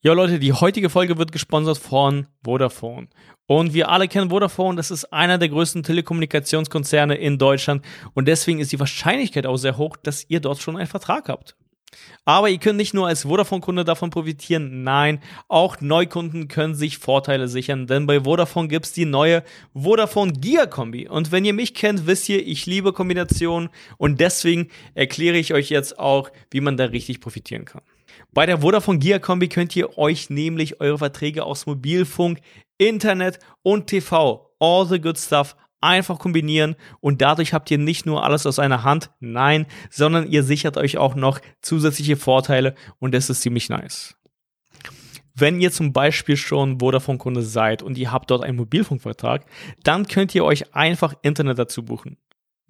Ja, Leute, die heutige Folge wird gesponsert von Vodafone. Und wir alle kennen Vodafone, das ist einer der größten Telekommunikationskonzerne in Deutschland. Und deswegen ist die Wahrscheinlichkeit auch sehr hoch, dass ihr dort schon einen Vertrag habt. Aber ihr könnt nicht nur als Vodafone-Kunde davon profitieren, nein, auch Neukunden können sich Vorteile sichern, denn bei Vodafone gibt's die neue Vodafone Giga-Kombi. Und wenn ihr mich kennt, wisst ihr, ich liebe Kombinationen und deswegen erkläre ich euch jetzt auch, wie man da richtig profitieren kann. Bei der Vodafone Gia Kombi könnt ihr euch nämlich eure Verträge aus Mobilfunk, Internet und TV, all the good stuff, einfach kombinieren und dadurch habt ihr nicht nur alles aus einer Hand, nein, sondern ihr sichert euch auch noch zusätzliche Vorteile und das ist ziemlich nice. Wenn ihr zum Beispiel schon Vodafone-Kunde seid und ihr habt dort einen Mobilfunkvertrag, dann könnt ihr euch einfach Internet dazu buchen.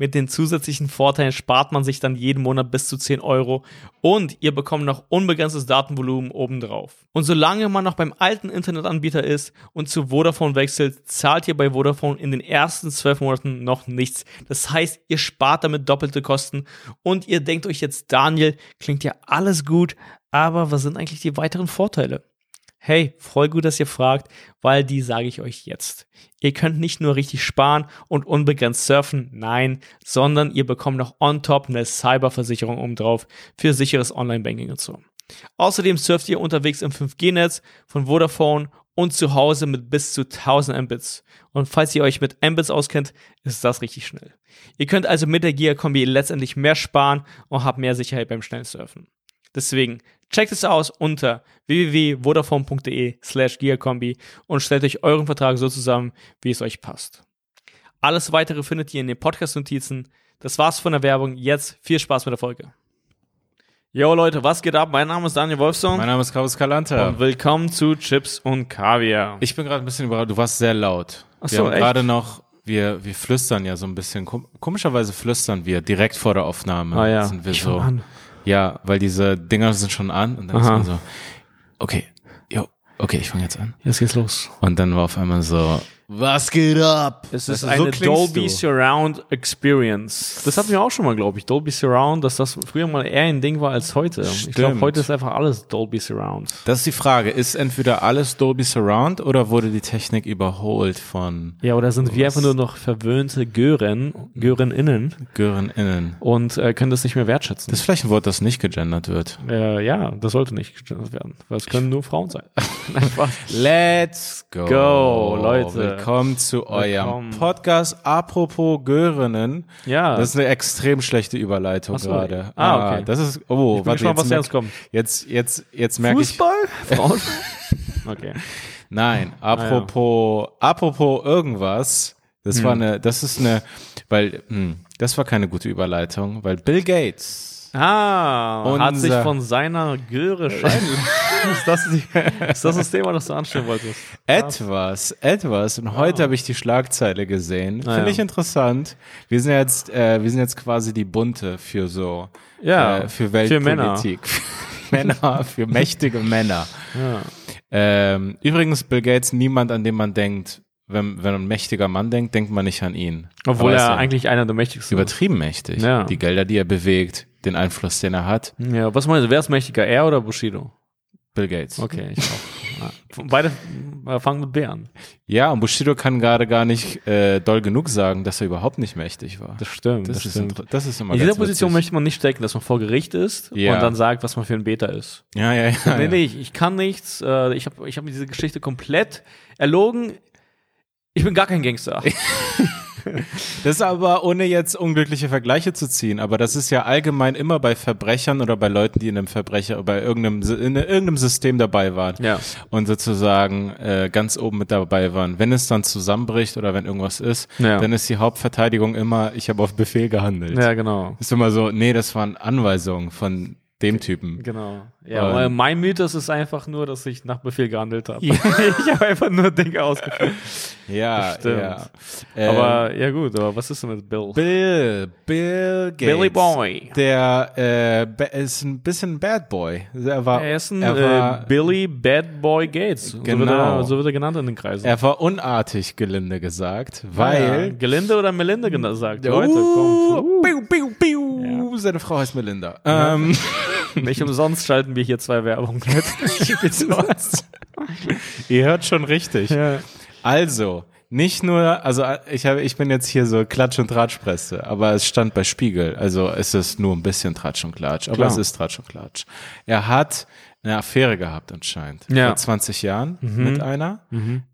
Mit den zusätzlichen Vorteilen spart man sich dann jeden Monat bis zu 10 Euro und ihr bekommt noch unbegrenztes Datenvolumen obendrauf. Und solange man noch beim alten Internetanbieter ist und zu Vodafone wechselt, zahlt ihr bei Vodafone in den ersten 12 Monaten noch nichts. Das heißt, ihr spart damit doppelte Kosten und ihr denkt euch jetzt, Daniel, klingt ja alles gut, aber was sind eigentlich die weiteren Vorteile? Hey, voll gut, dass ihr fragt, weil die sage ich euch jetzt. Ihr könnt nicht nur richtig sparen und unbegrenzt surfen, nein, sondern ihr bekommt noch on top eine Cyberversicherung obendrauf für sicheres Online-Banking und so. Außerdem surft ihr unterwegs im 5G-Netz von Vodafone und zu Hause mit bis zu 1000 Mbits. Und falls ihr euch mit Mbits auskennt, ist das richtig schnell. Ihr könnt also mit der Gia-Kombi letztendlich mehr sparen und habt mehr Sicherheit beim schnellen Surfen. Deswegen checkt es aus unter www.vodafone.de slash Gigakombi und stellt euch euren Vertrag so zusammen, wie es euch passt. Alles weitere findet ihr in den Podcast-Notizen. Das war's von der Werbung. Jetzt viel Spaß mit der Folge. Yo Leute, was geht ab? Mein Name ist Daniel Wolfson. Mein Name ist Carlos Calanta. Und willkommen zu Chips und Kaviar. Ich bin gerade ein bisschen überrascht. Du warst sehr laut. Ach wir so, haben echt? gerade noch, wir, wir flüstern ja so ein bisschen. Kom komischerweise flüstern wir direkt vor der Aufnahme. Ah ja, Sind wir ich so. an. Ja, weil diese Dinger sind schon an und dann ist Aha. man so, okay, jo, okay, ich fange jetzt an. Jetzt geht's los. Und dann war auf einmal so, was geht ab? Es Das ist so eine klingst Dolby du. Surround Experience. Das hatten wir auch schon mal, glaube ich. Dolby Surround, dass das früher mal eher ein Ding war als heute. Ich glaube, Stimmt. heute ist einfach alles Dolby Surround. Das ist die Frage. Ist entweder alles Dolby Surround oder wurde die Technik überholt von Ja, oder sind wir einfach nur noch verwöhnte Gören, Göreninnen Gören innen? und äh, können das nicht mehr wertschätzen? Das ist vielleicht ein Wort, das nicht gegendert wird. äh, ja, das sollte nicht gestellt werden, weil es können nur Frauen sein. Let's go. Go, Leute. Willkommen zu eurem Willkommen. Podcast. Apropos Görinnen. Ja. Das ist eine extrem schlechte Überleitung Ach so. gerade. Ah, okay. Das ist, oh, bin warte, gespannt, was merk- jetzt kommt. Jetzt, jetzt, jetzt merke ich. Frauen? okay. Nein, apropos, apropos irgendwas. Das Hm. war eine, das ist eine, weil, hm, das war keine gute Überleitung, weil Bill Gates. Ah, hat Unser- sich von seiner Göre scheiden. ist, das die, ist das das Thema, das du anstellen wolltest? Etwas, etwas. Und heute habe ich die Schlagzeile gesehen. Ah, Finde ja. ich interessant. Wir sind jetzt, äh, wir sind jetzt quasi die Bunte für so, Ja, äh, für Männer. Weltpolitik. Für Männer, für mächtige Männer. Ja. Ähm, übrigens, Bill Gates, niemand, an den man denkt, wenn, wenn ein mächtiger Mann denkt, denkt man nicht an ihn. Obwohl er ja eigentlich einer der mächtigsten ist. übertrieben mächtig. Ja. Die Gelder, die er bewegt, den Einfluss, den er hat. Ja, was meinst du, wer ist mächtiger, er oder Bushido? Bill Gates. Okay, ich auch. Beide äh, fangen mit B an. Ja, und Bushido kann gerade gar nicht äh, doll genug sagen, dass er überhaupt nicht mächtig war. Das stimmt, das, Das, ist, stimmt. das ist immer In dieser Position witzig. möchte man nicht stecken, dass man vor Gericht ist Ja. und dann sagt, was man für ein Beta ist. Ja, ja, ja. nee, ja. nee, ich, ich kann nichts. Äh, ich habe ich hab mir diese Geschichte komplett erlogen. Ich bin gar kein Gangster. Das ist aber ohne jetzt unglückliche Vergleiche zu ziehen, aber das ist ja allgemein immer bei Verbrechern oder bei Leuten, die in einem Verbrecher, bei irgendeinem, in irgendeinem System dabei waren Ja. und sozusagen äh, ganz oben mit dabei waren. Wenn es dann zusammenbricht oder wenn irgendwas ist, Ja. dann ist die Hauptverteidigung immer, ich habe auf Befehl gehandelt. ja, genau. Ist immer so, nee, das waren Anweisungen von dem Typen. Genau. Ja, aber mein Mythos ist einfach nur, dass ich nach Befehl gehandelt habe. ich habe einfach nur Dinge ausgeführt. Ja, stimmt. ja. Ähm, aber ja gut, aber was ist denn mit Bill? Bill, Bill Gates. Billy Boy. Der äh, ist ein bisschen Bad Boy. Er war, Er ist ein er war, äh, Billy Bad Boy Gates. So, wird Genau. er, so wird er genannt in den Kreisen. er war unartig, gelinde gesagt, ja. weil Gelinde oder Melinde gesagt. Uh, Leute, kommt. piu, piu, piu. Seine Frau heißt Melinda. Ähm, Nicht umsonst schalten wir hier zwei Werbungen mit. Ihr hört schon richtig. ja. Also, nicht nur, also ich habe, ich bin jetzt hier so Klatsch und Tratschpresse, aber es stand bei Spiegel, also es ist nur ein bisschen Tratsch und Klatsch, aber Klar. es ist Tratsch und Klatsch. Er hat eine Affäre gehabt anscheinend Ja. vor 20 Jahren mit einer.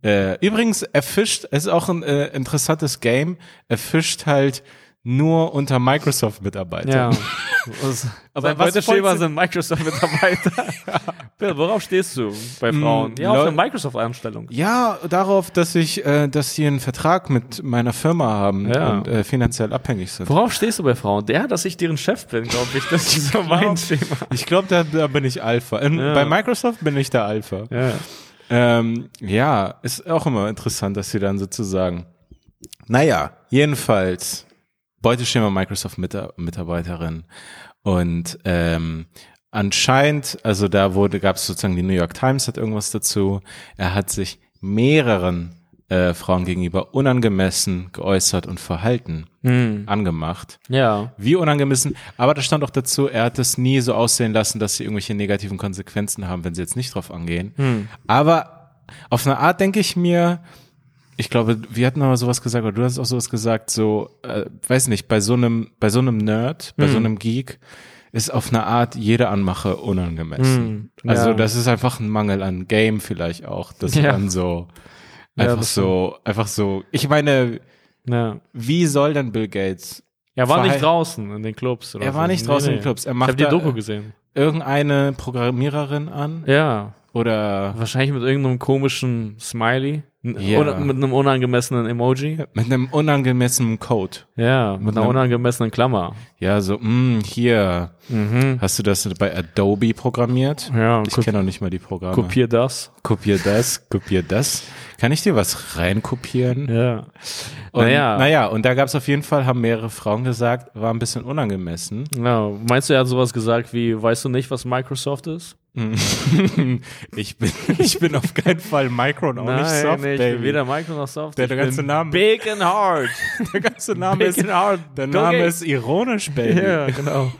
Äh, übrigens, er fischt, es ist auch ein äh, interessantes Game. Er fischt halt nur unter Microsoft-Mitarbeitern. Ja. Aber Sein was Beuteschema wolltest du- sind Microsoft-Mitarbeiter. Bill, worauf stehst du bei Frauen? Ja, auf eine Microsoft-Einstellung. Ja, darauf, dass ich, äh, dass sie einen Vertrag mit meiner Firma haben Ja. und äh, finanziell abhängig sind. Worauf stehst du bei Frauen? Der, dass ich deren Chef bin, glaube ich. Das ist so mein Schema. Ich glaube, da, da bin ich Alpha. In, Ja. Bei Microsoft bin ich der Alpha. Ja. Ähm, ja, ist auch immer interessant, dass sie dann sozusagen. Naja, jedenfalls Beuteschema Microsoft Mita- Mitarbeiterin und ähm, anscheinend, also da wurde, gab es sozusagen die New York Times hat irgendwas dazu. Er hat sich mehreren äh, Frauen gegenüber unangemessen geäußert und Verhalten Hm. angemacht. Ja. Wie unangemessen, aber da stand auch dazu, er hat es nie so aussehen lassen, dass sie irgendwelche negativen Konsequenzen haben, wenn sie jetzt nicht drauf angehen. Hm. Aber auf eine Art denke ich mir, ich glaube, wir hatten aber sowas gesagt, oder du hast auch sowas gesagt, so, äh, weiß nicht, bei so einem, bei so einem Nerd, bei Hm. so einem Geek, ist auf eine Art jede Anmache unangemessen. Hm, Also ja. das ist einfach ein Mangel an Game vielleicht auch, dass Ja. man so Ja, einfach das so, einfach so, ich meine, ja. wie soll denn Bill Gates Er war nicht draußen in den Clubs. Oder Er war so. nicht draußen in den Clubs. Er Ich macht habe die Doku gesehen. irgendeine Programmiererin an Ja. oder Wahrscheinlich mit irgendeinem komischen Smiley. Oder mit einem unangemessenen Emoji. mit einem unangemessenen Code. Ja, mit einer einem- unangemessenen Klammer. Ja, so, mh, hier, Mhm. hast du das bei Adobe programmiert? Ja, Ich kenne noch nicht mal die Programme. kopier das. Kopier das, kopier das. Kann ich dir was reinkopieren? Ja. Und, naja. naja, und da gab es auf jeden Fall, haben mehrere Frauen gesagt, war ein bisschen unangemessen. Ja, meinst du, er hat sowas gesagt wie, weißt du nicht, was Microsoft ist? ich, bin, ich bin auf keinen Fall Micro und auch nicht Soft, ich Baby. bin weder Microsoft. Der ich ganze Name- Big and hard. Der ganze Name Big ist, hard. der Bill Name ist ironisch, Baby. Ja, genau.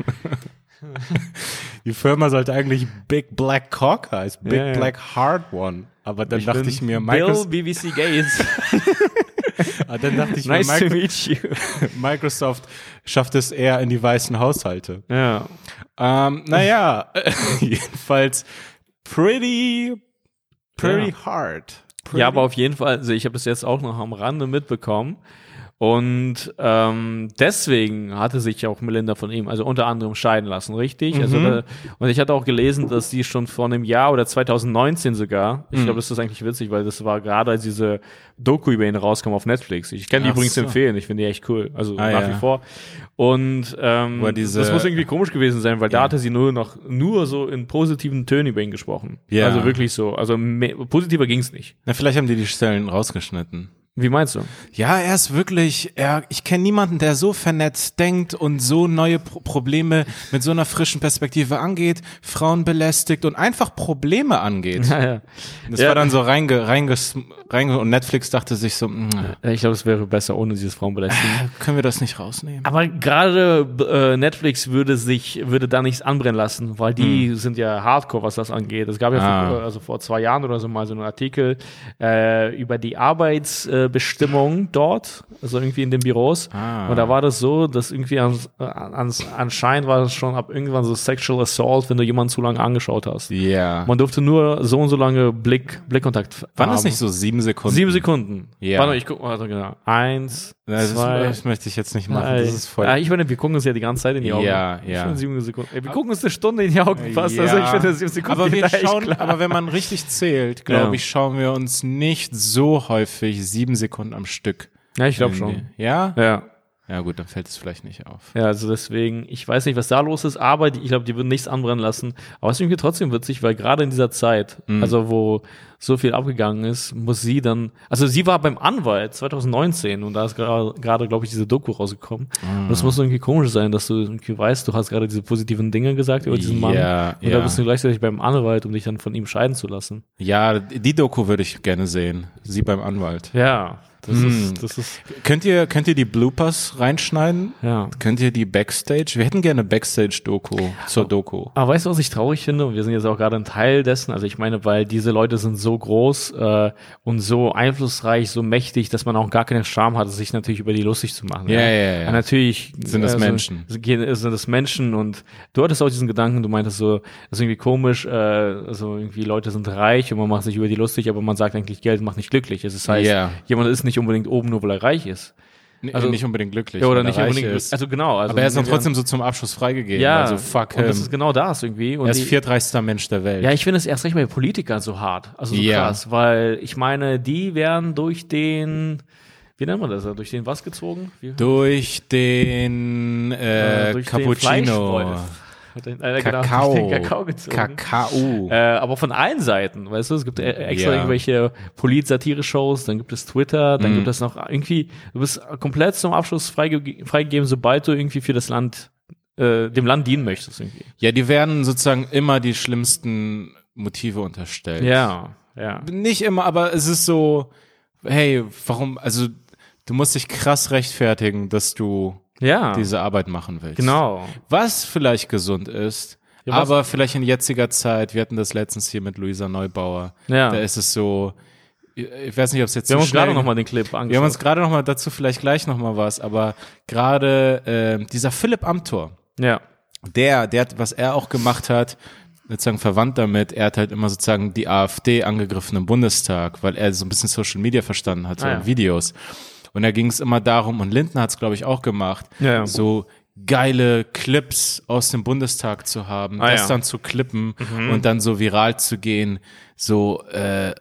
Die Firma sollte eigentlich Big Black Cock heißen, Big Ja, ja. Black Hard One. Aber dann dachte bin ich mir, Bill Microsoft, BBC Gates. ah, dann dachte ich nice mir, Micro. Microsoft schafft es eher in die weißen Haushalte. Ja. Ähm, naja, jedenfalls pretty, pretty Ja. hard. Pretty Ja, aber auf jeden Fall, also ich habe es jetzt auch noch am Rande mitbekommen. Und ähm, deswegen hatte sich auch Melinda von ihm, also unter anderem scheiden lassen, richtig? Also Mhm. da, und ich hatte auch gelesen, dass sie schon vor einem Jahr oder 2019 sogar, ich Mhm. glaube, das ist eigentlich witzig, weil das war gerade als diese Doku über ihn rauskam auf Netflix. Ich kann die Ach übrigens so. empfehlen, ich finde die echt cool, also Ah, nach ja. wie vor. Und ähm, diese- das muss irgendwie komisch gewesen sein, weil da Ja. hatte sie nur noch nur so in positiven Tönen über ihn gesprochen. Ja. Also wirklich so, also mehr, positiver ging's nicht. Na, vielleicht haben die die Stellen rausgeschnitten. Wie meinst du? Ja, er ist wirklich, er, ich kenne niemanden, der so vernetzt denkt und so neue Pro Probleme mit so einer frischen Perspektive angeht, Frauen belästigt und einfach Probleme angeht. Ja, ja. Das Ja. war dann so reinge, reinges, reinge und Netflix dachte sich so, mh, Ich glaube, es wäre besser ohne dieses Frauenbelästigen. können wir das nicht rausnehmen? Aber gerade äh, Netflix würde sich, würde da nichts anbrennen lassen, weil die sind ja hardcore, was das angeht. Es gab ja Ah. vor, also vor zwei Jahren oder so mal so einen Artikel äh, über die Arbeitsbestimmung dort, also irgendwie in den Büros. Ah. Und da war das so, dass irgendwie ans, ans, anscheinend war es schon ab irgendwann so Sexual Assault, wenn du jemanden zu lange angeschaut hast. Ja. Man durfte nur so und so lange Blick, Blickkontakt Waren haben. das nicht so sieben Sekunden? Sieben Sekunden. Ja. Warte, ich guck, warte, genau. Eins, Das, zwei, ist, das möchte ich jetzt nicht machen. drei. Das ist voll. Ja, ich meine, wir gucken uns ja die ganze Zeit in die Augen. Ja, ja. Schon sieben Sekunden. Ey, wir gucken uns eine Stunde in die Augen fast. Ja. Also ich finde, sieben Sekunden aber wir schauen, klar. aber wenn man richtig zählt, glaube Ja. ich, schauen wir uns nicht so häufig sieben Sekunden am Stück. Ja, ich glaube schon. Ja? Ja. Ja, gut, dann fällt es vielleicht nicht auf. Ja, also deswegen, ich weiß nicht, was da los ist, aber die, ich glaube, die würden nichts anbrennen lassen. Aber es ist irgendwie trotzdem witzig, weil gerade in dieser Zeit, Mhm. also wo so viel abgegangen ist, muss sie dann, also sie war beim Anwalt 2019 und da ist gerade, glaube ich, diese Doku rausgekommen. Und das muss irgendwie komisch sein, dass du irgendwie weißt, du hast gerade diese positiven Dinge gesagt über diesen Mann. Ja, und ja. da bist du gleichzeitig beim Anwalt, um dich dann von ihm scheiden zu lassen. Ja, die Doku würde ich gerne sehen. Sie beim Anwalt. Ja, Das Hm. ist, das ist, Könnt ihr, könnt ihr die Bloopers reinschneiden? ja. Könnt ihr die Backstage? Wir hätten gerne Backstage-Doku zur Doku. Aber weißt du, was ich traurig finde? Und wir sind jetzt auch gerade ein Teil dessen. Also ich meine, weil diese Leute sind so groß äh, und so einflussreich, so mächtig, dass man auch gar keine Scham hat, sich natürlich über die lustig zu machen. Ja, ja, ja. Und natürlich Sind das äh, Menschen. Sind, sind das Menschen und du hattest auch diesen Gedanken, du meintest so, das ist irgendwie komisch, äh, also irgendwie Leute sind reich und man macht sich über die lustig, aber man sagt eigentlich, Geld macht nicht glücklich. Es heißt, Ja. jemand ist nicht unbedingt oben, nur weil er reich ist. Also nicht unbedingt glücklich. Ja, oder er nicht unbedingt. Ist. Also genau. Also aber er ist dann trotzdem so zum Abschluss freigegeben. ja, Also fuck und das ist genau das irgendwie. Und er ist viertreichster Mensch der Welt. Ja, ich finde es erst recht bei Politikern so hart. Also so Ja. krass, weil ich meine, die werden durch den, wie nennt man das, durch den was gezogen? Wie, Durch den äh, durch den Den, äh, genau, Kakao. durch den Kakao gezogen. Kakao. Äh, aber von allen Seiten, weißt du, es gibt äh, extra Ja. irgendwelche Polit-Satire-Shows, dann gibt es Twitter, dann gibt es noch irgendwie, du bist komplett zum Abschluss freige, freigegeben, sobald du irgendwie für das Land, äh, dem Land dienen möchtest irgendwie. Ja, die werden sozusagen immer die schlimmsten Motive unterstellt. Ja, ja. Nicht immer, aber es ist so, hey, warum, also du musst dich krass rechtfertigen, dass du Ja, diese Arbeit machen willst. genau. Was vielleicht gesund ist, Ja, aber vielleicht in jetziger Zeit, wir hatten das letztens hier mit Luisa Neubauer, Ja. da ist es so, ich weiß nicht, ob es jetzt Wir haben uns gerade schnell- noch mal den Clip angeschaut. Wir haben uns gerade noch mal dazu vielleicht gleich noch mal was, aber gerade äh, dieser Philipp Amthor, ja. der, der, was er auch gemacht hat, sozusagen verwandt damit, er hat halt immer sozusagen die AfD angegriffen im Bundestag, weil er so ein bisschen Social Media verstanden hat, so Ah, ja. in Videos. Und da ging es immer darum, und Lindner hat es, glaube ich, auch gemacht, Ja, so geile Clips aus dem Bundestag zu haben, Ah, das ja. Mhm. dann zu klippen und dann so viral zu gehen, so äh,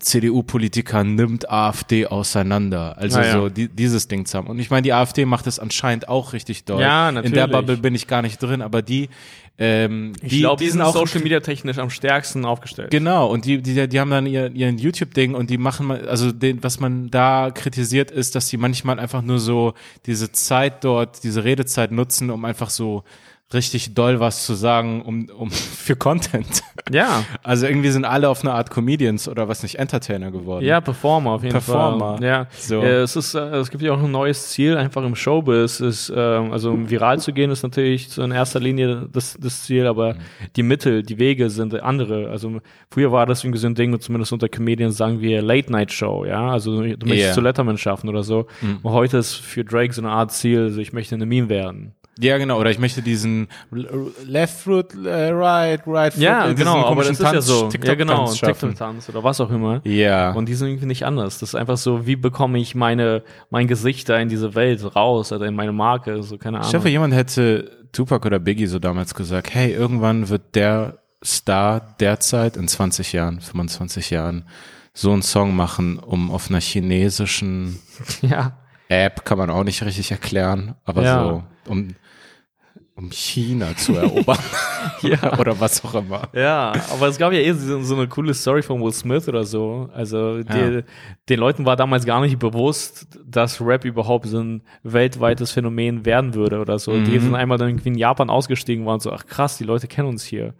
CDU-Politiker nimmt AfD auseinander. Also Ah, ja. so die, dieses Ding zu haben. Und ich meine, die AfD macht es anscheinend auch richtig doll. Ja, In der natürlich. Bubble bin ich gar nicht drin, aber die, ähm, Ich die, glaube, die die sind auch Social Media technisch am stärksten aufgestellt. Genau, und die, die, die haben dann ihr, ihren YouTube-Ding und die machen, mal- also den, was man da kritisiert, ist, dass die manchmal einfach nur so diese Zeit dort, diese Redezeit nutzen, um einfach so richtig doll was zu sagen, um, um für Content. Ja, Also irgendwie sind alle auf eine Art Comedians oder was nicht, Entertainer geworden. ja, Performer auf jeden Performer. Fall. Ja, So. Es ist, äh, es gibt ja auch ein neues Ziel einfach im Showbiz. Ist, ähm, also um viral zu gehen ist natürlich so in erster Linie das, das Ziel, aber die Mittel, die Wege sind andere. Also früher war das irgendwie so ein Ding, zumindest unter Comedians sagen wir Late Night Show, ja. Also du möchtest Yeah. zu Letterman schaffen oder so. Und heute ist für Drake so eine Art Ziel, also ich möchte eine Meme werden. Ja, genau. Oder ich möchte diesen Left Foot, äh, Right, Right Foot. Ja, diesen genau, aber das ist ja Tanz, so. Ja, TikTok-Tanz genau. TikTok-Tanz oder was auch immer. Ja. Und die sind irgendwie nicht anders. Das ist einfach so, wie bekomme ich meine, mein Gesicht da in diese Welt raus oder in meine Marke, so keine Ahnung. Ich hoffe, jemand hätte Tupac oder Biggie so damals gesagt, hey, irgendwann wird der Star derzeit in 20 Jahren, 25 Jahren so einen Song machen, um auf einer chinesischen ja. App, kann man auch nicht richtig erklären, aber Ja. so, um, um China zu erobern Ja. oder was auch immer. Ja, aber es gab ja eh so, so eine coole Story von Will Smith oder so. Also die, Ja. den Leuten war damals gar nicht bewusst, dass Rap überhaupt so ein weltweites Phänomen werden würde oder so. Mhm. Die sind einmal dann irgendwie in Japan ausgestiegen waren so, ach krass, die Leute kennen uns hier.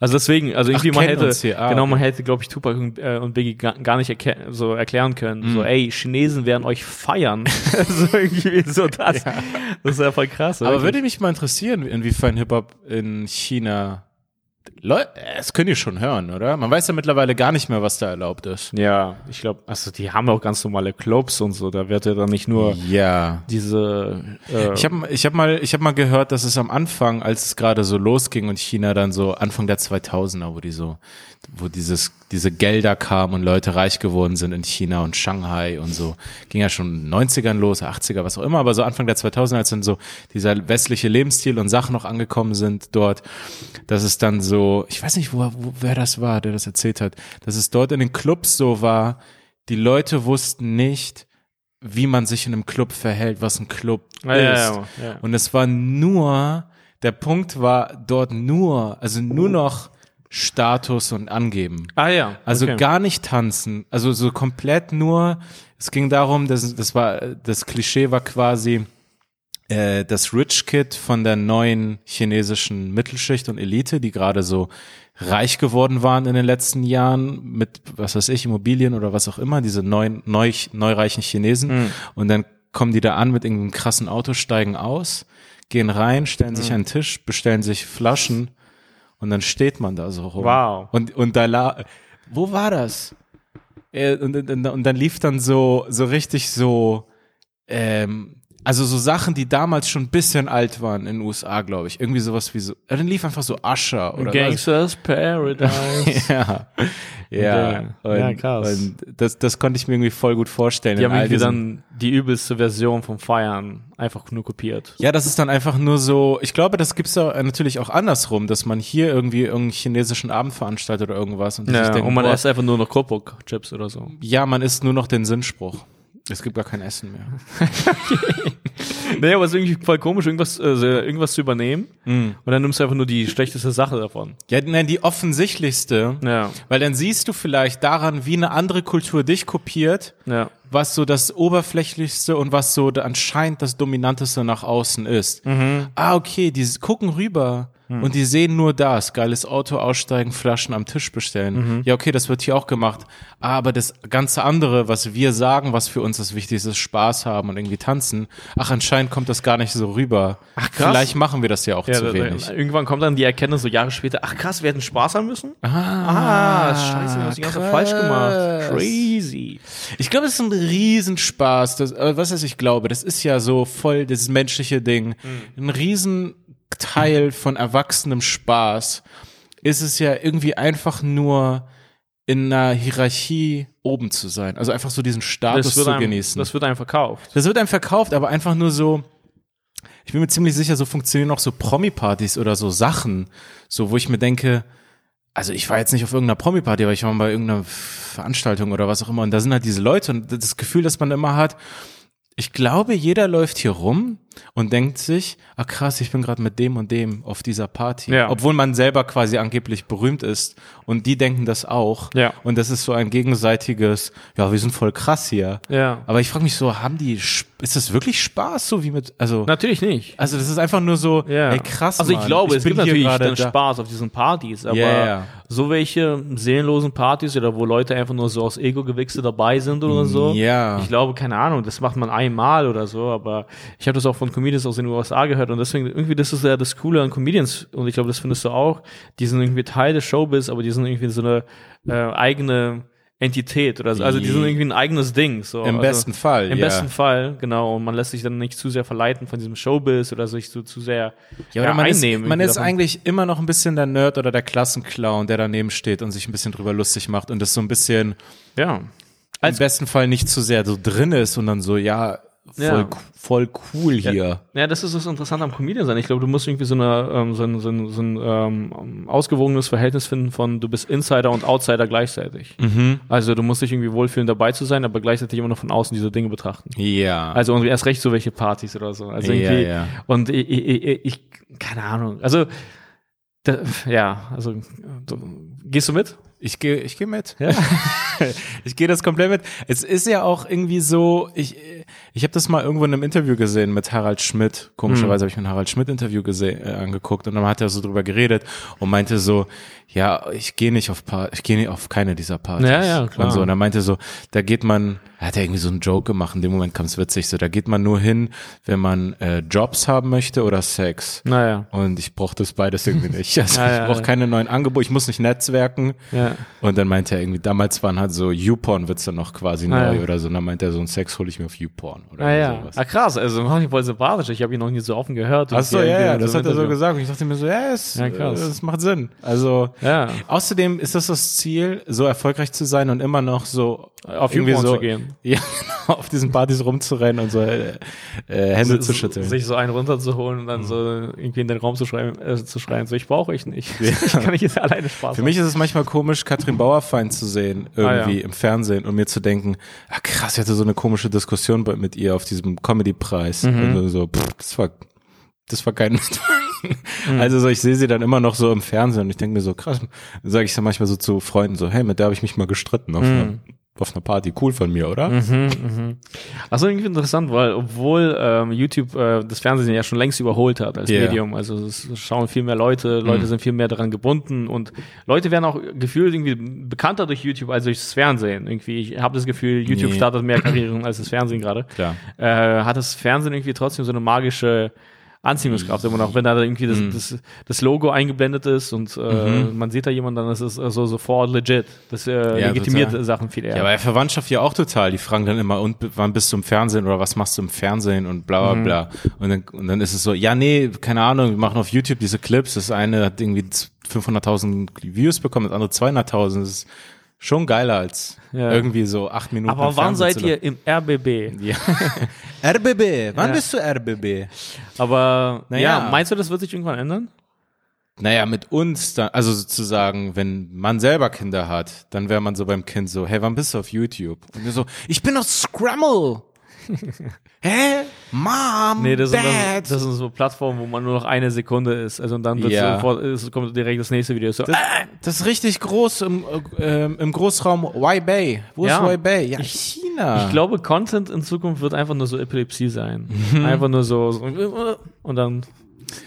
Also deswegen, also irgendwie Ach, man hätte, ah, genau, man hätte, glaube ich, Tupac und, äh, und Biggie gar, gar nicht erke- so erklären können. Mhm. So, ey, Chinesen werden euch feiern. so irgendwie so das. Das ist ja voll krass. Aber wirklich. würde mich mal interessieren, inwiefern Hip-Hop in China, Leute, das können die schon hören, oder? Man weiß ja mittlerweile gar nicht mehr, was da erlaubt ist. Ja, ich glaube, also die haben auch ganz normale Clubs und so. Da wird ja dann nicht nur Ja. diese. Äh, Ich habe ich hab mal, ich hab mal gehört, dass es am Anfang, als es gerade so losging und China dann so Anfang der 2000er, wo die so, wo dieses, diese Gelder kamen und Leute reich geworden sind in China und Shanghai und so, ging ja schon in den 90ern los, 80er, was auch immer, aber so Anfang der 2000er, als dann so dieser westliche Lebensstil und Sachen noch angekommen sind dort, dass es dann so, ich weiß nicht, wo, wo wer das war, der das erzählt hat, dass es dort in den Clubs so war, die Leute wussten nicht, wie man sich in einem Club verhält, was ein Club ja, ist. ja, ja. Und es war nur, der Punkt war dort nur, also nur noch Status und Angeben. Ah ja. Also okay. gar nicht tanzen, also so komplett nur, es ging darum, dass, das war, das Klischee war quasi, äh, das Rich Kid von der neuen chinesischen Mittelschicht und Elite, die gerade so reich geworden waren in den letzten Jahren mit, was weiß ich, Immobilien oder was auch immer, diese neuen, neu, neureichen Chinesen. Mhm. Und dann kommen die da an mit irgendeinem krassen Auto, steigen aus, gehen rein, stellen sich Mhm. an den Tisch, bestellen sich Flaschen und dann steht man da so rum. Wow. Und, und da la wo war das? Und, und, und dann lief dann so, so richtig so, ähm, also so Sachen, die damals schon ein bisschen alt waren in den USA, glaube ich. Irgendwie sowas wie so, dann lief einfach so Usher oder was. Gangsters Paradise. Ja, ja, Ja, ja, und, krass. Und das, das konnte ich mir irgendwie voll gut vorstellen. Die haben irgendwie dann die übelste Version vom Feiern einfach nur kopiert. ja, das ist dann einfach nur so, ich glaube, das gibt's ja natürlich auch andersrum, dass man hier irgendwie irgendeinen chinesischen Abend veranstaltet oder irgendwas und Ja, denken, und man boah, isst einfach nur noch Kopok-Chips oder so. ja, man isst nur noch den Sinnspruch. Es gibt gar kein Essen mehr. Nee, aber es ist irgendwie voll komisch, irgendwas, äh, irgendwas zu übernehmen. Mhm. Und dann nimmst du einfach nur die schlechteste Sache davon. Ja, nein, die offensichtlichste, Ja, weil dann siehst du vielleicht daran, wie eine andere Kultur dich kopiert, ja. was so das Oberflächlichste und was so anscheinend das Dominanteste nach außen ist. Ah, okay, die gucken rüber und die sehen nur das. Geiles Auto aussteigen, Flaschen am Tisch bestellen. Ja, okay, das wird hier auch gemacht. Ah, aber das ganze andere, was wir sagen, was für uns das Wichtigste ist, Spaß haben und irgendwie tanzen. Ach, anscheinend kommt das gar nicht so rüber. Ach, krass. Vielleicht machen wir das ja auch ja zu da- wenig. da- irgendwann kommt dann die Erkenntnis so Jahre später, ach krass, wir hätten Spaß haben müssen? Ah, scheiße, wir haben die ganze Zeit falsch gemacht. Crazy. Ich glaube, es ist ein Riesenspaß. Das, äh, was heißt, ich glaube, das ist ja so voll dieses menschliche Ding. Ein Riesenteil von erwachsenem Spaß ist es ja irgendwie einfach nur in einer Hierarchie oben zu sein. Also einfach so diesen Status zu einem, genießen. das wird einem verkauft. Das wird einem verkauft, aber einfach nur so. Ich bin mir ziemlich sicher, so funktionieren auch so Promi-Partys oder so Sachen, so wo ich mir denke, also ich war jetzt nicht auf irgendeiner Promi-Party, aber ich war mal bei irgendeiner Veranstaltung oder was auch immer und da sind halt diese Leute und das Gefühl, das man immer hat, ich glaube, jeder läuft hier rum und denkt sich, ah krass, ich bin gerade mit dem und dem auf dieser Party. Ja. Obwohl man selber quasi angeblich berühmt ist und die denken das auch. Ja. Und das ist so ein gegenseitiges, ja, wir sind voll krass hier. Ja. Aber ich frage mich so, haben die, ist das wirklich Spaß, so wie mit, also, Natürlich nicht. also das ist einfach nur so, Ja. ey krass, Also ich Mann, glaube, es bin gibt natürlich dann da. Spaß auf diesen Partys, aber ja. so welche seelenlosen Partys oder wo Leute einfach nur so aus Ego-Gewichse dabei sind oder so. Ja. Ich glaube, keine Ahnung, das macht man einmal oder so, aber ich habe das auch von Comedians aus den USA gehört und deswegen irgendwie, das ist ja das Coole an Comedians und ich glaube, das findest du auch. Die sind irgendwie Teil des Showbiz, aber die sind irgendwie so eine äh, eigene Entität oder so. Also die sind irgendwie ein eigenes Ding. So. Im also, besten Fall, Im ja. besten Fall, genau. Und man lässt sich dann nicht zu sehr verleiten von diesem Showbiz oder sich so zu sehr Ja, oder man einnehmen. ist, man ist davon. eigentlich immer noch ein bisschen der Nerd oder der Klassenclown, der daneben steht und sich ein bisschen drüber lustig macht und das so ein bisschen Ja. im besten Fall nicht zu sehr so drin ist und dann so, ja, voll, Ja. voll cool hier. Ja, das ist das Interessante am Comedian sein. Ich glaube, du musst irgendwie so, eine, ähm, so ein, so ein, so ein ähm, ausgewogenes Verhältnis finden von du bist Insider und Outsider gleichzeitig. Mhm. Also du musst dich irgendwie wohlfühlen, dabei zu sein, aber gleichzeitig immer noch von außen diese Dinge betrachten. Ja. Also und erst recht so welche Partys oder so. Also Ja, irgendwie, ja. Und ich, ich, ich, ich, keine Ahnung. Also da, ja, also gehst du mit? Ich gehe ich geh mit. ich gehe das komplett mit. Es ist ja auch irgendwie so, ich, ich habe das mal irgendwo in einem Interview gesehen mit Harald Schmidt. Komischerweise habe ich mir ein Harald Schmidt-Interview gesehen, äh, angeguckt und dann hat er so drüber geredet und meinte so, ja, ich gehe nicht auf Par ich gehe nicht auf keine dieser Partys. Ja, ja, klar. Und so. Und er meinte so, da geht man, er hat ja irgendwie so einen Joke gemacht, in dem Moment kam es witzig, so, da geht man nur hin, wenn man äh, Jobs haben möchte oder Sex. Naja. Und ich brauche das beides irgendwie nicht. Also Ja, ich brauche ja. keine neuen Angebote, ich muss nicht netzwerken. Ja. Und dann meinte er irgendwie, damals waren halt so YouPorn-Witze noch quasi Ah, neu oder so. Und dann meinte er, so einen Sex hole ich mir auf YouPorn oder Ah, ja. sowas. Ah, krass, also mach ich voll sympathisch. Ich habe ihn noch nie so offen gehört. Ach so, ja, ja, das hat er so gesagt. Und ich dachte mir so, ja, es, Ja, krass. das macht Sinn. Also, Ja. außerdem ist das das Ziel, so erfolgreich zu sein und immer noch so Auf irgendwie YouPorn so, zu gehen. Ja, genau, auf diesen Partys rumzurennen und so äh, äh, Hände zu schütteln. Sich so einen runterzuholen und dann so irgendwie in den Raum zu schreien, äh, zu schreien, so ich brauche euch nicht. Ich kann nicht jetzt alleine Spaß Für mich ist es manchmal komisch, Katrin Bauerfeind zu sehen, irgendwie Ah, ja. im Fernsehen und mir zu denken, ah krass, ich hatte so eine komische Diskussion mit ihr auf diesem Comedy-Preis. Mhm. Und so, pff, das war, das war kein Mhm. Also so, ich sehe sie dann immer noch so im Fernsehen und ich denke mir so, krass, sage ich dann manchmal so zu Freunden so, hey, mit der habe ich mich mal gestritten auf Mhm. Auf einer Party. Cool von mir, oder? Also irgendwie interessant, weil obwohl ähm, YouTube äh, das Fernsehen ja schon längst überholt hat als Ja. Medium, also es schauen viel mehr Leute, Leute sind viel mehr daran gebunden und Leute werden auch gefühlt irgendwie bekannter durch YouTube als durchs Fernsehen. Irgendwie, ich habe das Gefühl, YouTube Nee. startet mehr Karrieren als das Fernsehen gerade. Äh, hat das Fernsehen irgendwie trotzdem so eine magische Anziehungskraft immer noch, wenn da irgendwie das, das, das Logo eingeblendet ist und äh, man sieht da jemanden, dann ist es äh, so sofort legit. Das äh, Ja, legitimiert total. Sachen viel eher. Ja, bei Verwandtschaft ja auch total. Die fragen dann immer, und wann bist du im Fernsehen oder was machst du im Fernsehen und bla bla bla. Und, dann, und dann ist es so, ja, nee, keine Ahnung, wir machen auf YouTube diese Clips. Das eine hat irgendwie 500.000 Views bekommen, das andere 200.000. Das ist schon geiler als Ja. irgendwie so acht Minuten. Aber wann Fernsehen seid ihr im RBB? Ja. RBB, wann Ja. bist du RBB? Aber Naja. ja, meinst du, das wird sich irgendwann ändern? Naja, mit uns dann, also sozusagen, wenn man selber Kinder hat, dann wäre man so beim Kind so, hey, wann bist du auf YouTube? Und wir so, ich bin auf Scramble. Hä? Mom, Nee, das sind, Dad. das, das sind so Plattformen, wo man nur noch eine Sekunde ist. Also und dann Ja. sofort, es kommt direkt das nächste Video. So, das, das ist richtig groß im, äh, im Großraum Huaibei. Wo Ja. ist Huaibei? Ja, China. ich glaube, Content in Zukunft wird einfach nur so Epilepsie sein. Mhm. Einfach nur so, so und dann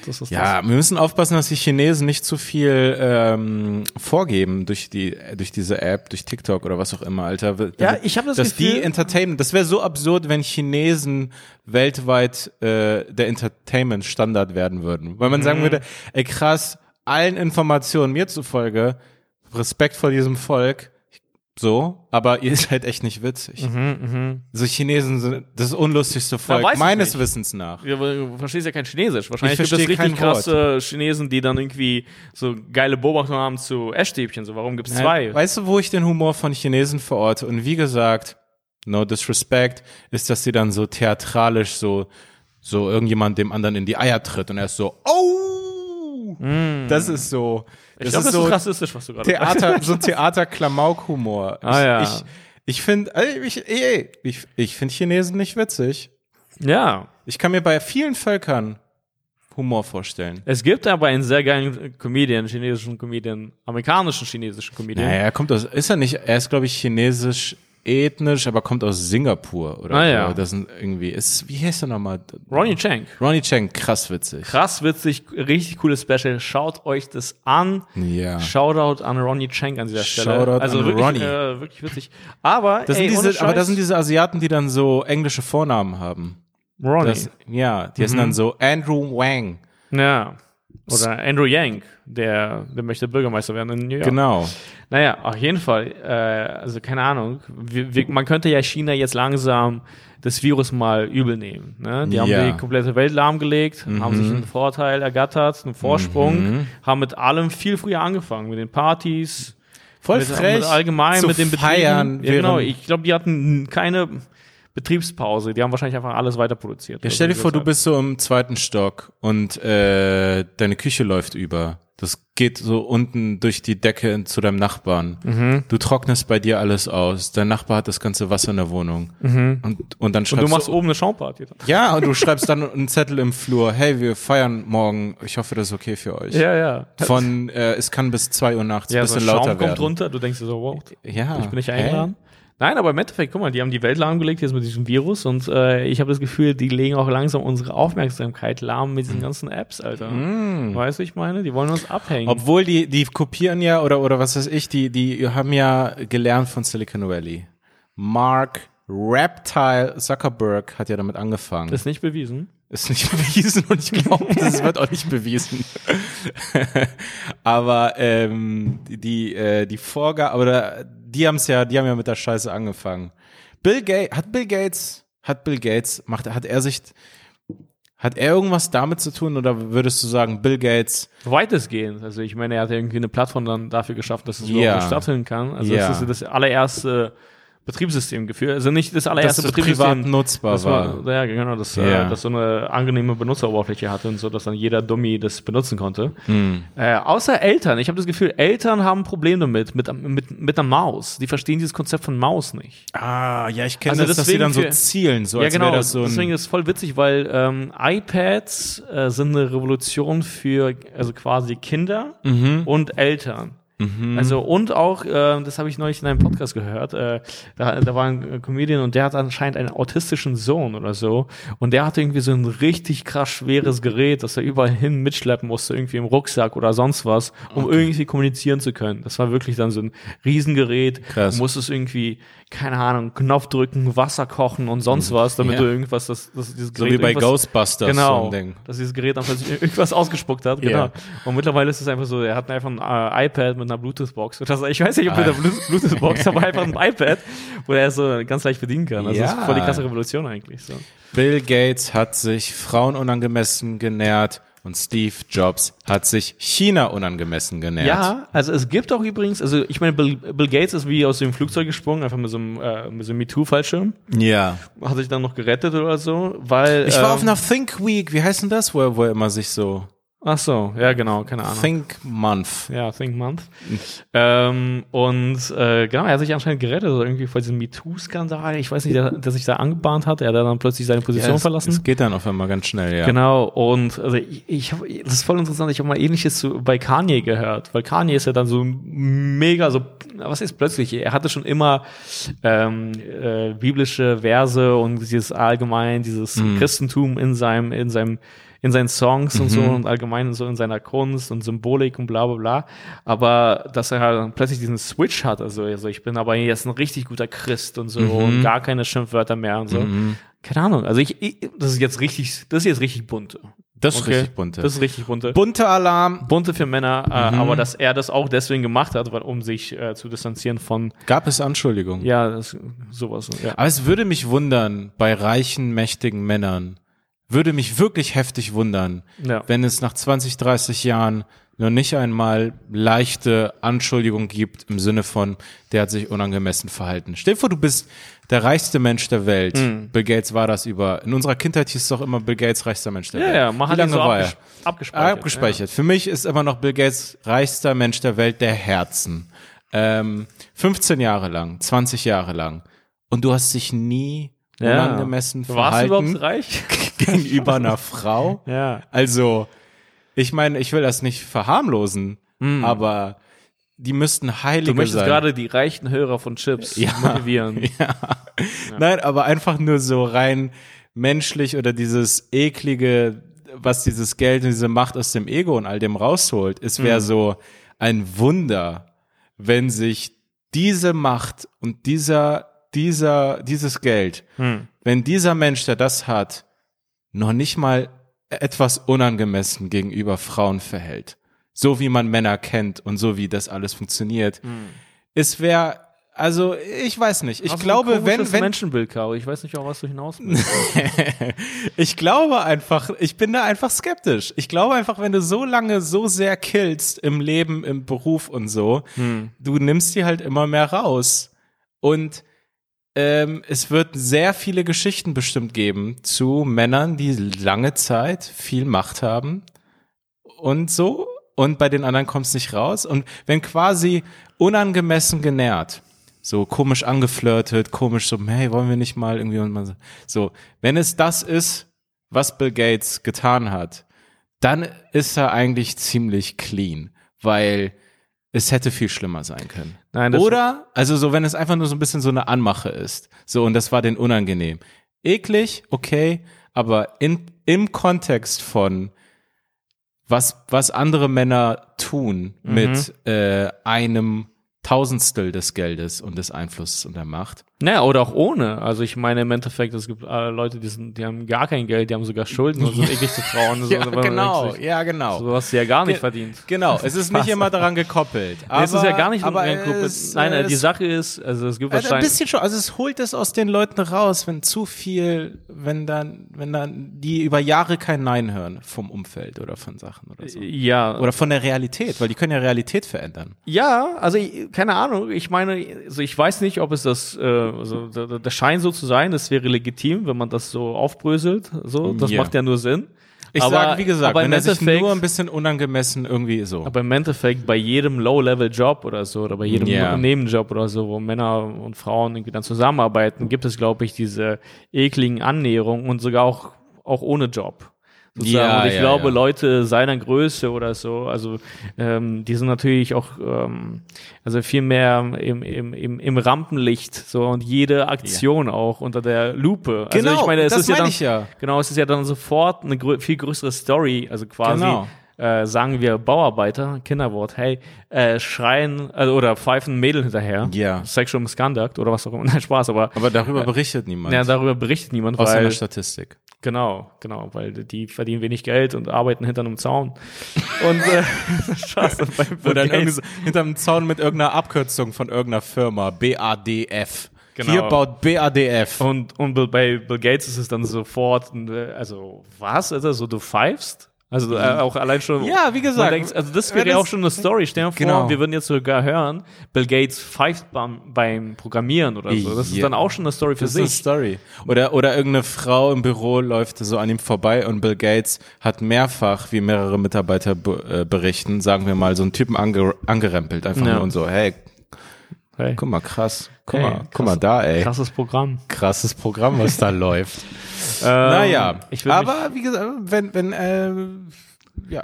das ist Ja, wir müssen aufpassen, dass die Chinesen nicht zu viel ähm, vorgeben durch die durch diese App, durch TikTok oder was auch immer, Alter. Ja, ich hab das dass Gefühl- die Entertainment, das wäre so absurd, wenn Chinesen weltweit äh, der Entertainment-Standard werden würden, weil man Mhm. sagen würde, ey krass, allen Informationen mir zufolge, Respekt vor diesem Volk, so, aber ihr seid echt nicht witzig. So Chinesen sind das unlustigste Volk Mhm, ich meines. Wissens nach. Ja, du verstehst ja kein Chinesisch. Wahrscheinlich Ich gibt es richtig kein Wort. krasse Chinesen, die dann irgendwie so geile Beobachtungen haben zu Essstäbchen. So, warum gibt es zwei? Weißt du, wo ich den Humor von Chinesen verorte? Und wie gesagt, no disrespect, ist, dass sie dann so theatralisch so, so irgendjemand dem anderen in die Eier tritt und er ist so, oh! Das ist so, ich das glaube, ist das so ist rassistisch, was du gerade Theater, so Theater-Klamauk-Humor. Ah, ja. Ich, ich finde, ich, ey, ich, ich finde Chinesen nicht witzig. Ja. Ich kann mir bei vielen Völkern Humor vorstellen. Es gibt aber einen sehr geilen Comedian, chinesischen Comedian, amerikanischen chinesischen Comedian. Naja, er kommt aus, ist er nicht, er ist, glaube ich, chinesisch ethnisch, aber kommt aus Singapur oder Ah, so. ja. Das sind irgendwie, ist, wie heißt er nochmal? Ronnie Chang. Ronnie Chang, krass witzig. Krass witzig, richtig cooles Special. Schaut euch das an. Ja. Shoutout an Ronnie Chang an dieser Stelle. Shoutout also an wirklich, Ronnie. Äh, wirklich witzig. Aber, Das ey, sind diese, aber das sind diese Asiaten, die dann so englische Vornamen haben. Ronnie. Das, ja, die Mhm. sind dann so Andrew Wang. ja. Oder Andrew Yang, der, der möchte Bürgermeister werden in New York. Genau. Naja, auf jeden Fall. Äh, also keine Ahnung. Wir, wir, man könnte ja China jetzt langsam das Virus mal übel nehmen. Ne? Die haben Ja. die komplette Welt lahmgelegt, haben sich einen Vorteil ergattert, einen Vorsprung, haben mit allem viel früher angefangen, mit den Partys. Voll mit, frech. Mit allgemein zu mit den Betrieben. feiern. Ja, genau. Ich glaube, die hatten keine Betriebspause. Die haben wahrscheinlich einfach alles weiter produziert. Ja, Also stell dir vor, du bist so im zweiten Stock und äh, deine Küche läuft über. Das geht so unten durch die Decke zu deinem Nachbarn. Mhm. Du trocknest bei dir alles aus. Dein Nachbar hat das ganze Wasser in der Wohnung. Und, und dann Und schreibst du machst oben eine Schaumparty. dann. ja, und du schreibst dann einen Zettel im Flur. Hey, wir feiern morgen. Ich hoffe, das ist okay für euch. Ja, ja. Von, äh, es kann bis zwei Uhr nachts ja, ein so bisschen ein lauter Schaum kommt werden. runter, du denkst dir so, wow, Ja. ich bin nicht eingeladen. Nein, aber im Endeffekt, guck mal, die haben die Welt lahmgelegt jetzt mit diesem Virus und äh, ich habe das Gefühl, die legen auch langsam unsere Aufmerksamkeit lahm mit diesen ganzen Apps, Alter. Weißt du, ich meine, die wollen uns abhängen. Obwohl die, die kopieren ja oder, oder was weiß ich, die, die haben ja gelernt von Silicon Valley. Mark Reptile Zuckerberg hat ja damit angefangen. ist nicht bewiesen. ist nicht bewiesen und ich glaube, das wird auch nicht bewiesen. aber ähm, die, die, äh, die Vorgabe, oder die haben es ja, die haben ja mit der Scheiße angefangen. Bill Gates, hat Bill Gates, hat Bill Gates, macht, hat er sich, hat er irgendwas damit zu tun oder würdest du sagen, Bill Gates, Weitestgehend. Also ich meine, er hat irgendwie eine Plattform dann dafür geschafft, dass es Ja. überhaupt stattfinden kann. Also Ja. das ist das allererste Betriebssystem geführt. Also nicht das dass allererste es Betriebssystem. privat nutzbar Das war? war, ja, genau, das, Ja. äh, das so eine angenehme Benutzeroberfläche hatte und so, dass dann jeder Dummy das benutzen konnte. Hm. Äh, außer Eltern. Ich habe das Gefühl, Eltern haben ein Problem damit, mit, mit, mit einer Maus. Die verstehen dieses Konzept von Maus nicht. Ah, ja, ich kenne Also das, dass sie dann so zielen, so ja, als genau. das so Deswegen ist es voll witzig, weil ähm, iPads äh, sind eine Revolution für also quasi Kinder Mhm. und Eltern. Also und auch, äh, das habe ich neulich in einem Podcast gehört, äh, da, da war ein Comedian und der hat anscheinend einen autistischen Sohn oder so und der hatte irgendwie so ein richtig krass schweres Gerät, das er überall hin mitschleppen musste, irgendwie im Rucksack oder sonst was, um irgendwie kommunizieren zu können. Das war wirklich dann so ein Riesengerät. Krass. Du musstest irgendwie, keine Ahnung, Knopf drücken, Wasser kochen und sonst was, damit Ja. du irgendwas, das, das dieses So Gerät wie bei Ghostbusters Genau, so ein Ding. dass dieses Gerät dann plötzlich irgendwas ausgespuckt hat, genau. Ja. Und mittlerweile ist es einfach so, er hat einfach ein äh, iPad mit einer Bluetooth-Box. So. Ich weiß nicht, ob Ah. mit einer Blu- Bluetooth-Box, aber einfach ein iPad, wo er so ganz leicht bedienen kann. Also das Ja. ist voll die krasse Revolution eigentlich. So. Bill Gates hat sich Frauen unangemessen genährt und Steve Jobs hat sich China unangemessen genährt. Ja, also es gibt auch übrigens, also ich meine, Bill, Bill Gates ist wie aus dem Flugzeug gesprungen, einfach mit so einem, äh, mit so einem MeToo-Fallschirm. Ja. Hat sich dann noch gerettet oder so, weil. Ich war ähm, auf einer Think Week, wie heißt denn das, wo er, wo er immer sich so Ach so, ja, genau, keine Ahnung. Think Month. Ja, Think Month. ähm, und äh, genau, er hat sich anscheinend gerettet, also irgendwie vor diesem MeToo-Skandal. Ich weiß nicht, der, der sich da angebahnt hat. Er hat dann plötzlich seine Position es, verlassen. es geht dann auf einmal ganz schnell, ja. Genau, und also ich, ich hab, das ist voll interessant, ich habe mal ähnliches zu, bei Kanye gehört, weil Kanye ist ja dann so mega, so, was ist plötzlich, er hatte schon immer ähm, äh, biblische Verse und dieses allgemein, dieses Mhm. Christentum in seinem, in seinem, in seinen Songs und Mhm. so und allgemein so in seiner Kunst und Symbolik und bla bla bla. Aber dass er halt plötzlich diesen Switch hat, also, also ich bin aber jetzt ein richtig guter Christ und so Mhm. und gar keine Schimpfwörter mehr und so. Keine Ahnung. Also ich, ich, das ist jetzt richtig, das ist jetzt richtig bunte. Das ist Okay? richtig bunte. Das ist richtig bunte. bunte Alarm. bunte für Männer, äh, Mhm. aber dass er das auch deswegen gemacht hat, weil, um sich äh, zu distanzieren von, Gab es Anschuldigungen? ja, das, sowas. Ja. Aber es würde mich wundern, bei reichen, mächtigen Männern, würde mich wirklich heftig wundern, Ja. wenn es nach 20, 30 Jahren noch nicht einmal leichte Anschuldigungen gibt im Sinne von, der hat sich unangemessen verhalten. Stell dir vor, du bist der reichste Mensch der Welt. Hm. Bill Gates war das über, in unserer Kindheit hieß es doch immer Bill Gates reichster Mensch der Ja, Welt. ja, man Wie hat ihn lange so war abges er? abgespeichert. Abgespeichert. Für mich ist immer noch Bill Gates reichster Mensch der Welt der Herzen. Ähm, 15 Jahre lang, 20 Jahre lang. Und du hast dich nie Ja. unangemessen Ja. Warst du verhalten überhaupt reich? gegenüber einer Frau. ja. Also, ich meine, ich will das nicht verharmlosen, aber die müssten Heilige Du möchtest sein. gerade die reichen Hörer von Chips Ja. motivieren. Nein, aber einfach nur so rein menschlich oder dieses eklige, was dieses Geld und diese Macht aus dem Ego und all dem rausholt. Es wäre so ein Wunder, wenn sich diese Macht und dieser, dieser, dieses Geld, wenn dieser Mensch, der das hat, noch nicht mal etwas unangemessen gegenüber Frauen verhält. So wie man Männer kennt und so wie das alles funktioniert. Es wäre, also ich weiß nicht. Ich du glaube, wenn, wenn Menschenbild, Caro. Ich weiß nicht, auf was du hinaus willst. ich glaube einfach, ich bin da einfach skeptisch. Ich glaube einfach, wenn du so lange so sehr killst im Leben, im Beruf und so, du nimmst die halt immer mehr raus. Und ähm, es wird sehr viele Geschichten bestimmt geben zu Männern, die lange Zeit viel Macht haben und so. Und bei den anderen kommt es nicht raus. Und wenn quasi unangemessen genährt, so komisch angeflirtet, komisch so, hey, wollen wir nicht mal irgendwie und man so, so, wenn es das ist, was Bill Gates getan hat, dann ist er eigentlich ziemlich clean, weil es hätte viel schlimmer sein können. Nein, Oder, also so, wenn es einfach nur so ein bisschen so eine Anmache ist, so, und das war den unangenehm. Eklig, okay, aber in, im Kontext von, was, was andere Männer tun Mhm. mit äh, einem Tausendstel des Geldes und des Einflusses und der Macht. Naja, oder auch ohne. Also ich meine im Endeffekt, es gibt äh, Leute, die, sind, die haben gar kein Geld, die haben sogar Schulden und sind eklig zu Frauen. So, Ja, genau, sich, ja, genau. So hast du ja gar nicht Ge- verdient. Genau, es ist nicht immer daran gekoppelt. Nee, Aber, es ist ja gar nicht aber es, Nein, die es- Sache ist, also es gibt Also ein wahrscheinlich. bisschen schon, also es holt es aus den Leuten raus, wenn zu viel, wenn dann, wenn dann die über Jahre kein Nein hören vom Umfeld oder von Sachen oder so. Ja, Oder von der Realität, weil die können ja Realität verändern. Ja, also keine Ahnung. Ich meine, also ich weiß nicht, ob es das, äh, also der, der Schein so zu sein, das wäre legitim, wenn man das so aufbröselt. So, das Ja. macht ja nur Sinn. Ich Aber- sage, wie gesagt, aber wenn im er sich Endeffekt- nur ein bisschen unangemessen irgendwie so. Aber im Endeffekt bei jedem Low-Level-Job oder so oder bei jedem Ja. Nebenjob oder so, wo Männer und Frauen irgendwie dann zusammenarbeiten, gibt es, glaube ich, diese ekligen Annäherungen und sogar auch, auch ohne Job. Sozusagen. Ja, und ich ja, glaube, ja. Leute seiner Größe oder so, also ähm, die sind natürlich auch ähm, also viel mehr im, im, im, im Rampenlicht so und jede Aktion auch unter der Lupe. Also Genau, ich meine, es das ist ja meine dann, ich ja. Genau, es ist ja dann sofort eine grö viel größere Story, also quasi Genau. äh, sagen wir Bauarbeiter, Kinderwort, hey, äh, schreien also, oder pfeifen Mädel hinterher, Ja. Sexual Misconduct oder was auch immer, nein, Spaß, aber Aber darüber berichtet niemand. ja, darüber berichtet niemand, außer in weil der Statistik. Genau, genau, weil die verdienen wenig Geld und arbeiten hinter einem Zaun. Und äh, Bill Oder so hinterm Zaun mit irgendeiner Abkürzung von irgendeiner Firma. BADF. Genau. Hier baut BADF. und, und bei Bill Gates ist es dann sofort, äh, also was? Ist das so, du pfeifst? Also äh, auch allein schon. Ja, wie gesagt, denkt, also das wäre wenn ja auch das- schon eine Story. Stell dir vor, Genau. wir würden jetzt sogar hören, Bill Gates pfeift beim, beim Programmieren oder so. Das ist Ja. dann auch schon eine Story für Das ist eine sich. Story. Oder, oder irgendeine Frau im Büro läuft so an ihm vorbei und Bill Gates hat mehrfach, wie mehrere Mitarbeiter be äh, berichten, sagen wir mal, so einen Typen ange angerempelt. Einfach Ja. nur und so, hey, Hey, guck mal, krass. Guck Hey, mal, krass. guck mal da, ey. krasses Programm. Krasses Programm, was da läuft. Ähm, Naja, aber wie gesagt, wenn, wenn, äh, ja,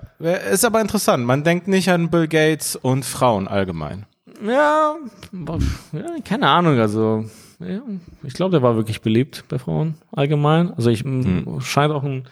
ist aber interessant. Man denkt nicht an Bill Gates und Frauen allgemein. Ja, ja keine Ahnung, also ja, ich glaube, der war wirklich beliebt bei Frauen allgemein. Also ich m, scheint auch ein,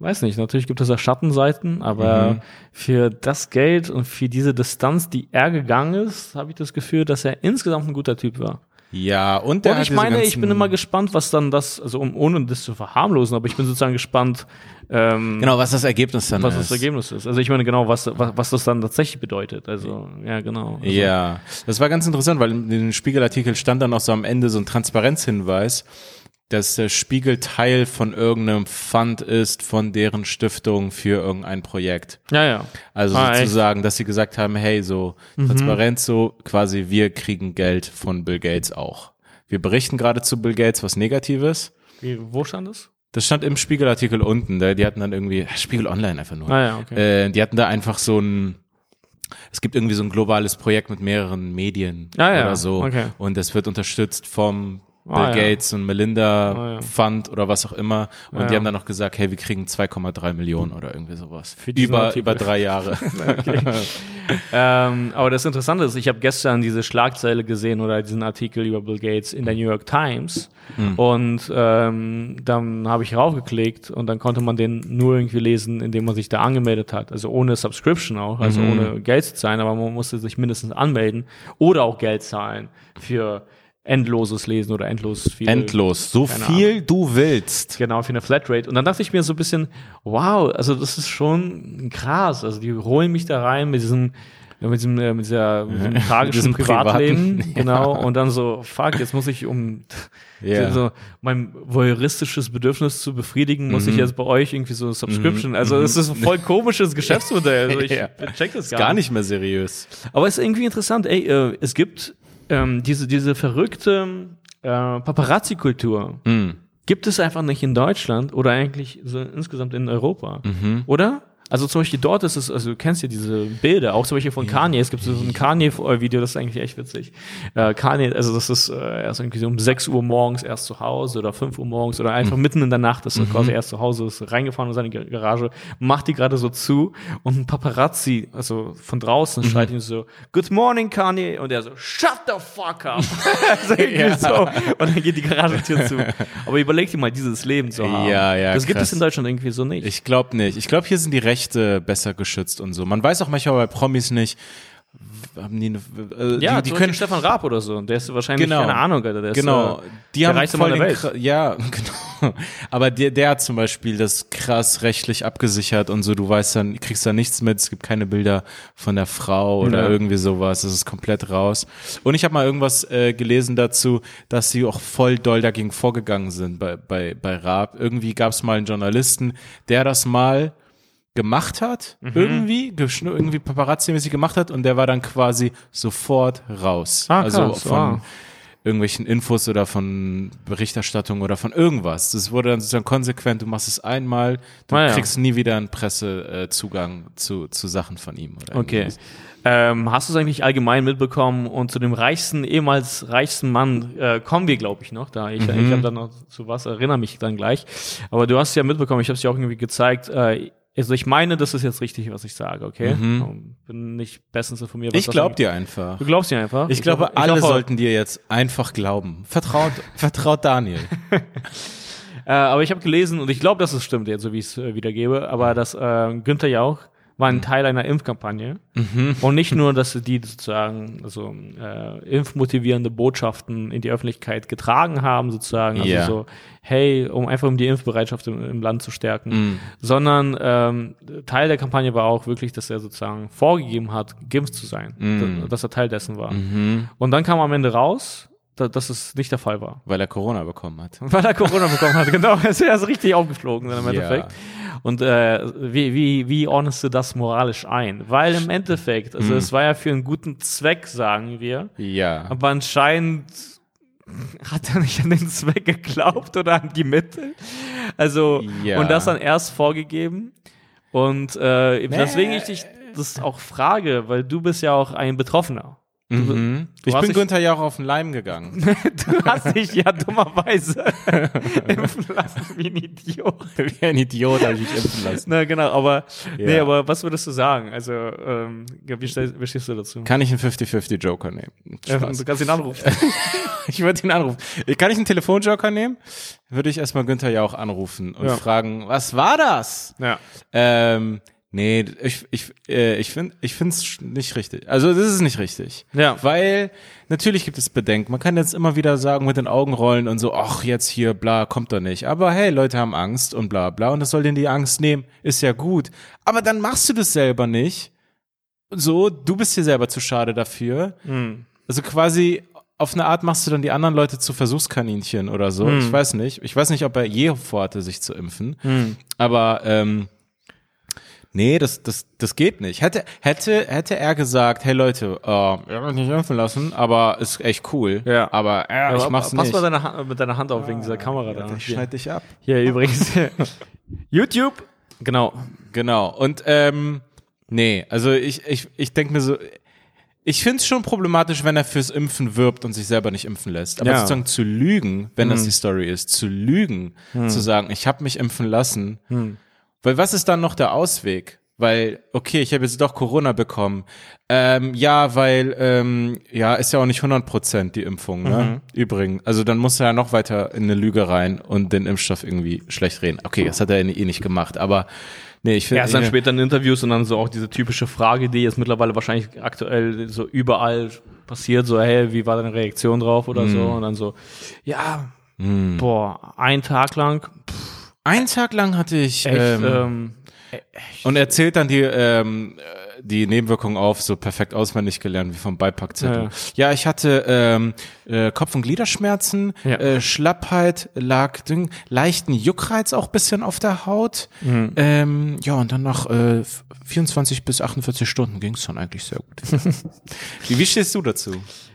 weiß nicht, natürlich gibt es da Schattenseiten, aber für das Geld und für diese Distanz, die er gegangen ist, habe ich das Gefühl, dass er insgesamt ein guter Typ war. Ja, und der Und ich meine, ich bin immer gespannt, was dann das, also um, ohne das zu verharmlosen, aber ich bin sozusagen gespannt, ähm, Genau, was das Ergebnis dann was ist. das Ergebnis ist. Also ich meine genau, was, was, was das dann tatsächlich bedeutet. Also, ja, genau. Also, Ja, das war ganz interessant, weil in dem Spiegelartikel stand dann auch so am Ende so ein Transparenzhinweis, dass der Spiegel Teil von irgendeinem Fund ist, von deren Stiftung für irgendein Projekt. Ja, ja. Also Ah, echt? Mhm. sozusagen, dass sie gesagt haben, hey, so Transparenz, so quasi wir kriegen Geld von Bill Gates auch. Wir berichten gerade zu Bill Gates was Negatives. Wie, wo stand es? Das stand im Spiegelartikel unten. Da, die hatten dann irgendwie, Spiegel Online einfach nur. Ah ja, okay. Äh, die hatten da einfach so ein, es gibt irgendwie so ein globales Projekt mit mehreren Medien Ah, ja, oder so. okay. Und das wird unterstützt vom Bill Ah, ja. Gates und Melinda Ah, ja. Fund oder was auch immer. Und Ja, die ja. haben dann noch gesagt, hey, wir kriegen 2,3 Millionen oder irgendwie sowas. Über, über drei Jahre. Ähm, aber das Interessante ist, ich habe gestern diese Schlagzeile gesehen oder diesen Artikel über Bill Gates in der New York Times und ähm, dann habe ich raufgeklickt und dann konnte man den nur irgendwie lesen, indem man sich da angemeldet hat. Also ohne Subscription auch, also ohne Geld zu zahlen, aber man musste sich mindestens anmelden oder auch Geld zahlen für endloses Lesen oder endlos viel. Endlos. So viel du willst. Genau, für eine Flatrate. Und dann dachte ich mir so ein bisschen, wow, also das ist schon krass. Also die holen mich da rein mit diesem, mit diesem, äh, mit dieser, mit diesem tragischen diesem Privatleben. privaten, Genau. Und dann so, fuck, jetzt muss ich um Ja. so mein voyeuristisches Bedürfnis zu befriedigen, muss Mhm. ich jetzt bei euch irgendwie so Subscription. Also es ist ein voll komisches Geschäftsmodell. Also ich Ja. check das gar, Gar nicht. nicht mehr seriös. Aber es ist irgendwie interessant, ey, äh, es gibt ähm, diese, diese verrückte äh, Paparazzi-Kultur Mm. gibt es einfach nicht in Deutschland oder eigentlich so insgesamt in Europa. Mhm. Oder? Also zum Beispiel dort ist es, also du kennst ja diese Bilder, auch zum Beispiel von Kanye. Es gibt so ein Kanye-Video, das ist eigentlich echt witzig. Äh, Kanye, also das ist äh, erst irgendwie so um 6 Uhr morgens erst zu Hause oder 5 Uhr morgens oder Mhm. einfach mitten in der Nacht ist er quasi erst zu Hause, ist reingefahren in seine Gar- Garage, macht die gerade so zu und ein Paparazzi, also von draußen, Mhm. schreit ihm so, Good morning, Kanye. Und er so, Shut the fuck up. also irgendwie so. Und dann geht die Garagentür zu. Aber überleg dir mal, dieses Leben zu haben. Ja, ja, Das gibt krass. es in Deutschland irgendwie so nicht. Ich glaube nicht. Ich glaube, hier sind die Rechte besser geschützt und so. Man weiß auch manchmal bei Promis nicht, haben die, eine, äh, ja, die, die können Stefan Raab oder so. Der ist wahrscheinlich, Genau. keine Ahnung, Alter. Der ist, Genau, äh, die der haben voll der Welt. Ja, genau. Aber der, der hat zum Beispiel das krass rechtlich abgesichert und so. Du weißt dann, kriegst da nichts mit. Es gibt keine Bilder von der Frau oder Ja. irgendwie sowas. Das ist komplett raus. Und ich habe mal irgendwas äh, gelesen dazu, dass sie auch voll doll dagegen vorgegangen sind bei bei bei Raab. Irgendwie gab es mal einen Journalisten, der das mal gemacht hat, Mhm. irgendwie, irgendwie Paparazzi-mäßig gemacht hat und der war dann quasi sofort raus. Ah, also krass, von, wow. irgendwelchen Infos oder von Berichterstattung oder von irgendwas. Das wurde dann sozusagen konsequent, du machst es einmal, du Ah, ja. kriegst nie wieder einen Pressezugang Zugang zu, zu Sachen von ihm. Okay. irgendwas. Ähm, hast du es eigentlich allgemein mitbekommen? Und zu dem reichsten, ehemals reichsten Mann äh, kommen wir, glaube ich, noch. Da ich, ich habe dann noch zu was, erinnere mich dann gleich. Aber du hast es ja mitbekommen, ich habe es dir auch irgendwie gezeigt. Äh, also ich meine, das ist jetzt richtig, was ich sage, okay? Ähm, Bin nicht bestens informiert. was Ich angeht. dir einfach. Du glaubst dir einfach? Ich glaube, glaub- alle hoffe- sollten dir jetzt einfach glauben. Vertraut, vertraut Daniel. Äh, aber ich habe gelesen und ich glaube, dass es stimmt jetzt, so wie ich es äh, wiedergebe, aber dass äh, Günther Jauch war ein Teil einer Impfkampagne. Und nicht nur, dass die sozusagen also äh, impfmotivierende Botschaften in die Öffentlichkeit getragen haben sozusagen, also Ja. so hey, um einfach um die Impfbereitschaft im, im Land zu stärken, sondern ähm, Teil der Kampagne war auch wirklich, dass er sozusagen vorgegeben hat, geimpft zu sein, dass, dass er Teil dessen war. Und dann kam am Ende raus, da, dass es nicht der Fall war. Weil er Corona bekommen hat. Weil er Corona bekommen hat, genau. Er ist richtig aufgeflogen dann im Ja. Endeffekt. Und äh, wie, wie, wie ordnest du das moralisch ein? Weil im Endeffekt, also es war ja für einen guten Zweck, sagen wir, Ja. aber anscheinend hat er nicht an den Zweck geglaubt oder an die Mittel. Also, Ja. und das dann erst vorgegeben. Und äh, deswegen ich dich das auch frage, weil du bist ja auch ein Betroffener. Mhm. Ich hast bin dich- Günther Jauch auf den Leim gegangen. Du hast dich ja dummerweise impfen lassen wie ein Idiot. Wie ein Idiot habe ich mich impfen lassen. Na genau, aber Ja. nee, aber was würdest du sagen? Also ähm, wie, stell, wie stehst du dazu? Kann ich einen 50-50 Joker nehmen? Äh, Spaß. du kannst ihn anrufen. Ich würde ihn anrufen. Kann ich einen Telefonjoker nehmen? Würde ich erstmal Günther Jauch anrufen und Ja. fragen, was war das? ja. Ähm, nee, ich, ich, äh, ich finde ich nicht richtig. Also das ist nicht richtig. Ja. Weil natürlich gibt es Bedenken. Man kann jetzt immer wieder sagen, mit den Augen rollen und so, ach, jetzt hier, bla, kommt doch nicht. Aber hey, Leute haben Angst und bla bla. Und das soll denen die Angst nehmen, ist ja gut. Aber dann machst du das selber nicht. So, du bist dir selber zu schade dafür. Hm. Also quasi auf eine Art machst du dann die anderen Leute zu Versuchskaninchen oder so. Hm. Ich weiß nicht. Ich weiß nicht, ob er je vorhatte, sich zu impfen. Aber ähm, nee, das, das, das geht nicht. Hätte, hätte, hätte er gesagt, hey Leute, äh, ihr habt mich nicht impfen lassen, aber ist echt cool. Ja. Aber äh, ich Aber mach's pass nicht. mal deine Hand, mit deiner Hand auf wegen dieser Kamera da. ich schneid dich ab. hier übrigens. YouTube. Genau. Genau. Und ähm, nee, also ich, ich, ich denke mir so, ich finde es schon problematisch, wenn er fürs Impfen wirbt und sich selber nicht impfen lässt. Aber Ja. sozusagen zu lügen, wenn das die Story ist, zu lügen, zu sagen, ich habe mich impfen lassen. Weil was ist dann noch der Ausweg? Weil, okay, ich habe jetzt doch Corona bekommen. Ähm, ja, weil, ähm, ja, ist ja auch nicht 100 Prozent die Impfung, ne? Übrigens. Also dann muss er ja noch weiter in eine Lüge rein und den Impfstoff irgendwie schlecht reden. Okay, das hat er eh nicht gemacht, aber nee, ich finde. Erst dann später in Interviews und dann so auch diese typische Frage, die jetzt mittlerweile wahrscheinlich aktuell so überall passiert, so, hey, wie war deine Reaktion drauf oder so? Und dann so, ja, boah, ein Tag lang, Einen Tag lang hatte ich echt, ähm, ähm, und er zählt dann die ähm, äh, die Nebenwirkungen auf, so perfekt auswendig gelernt wie vom Beipackzettel. Ja, ich hatte ähm, äh, Kopf- und Gliederschmerzen, Ja. äh, Schlappheit, lag Ding, leichten Juckreiz auch bisschen auf der Haut. Ähm, ja, und dann nach äh, 24 bis 48 Stunden ging's dann eigentlich sehr gut. wie, wie stehst du dazu?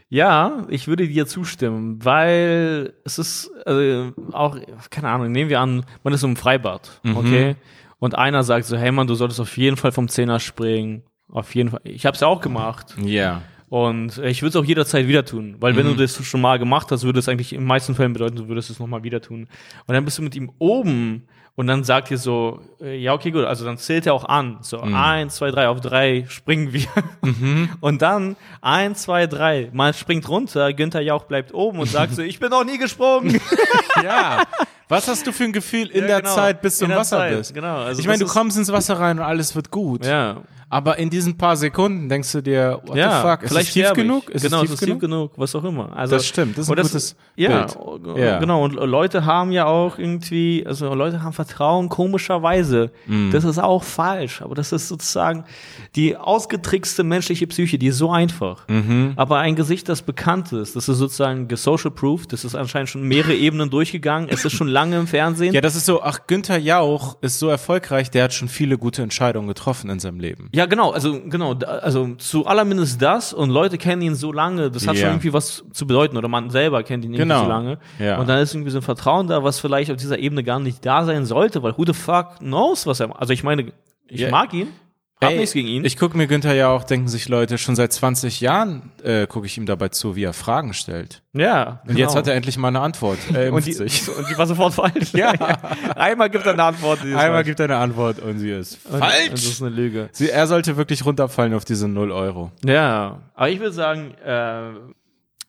Ja, ich würde dir zustimmen, weil es ist also auch, keine Ahnung, nehmen wir an, man ist im Freibad, okay? Und einer sagt so, hey Mann, du solltest auf jeden Fall vom Zehner springen. Auf jeden Fall. Ich habe es ja auch gemacht. Ja. Und ich würde es auch jederzeit wieder tun, weil wenn du das schon mal gemacht hast, würde es eigentlich in den meisten Fällen bedeuten, du würdest es nochmal wieder tun. Und dann bist du mit ihm oben und dann sagt ihr so, äh, ja, okay, gut, also dann zählt er auch an. So, eins, zwei, drei, auf drei springen wir. Und dann eins, zwei, drei, mal springt runter, Günther Jauch bleibt oben und sagt so, ich bin noch nie gesprungen. Ja. Was hast du für ein Gefühl in Ja, der genau. Du bis du In im Wasser Zeit, bist? genau. Also ich meine, du kommst ins Wasser rein und alles wird gut. ja. Aber in diesen paar Sekunden denkst du dir, what ja, the fuck, ist vielleicht es tief genug? Ist genau, es es tief ist genug? tief genug, was auch immer. Also, Das stimmt, das ist ein und gutes ja, Bild. äh, Ja. genau. Und Leute haben ja auch irgendwie, also Leute haben Vertrauen komischerweise. Mhm. Das ist auch falsch, aber das ist sozusagen die ausgetrickste menschliche Psyche, die ist so einfach. Mhm. Aber ein Gesicht, das bekannt ist, das ist sozusagen gesocial proof, das ist anscheinend schon mehrere Ebenen durchgegangen, es ist schon lange im Fernsehen. Ja, das ist so, ach, Günther Jauch ist so erfolgreich, der hat schon viele gute Entscheidungen getroffen in seinem Leben. Ja, genau, also genau, also zu allermindest das und Leute kennen ihn so lange, das hat Ja. schon irgendwie was zu bedeuten oder man selber kennt ihn irgendwie Genau. so lange. Ja. Und dann ist irgendwie so ein Vertrauen da, was vielleicht auf dieser Ebene gar nicht da sein sollte, weil who the fuck knows, was er Also ich meine, ich Ja. mag ihn, hab nichts gegen ihn. Ich gucke mir Günther ja auch, denken sich Leute, schon seit 20 Jahren äh, gucke ich ihm dabei zu, wie er Fragen stellt. ja. Und jetzt hat er endlich mal eine Antwort. Er und die, und die war sofort falsch. Ja. Einmal gibt er eine Antwort. die ist Einmal falsch. gibt er eine Antwort und sie ist Und- falsch. und Das ist eine Lüge. Sie, er sollte wirklich runterfallen auf diese 0 Euro. Ja, aber ich würde sagen, äh,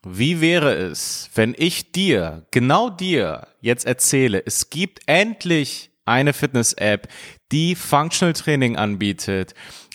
Wie wäre es, wenn ich dir, genau dir, jetzt erzähle, es gibt endlich eine Fitness-App, die Functional Training anbietet.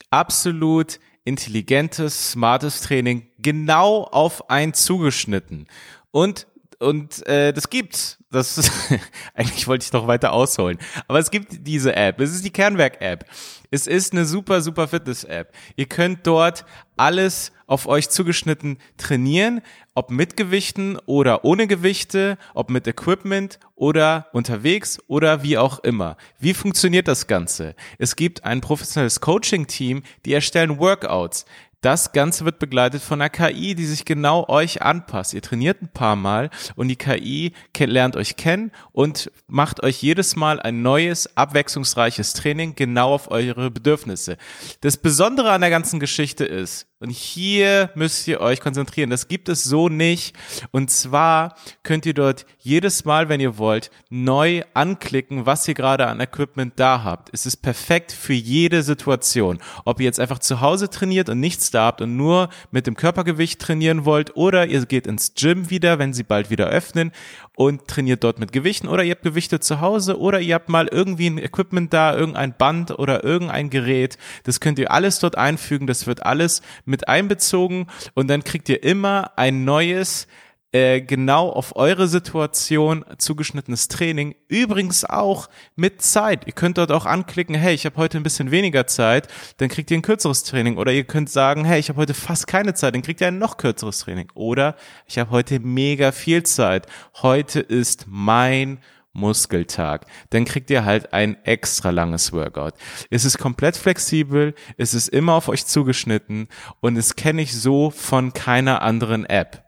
Absolut intelligentes, smartes Training, genau auf einen zugeschnitten. Und und äh, das gibt's. Das ist, eigentlich wollte ich noch weiter ausholen. Aber es gibt diese App. Es ist die Kernwerk-App. Es ist eine super, super Fitness-App. Ihr könnt dort alles auf euch zugeschnitten trainieren, ob mit Gewichten oder ohne Gewichte, ob mit Equipment oder unterwegs oder wie auch immer. Wie funktioniert das Ganze? Es gibt ein professionelles Coaching-Team, die erstellen Workouts. Das Ganze wird begleitet von einer KI, die sich genau euch anpasst. Ihr trainiert ein paar Mal und die KI lernt euch kennen und macht euch jedes Mal ein neues, abwechslungsreiches Training genau auf eure Bedürfnisse. Das Besondere an der ganzen Geschichte ist, und hier müsst ihr euch konzentrieren, das gibt es so nicht. Und zwar könnt ihr dort jedes Mal, wenn ihr wollt, neu anklicken, was ihr gerade an Equipment da habt. Es ist perfekt für jede Situation. Ob ihr jetzt einfach zu Hause trainiert und nichts da habt und nur mit dem Körpergewicht trainieren wollt oder ihr geht ins Gym wieder, wenn sie bald wieder öffnen und trainiert dort mit Gewichten oder ihr habt Gewichte zu Hause oder ihr habt mal irgendwie ein Equipment da, irgendein Band oder irgendein Gerät. Das könnt ihr alles dort einfügen. Das wird alles mit einbezogen und dann kriegt ihr immer ein neues äh, genau auf eure Situation zugeschnittenes Training. Übrigens auch mit Zeit. Ihr könnt dort auch anklicken, hey, ich habe heute ein bisschen weniger Zeit, dann kriegt ihr ein kürzeres Training. Oder ihr könnt sagen, hey, ich habe heute fast keine Zeit, dann kriegt ihr ein noch kürzeres Training. Oder ich habe heute mega viel Zeit. Heute ist mein Muskeltag, dann kriegt ihr halt ein extra langes Workout. Es ist komplett flexibel, es ist immer auf euch zugeschnitten und es kenne ich so von keiner anderen App.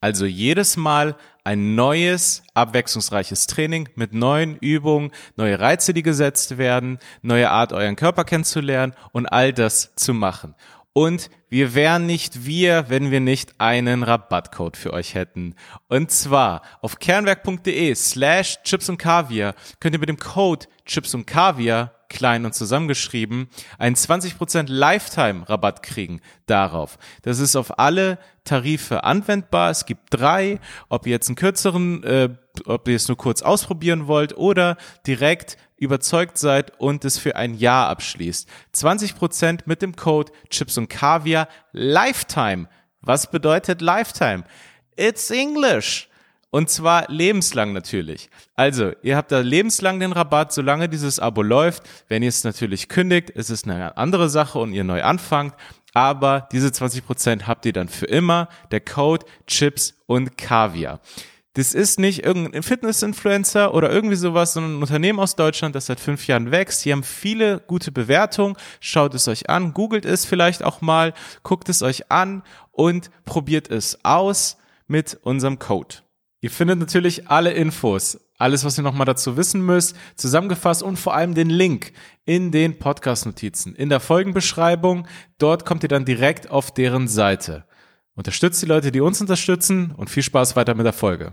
Also jedes Mal ein neues, abwechslungsreiches Training mit neuen Übungen, neue Reize, die gesetzt werden, neue Art, euren Körper kennenzulernen und all das zu machen. Und wir wären nicht wir, wenn wir nicht einen Rabattcode für euch hätten. Und zwar auf kernwerk.de slash chips und kaviar könnt ihr mit dem Code chips und kaviar klein und zusammengeschrieben, einen 20% Lifetime-Rabatt kriegen darauf. Das ist auf alle Tarife anwendbar. Es gibt drei, ob ihr jetzt einen kürzeren, äh, ob ihr es nur kurz ausprobieren wollt oder direkt überzeugt seid und es für ein Jahr abschließt. 20% mit dem Code Chips und Kaviar Lifetime. Was bedeutet Lifetime? It's English. Und zwar lebenslang natürlich. Also, ihr habt da lebenslang den Rabatt, solange dieses Abo läuft. Wenn ihr es natürlich kündigt, ist es eine andere Sache und ihr neu anfangt. Aber diese 20% habt ihr dann für immer. Der Code Chips und Kaviar. Das ist nicht irgendein Fitness-Influencer oder irgendwie sowas, sondern ein Unternehmen aus Deutschland, das seit fünf Jahren wächst. Die haben viele gute Bewertungen. Schaut es euch an, googelt es vielleicht auch mal, guckt es euch an und probiert es aus mit unserem Code. Ihr findet natürlich alle Infos, alles, was ihr nochmal dazu wissen müsst, zusammengefasst und vor allem den Link in den Podcast-Notizen, in der Folgenbeschreibung. Dort kommt ihr dann direkt auf deren Seite. Unterstützt die Leute, die uns unterstützen und viel Spaß weiter mit der Folge.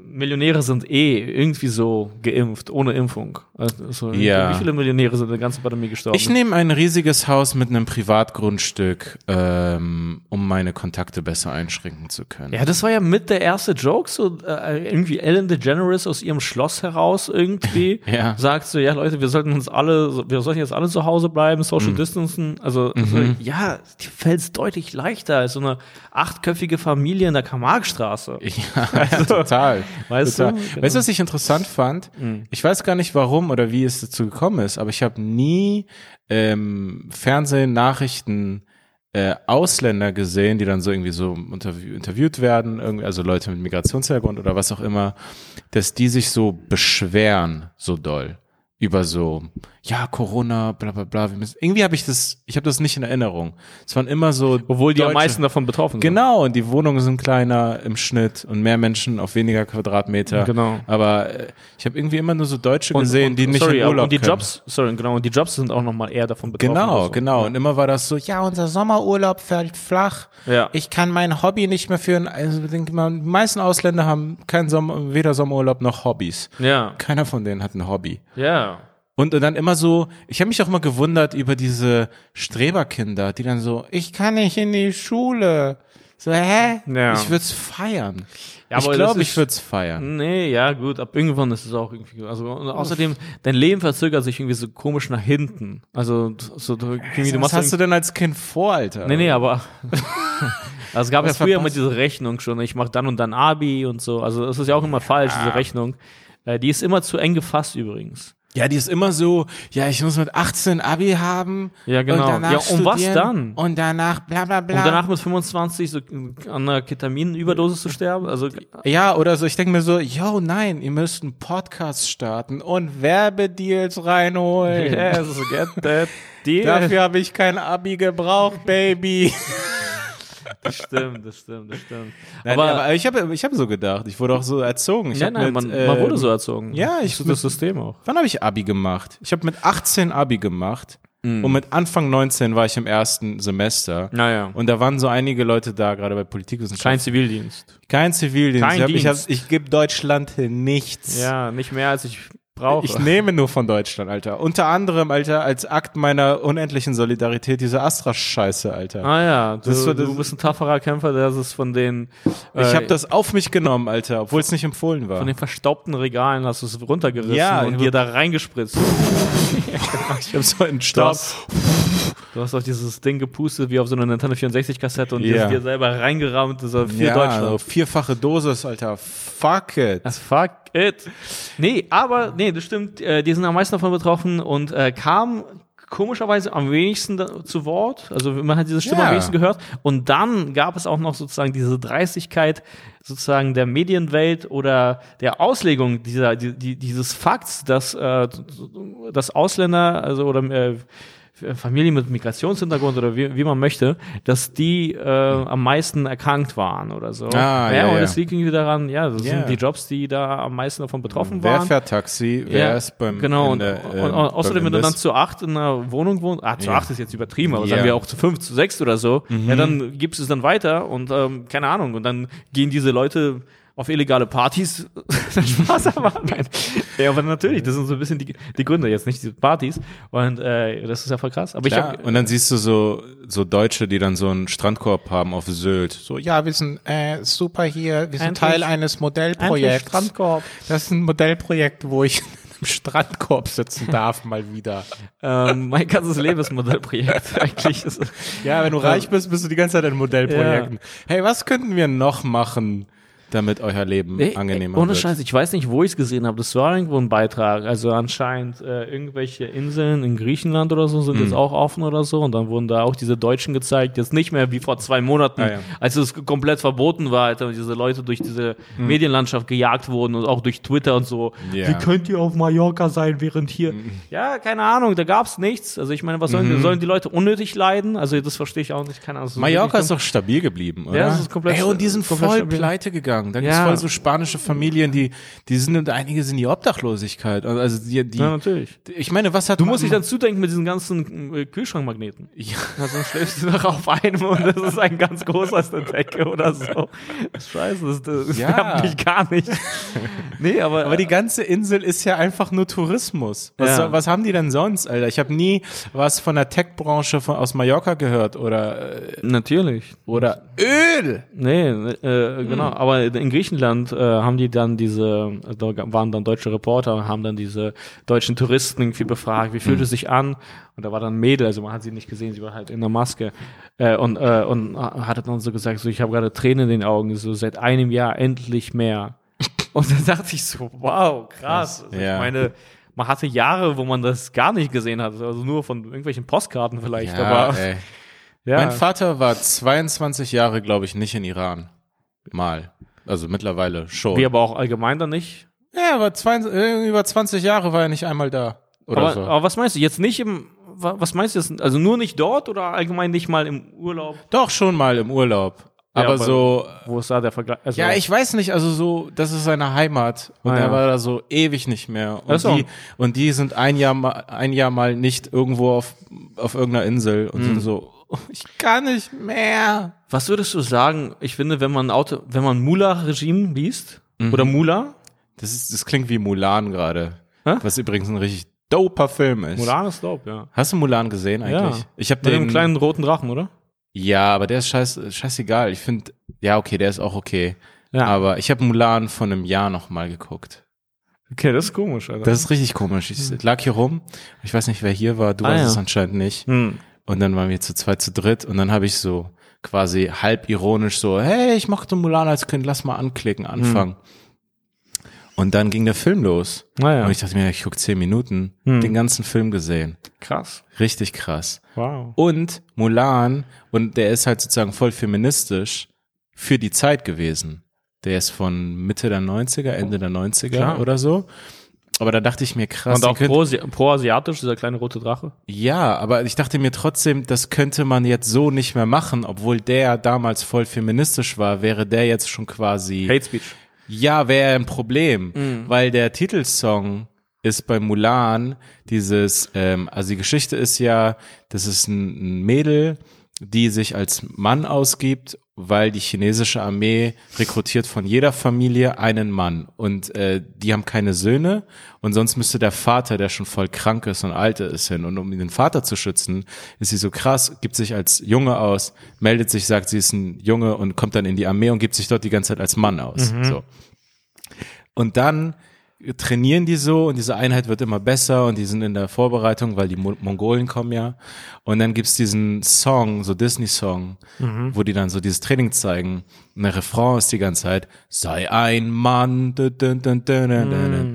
Millionäre sind eh irgendwie so geimpft, ohne Impfung. Also, so, Ja. Wie viele Millionäre sind in der ganzen Pandemie gestorben? Ich nehme ein riesiges Haus mit einem Privatgrundstück, ähm, um meine Kontakte besser einschränken zu können. ja, das war ja mit der erste Joke, so äh, irgendwie Ellen DeGeneres aus ihrem Schloss heraus irgendwie Ja. sagt so, ja Leute, wir sollten uns alle, wir sollten jetzt alle zu Hause bleiben, Social Distancen. Also, also ja, die fällt es deutlich leichter als so eine achtköpfige Familie in der Karl-Marx-Straße. Ja, total. Weißt total. du? Genau. Weißt du, was ich interessant fand? Ich weiß gar nicht warum oder wie es dazu gekommen ist, aber ich habe nie ähm, Fernsehen, Nachrichten, äh, Ausländer gesehen, die dann so irgendwie so interview interviewt werden, irgendwie, also Leute mit Migrationshintergrund oder was auch immer, dass die sich so beschweren, so doll. über so, ja, Corona, bla bla bla. Wir müssen, irgendwie habe ich das, ich habe das nicht in Erinnerung. Es waren immer so. Obwohl die am meisten davon betroffen sind. Genau, und die Wohnungen sind kleiner im Schnitt und mehr Menschen auf weniger Quadratmeter. Genau. Aber äh, ich habe irgendwie immer nur so Deutsche Und, gesehen, und, die nicht sorry, in Urlaub und die können. Jobs, sorry, genau, und die Jobs sind auch nochmal eher davon betroffen. Genau, so. genau. Und immer war das so, ja, unser Sommerurlaub fällt flach. Ja. Ich kann mein Hobby nicht mehr führen. Also, ich denke mal, die meisten Ausländer haben keinen Sommer, weder Sommerurlaub noch Hobbys. Ja, Keiner von denen hat ein Hobby. ja. Und, und dann immer so, ich habe mich auch immer gewundert über diese Streberkinder, die dann so, ich kann nicht in die Schule. So, hä? Ja. Ich würd's feiern. Ja, ich aber glaube, ich ist- würd's feiern. Nee, ja, gut, ab irgendwann ist es auch irgendwie, also, und außerdem, dein Leben verzögert sich irgendwie so komisch nach hinten. Also, so, du, irgendwie, du Was hast du denn als Kind vor, Alter? Nee, nee, aber. Also es gab Was ja früher verpasst? immer diese Rechnung schon, ich mache dann und dann Abi und so. Also das ist ja auch immer falsch, Ah. diese Rechnung. Äh, die ist immer zu eng gefasst übrigens. Ja, die ist immer so, ja, ich muss mit 18 Abi haben. Ja, genau. Und danach Ja, und was dann? Und danach bla bla bla. Und danach mit 25 so an einer Ketaminüberdosis zu sterben. Also ja, oder so, ich denke mir so, yo, nein, ihr müsst einen Podcast starten und Werbedeals reinholen. yes, get that deal. Dafür habe ich kein Abi gebraucht, Baby. Das stimmt, das stimmt, das stimmt. Nein, aber, aber, ich habe ich hab so gedacht, ich wurde auch so erzogen. Ich ja, hab nein, mit, man, äh, man wurde so erzogen. ja, ich- das ist das System auch. Wann habe ich Abi gemacht? Ich habe mit 18 Abi gemacht Mhm. und mit Anfang 19 war ich im ersten Semester. Naja. Und da waren so einige Leute da, gerade bei Kein Politikwissenschaften. Zivildienst. Kein Zivildienst. Kein ich ich, ich gebe Deutschland nichts. Ja, nicht mehr als ich brauche. Ich nehme nur von Deutschland, Alter. Unter anderem, Alter, als Akt meiner unendlichen Solidarität diese Astra-Scheiße, Alter. Ah ja, du, Das das- du bist ein tapferer Kämpfer, der ist von den ich äh, habe das auf mich genommen, Alter, obwohl es nicht empfohlen war. von den verstaubten Regalen hast du es runtergerissen Ja, und ich- dir da reingespritzt. ich habe so einen hast, du hast auf dieses Ding gepustet wie auf so einer Nintendo 64 Kassette und Ja. dir, dir selber reingerammt, das war Ja, Deutschland. so vierfache Dosis, Alter. Fuck it. Das fuck it. Nee, aber, nee, das stimmt, äh, die sind am meisten davon betroffen und äh, kam komischerweise am wenigsten da, zu Wort. Also man hat diese Stimme Ja. am wenigsten gehört. Und dann gab es auch noch sozusagen diese Dreistigkeit sozusagen der Medienwelt oder der Auslegung dieser, die, die, dieses Fakts, dass, äh, dass Ausländer, also oder äh, Familien mit Migrationshintergrund oder wie, wie man möchte, dass die äh, am meisten erkrankt waren oder so. Ah, ja, und ja. das liegt irgendwie daran, ja, das Ja. sind die Jobs, die da am meisten davon betroffen Wer waren. fährt Taxi? Wer Ja, ist beim genau und, der, und, äh, und außerdem, wenn du dann zu acht in einer Wohnung wohnst, ah, zu Ja. acht ist jetzt übertrieben, aber Ja. Mhm. sagen wir auch zu fünf, zu sechs oder so, ja, dann gibst du es dann weiter und ähm, keine Ahnung und dann gehen diese Leute auf illegale Partys. Spaß nein. Ja, aber natürlich, das sind so ein bisschen die, die Gründe, jetzt nicht diese Partys und äh, das ist ja voll krass. Aber ich Ja, hab, und dann siehst du so, so Deutsche, die dann so einen Strandkorb haben auf Sylt. So, ja, wir sind äh, super hier, wir sind Endlich- Teil eines Modellprojekts. Strandkorb. Das ist ein Modellprojekt, wo ich im Strandkorb sitzen darf, mal wieder. Ähm, mein ganzes Leben ist ein Modellprojekt. Eigentlich ist Ja, wenn du reich bist, bist du die ganze Zeit in Modellprojekten. Hey, was könnten wir noch machen, damit euer Leben Ey, angenehmer Ohne wird? Scheiß, ich weiß nicht, wo ich es gesehen habe. Das war irgendwo ein Beitrag. Also anscheinend äh, irgendwelche Inseln in Griechenland oder so sind Hm. jetzt auch offen oder so. Und dann wurden da auch diese Deutschen gezeigt. Jetzt nicht mehr wie vor zwei Monaten, Ah, ja. als es komplett verboten war, Alter, und diese Leute durch diese Medienlandschaft gejagt wurden und auch durch Twitter und so. Ja. Wie könnt ihr auf Mallorca sein, während hier? Ja, keine Ahnung, da gab's nichts. Also ich meine, was sollen, sollen die Leute unnötig leiden? Also das verstehe ich auch nicht. Keine Ahnung. das Mhm. Mallorca ist doch stabil geblieben, oder? Ja, es ist komplett Ey, und die sind voll pleite gegangen. Da gibt's Ja. voll so spanische Familien, die, die sind, und einige sind in die Obdachlosigkeit. Also die, die, Ja, natürlich. ich meine, was hat Du musst dich dann zudenken mit diesen ganzen äh, Kühlschrankmagneten. Ja. Also dann schläfst du noch auf einem und das ist ein ganz großer aus der Decke oder so. Scheiße, das, das Ja. wärmt mich gar nicht. Nee, aber, Aber die ganze Insel ist ja einfach nur Tourismus. Was, Ja. was haben die denn sonst, Alter? Ich habe nie was von der Tech-Branche aus Mallorca gehört oder, äh, natürlich. oder Öl. Nee, äh, genau. Aber in Griechenland äh, haben die dann diese, da waren dann deutsche Reporter und haben dann diese deutschen Touristen irgendwie befragt, wie fühlt es sich an? Und da war dann ein Mädel, also man hat sie nicht gesehen, sie war halt in der Maske. Äh, und, äh, und hat dann so gesagt, so ich habe gerade Tränen in den Augen, so seit einem Jahr endlich mehr. Und dann dachte ich so, wow, krass. Also Ja. Ich meine, man hatte Jahre, wo man das gar nicht gesehen hat, also nur von irgendwelchen Postkarten vielleicht, aber ey. ja. Mein Vater war 22 Jahre, glaube ich, nicht in Iran. Mal. Also mittlerweile schon. Wie aber auch allgemein dann nicht. ja, aber 20, äh, über 20 Jahre war er nicht einmal da. oder aber, so. aber was meinst du jetzt nicht im, wa- was meinst du jetzt, also nur nicht dort oder allgemein nicht mal im Urlaub? Doch schon mal im Urlaub. Ja, Aber aber- so, Wo ist da der Vergleich? Also, ja, ich weiß nicht, also so, das ist seine Heimat und Ah, er ja. war da so ewig nicht mehr. Und so. die, und die sind ein Jahr mal, ein Jahr mal nicht irgendwo auf, auf irgendeiner Insel und Hm. sind so, "Oh, ich kann nicht mehr. Was würdest du sagen? Ich finde, wenn man Auto, wenn man Mula-Regime liest, Mhm. oder Mula, Das ist, das klingt wie Mulan gerade. Was übrigens ein richtig doper Film ist. Mulan ist dope, ja. Hast du Mulan gesehen eigentlich? Ja. Ich habe Mit dem den kleinen roten Drachen, oder? Ja, aber der ist scheiß, scheißegal. Ich finde, ja, okay, der ist auch okay. Ja. Aber ich habe Mulan von einem Jahr noch mal geguckt. Okay, das ist komisch, Alter. Das ist richtig komisch. Ich lag hier rum. Ich weiß nicht, wer hier war. Du Ah, warst ja. es anscheinend nicht. hm. Und dann waren wir zu zweit, zu dritt. Und dann habe ich so quasi halb ironisch so, hey, ich mochte Mulan als Kind, lass mal anklicken, anfangen. Und dann ging der Film los. Naja, Und ich dachte mir, ich guck zehn Minuten, Hm. den ganzen Film gesehen. krass. Richtig krass. Wow. Und Mulan, und der ist halt sozusagen voll feministisch für die Zeit gewesen. Der ist von Mitte der 90er, Ende der 90er Klar. oder so. Aber da dachte ich mir krass, Und auch pro- pro-asiatisch, dieser kleine rote Drache. ja, aber ich dachte mir trotzdem, das könnte man jetzt so nicht mehr machen, obwohl der damals voll feministisch war, wäre der jetzt schon quasi, Hate Speech. ja, wäre ein Problem, Mhm. weil der Titelsong ist bei Mulan dieses, ähm, also die Geschichte ist ja, das ist ein, ein Mädel, die sich als Mann ausgibt, weil die chinesische Armee rekrutiert von jeder Familie einen Mann und äh, die haben keine Söhne und sonst müsste der Vater, der schon voll krank ist und alt ist, hin und um den Vater zu schützen, ist sie so krass, gibt sich als Junge aus, meldet sich, sagt, sie ist ein Junge und kommt dann in die Armee und gibt sich dort die ganze Zeit als Mann aus. So. Und dann trainieren die so und diese Einheit wird immer besser und die sind in der Vorbereitung, weil die Mo Mongolen kommen ja. Und dann gibt's diesen Song, so Disney-Song, mhm. wo die dann so dieses Training zeigen. Und der Refrain ist die ganze Zeit, sei ein Mann, dun, dun, dun,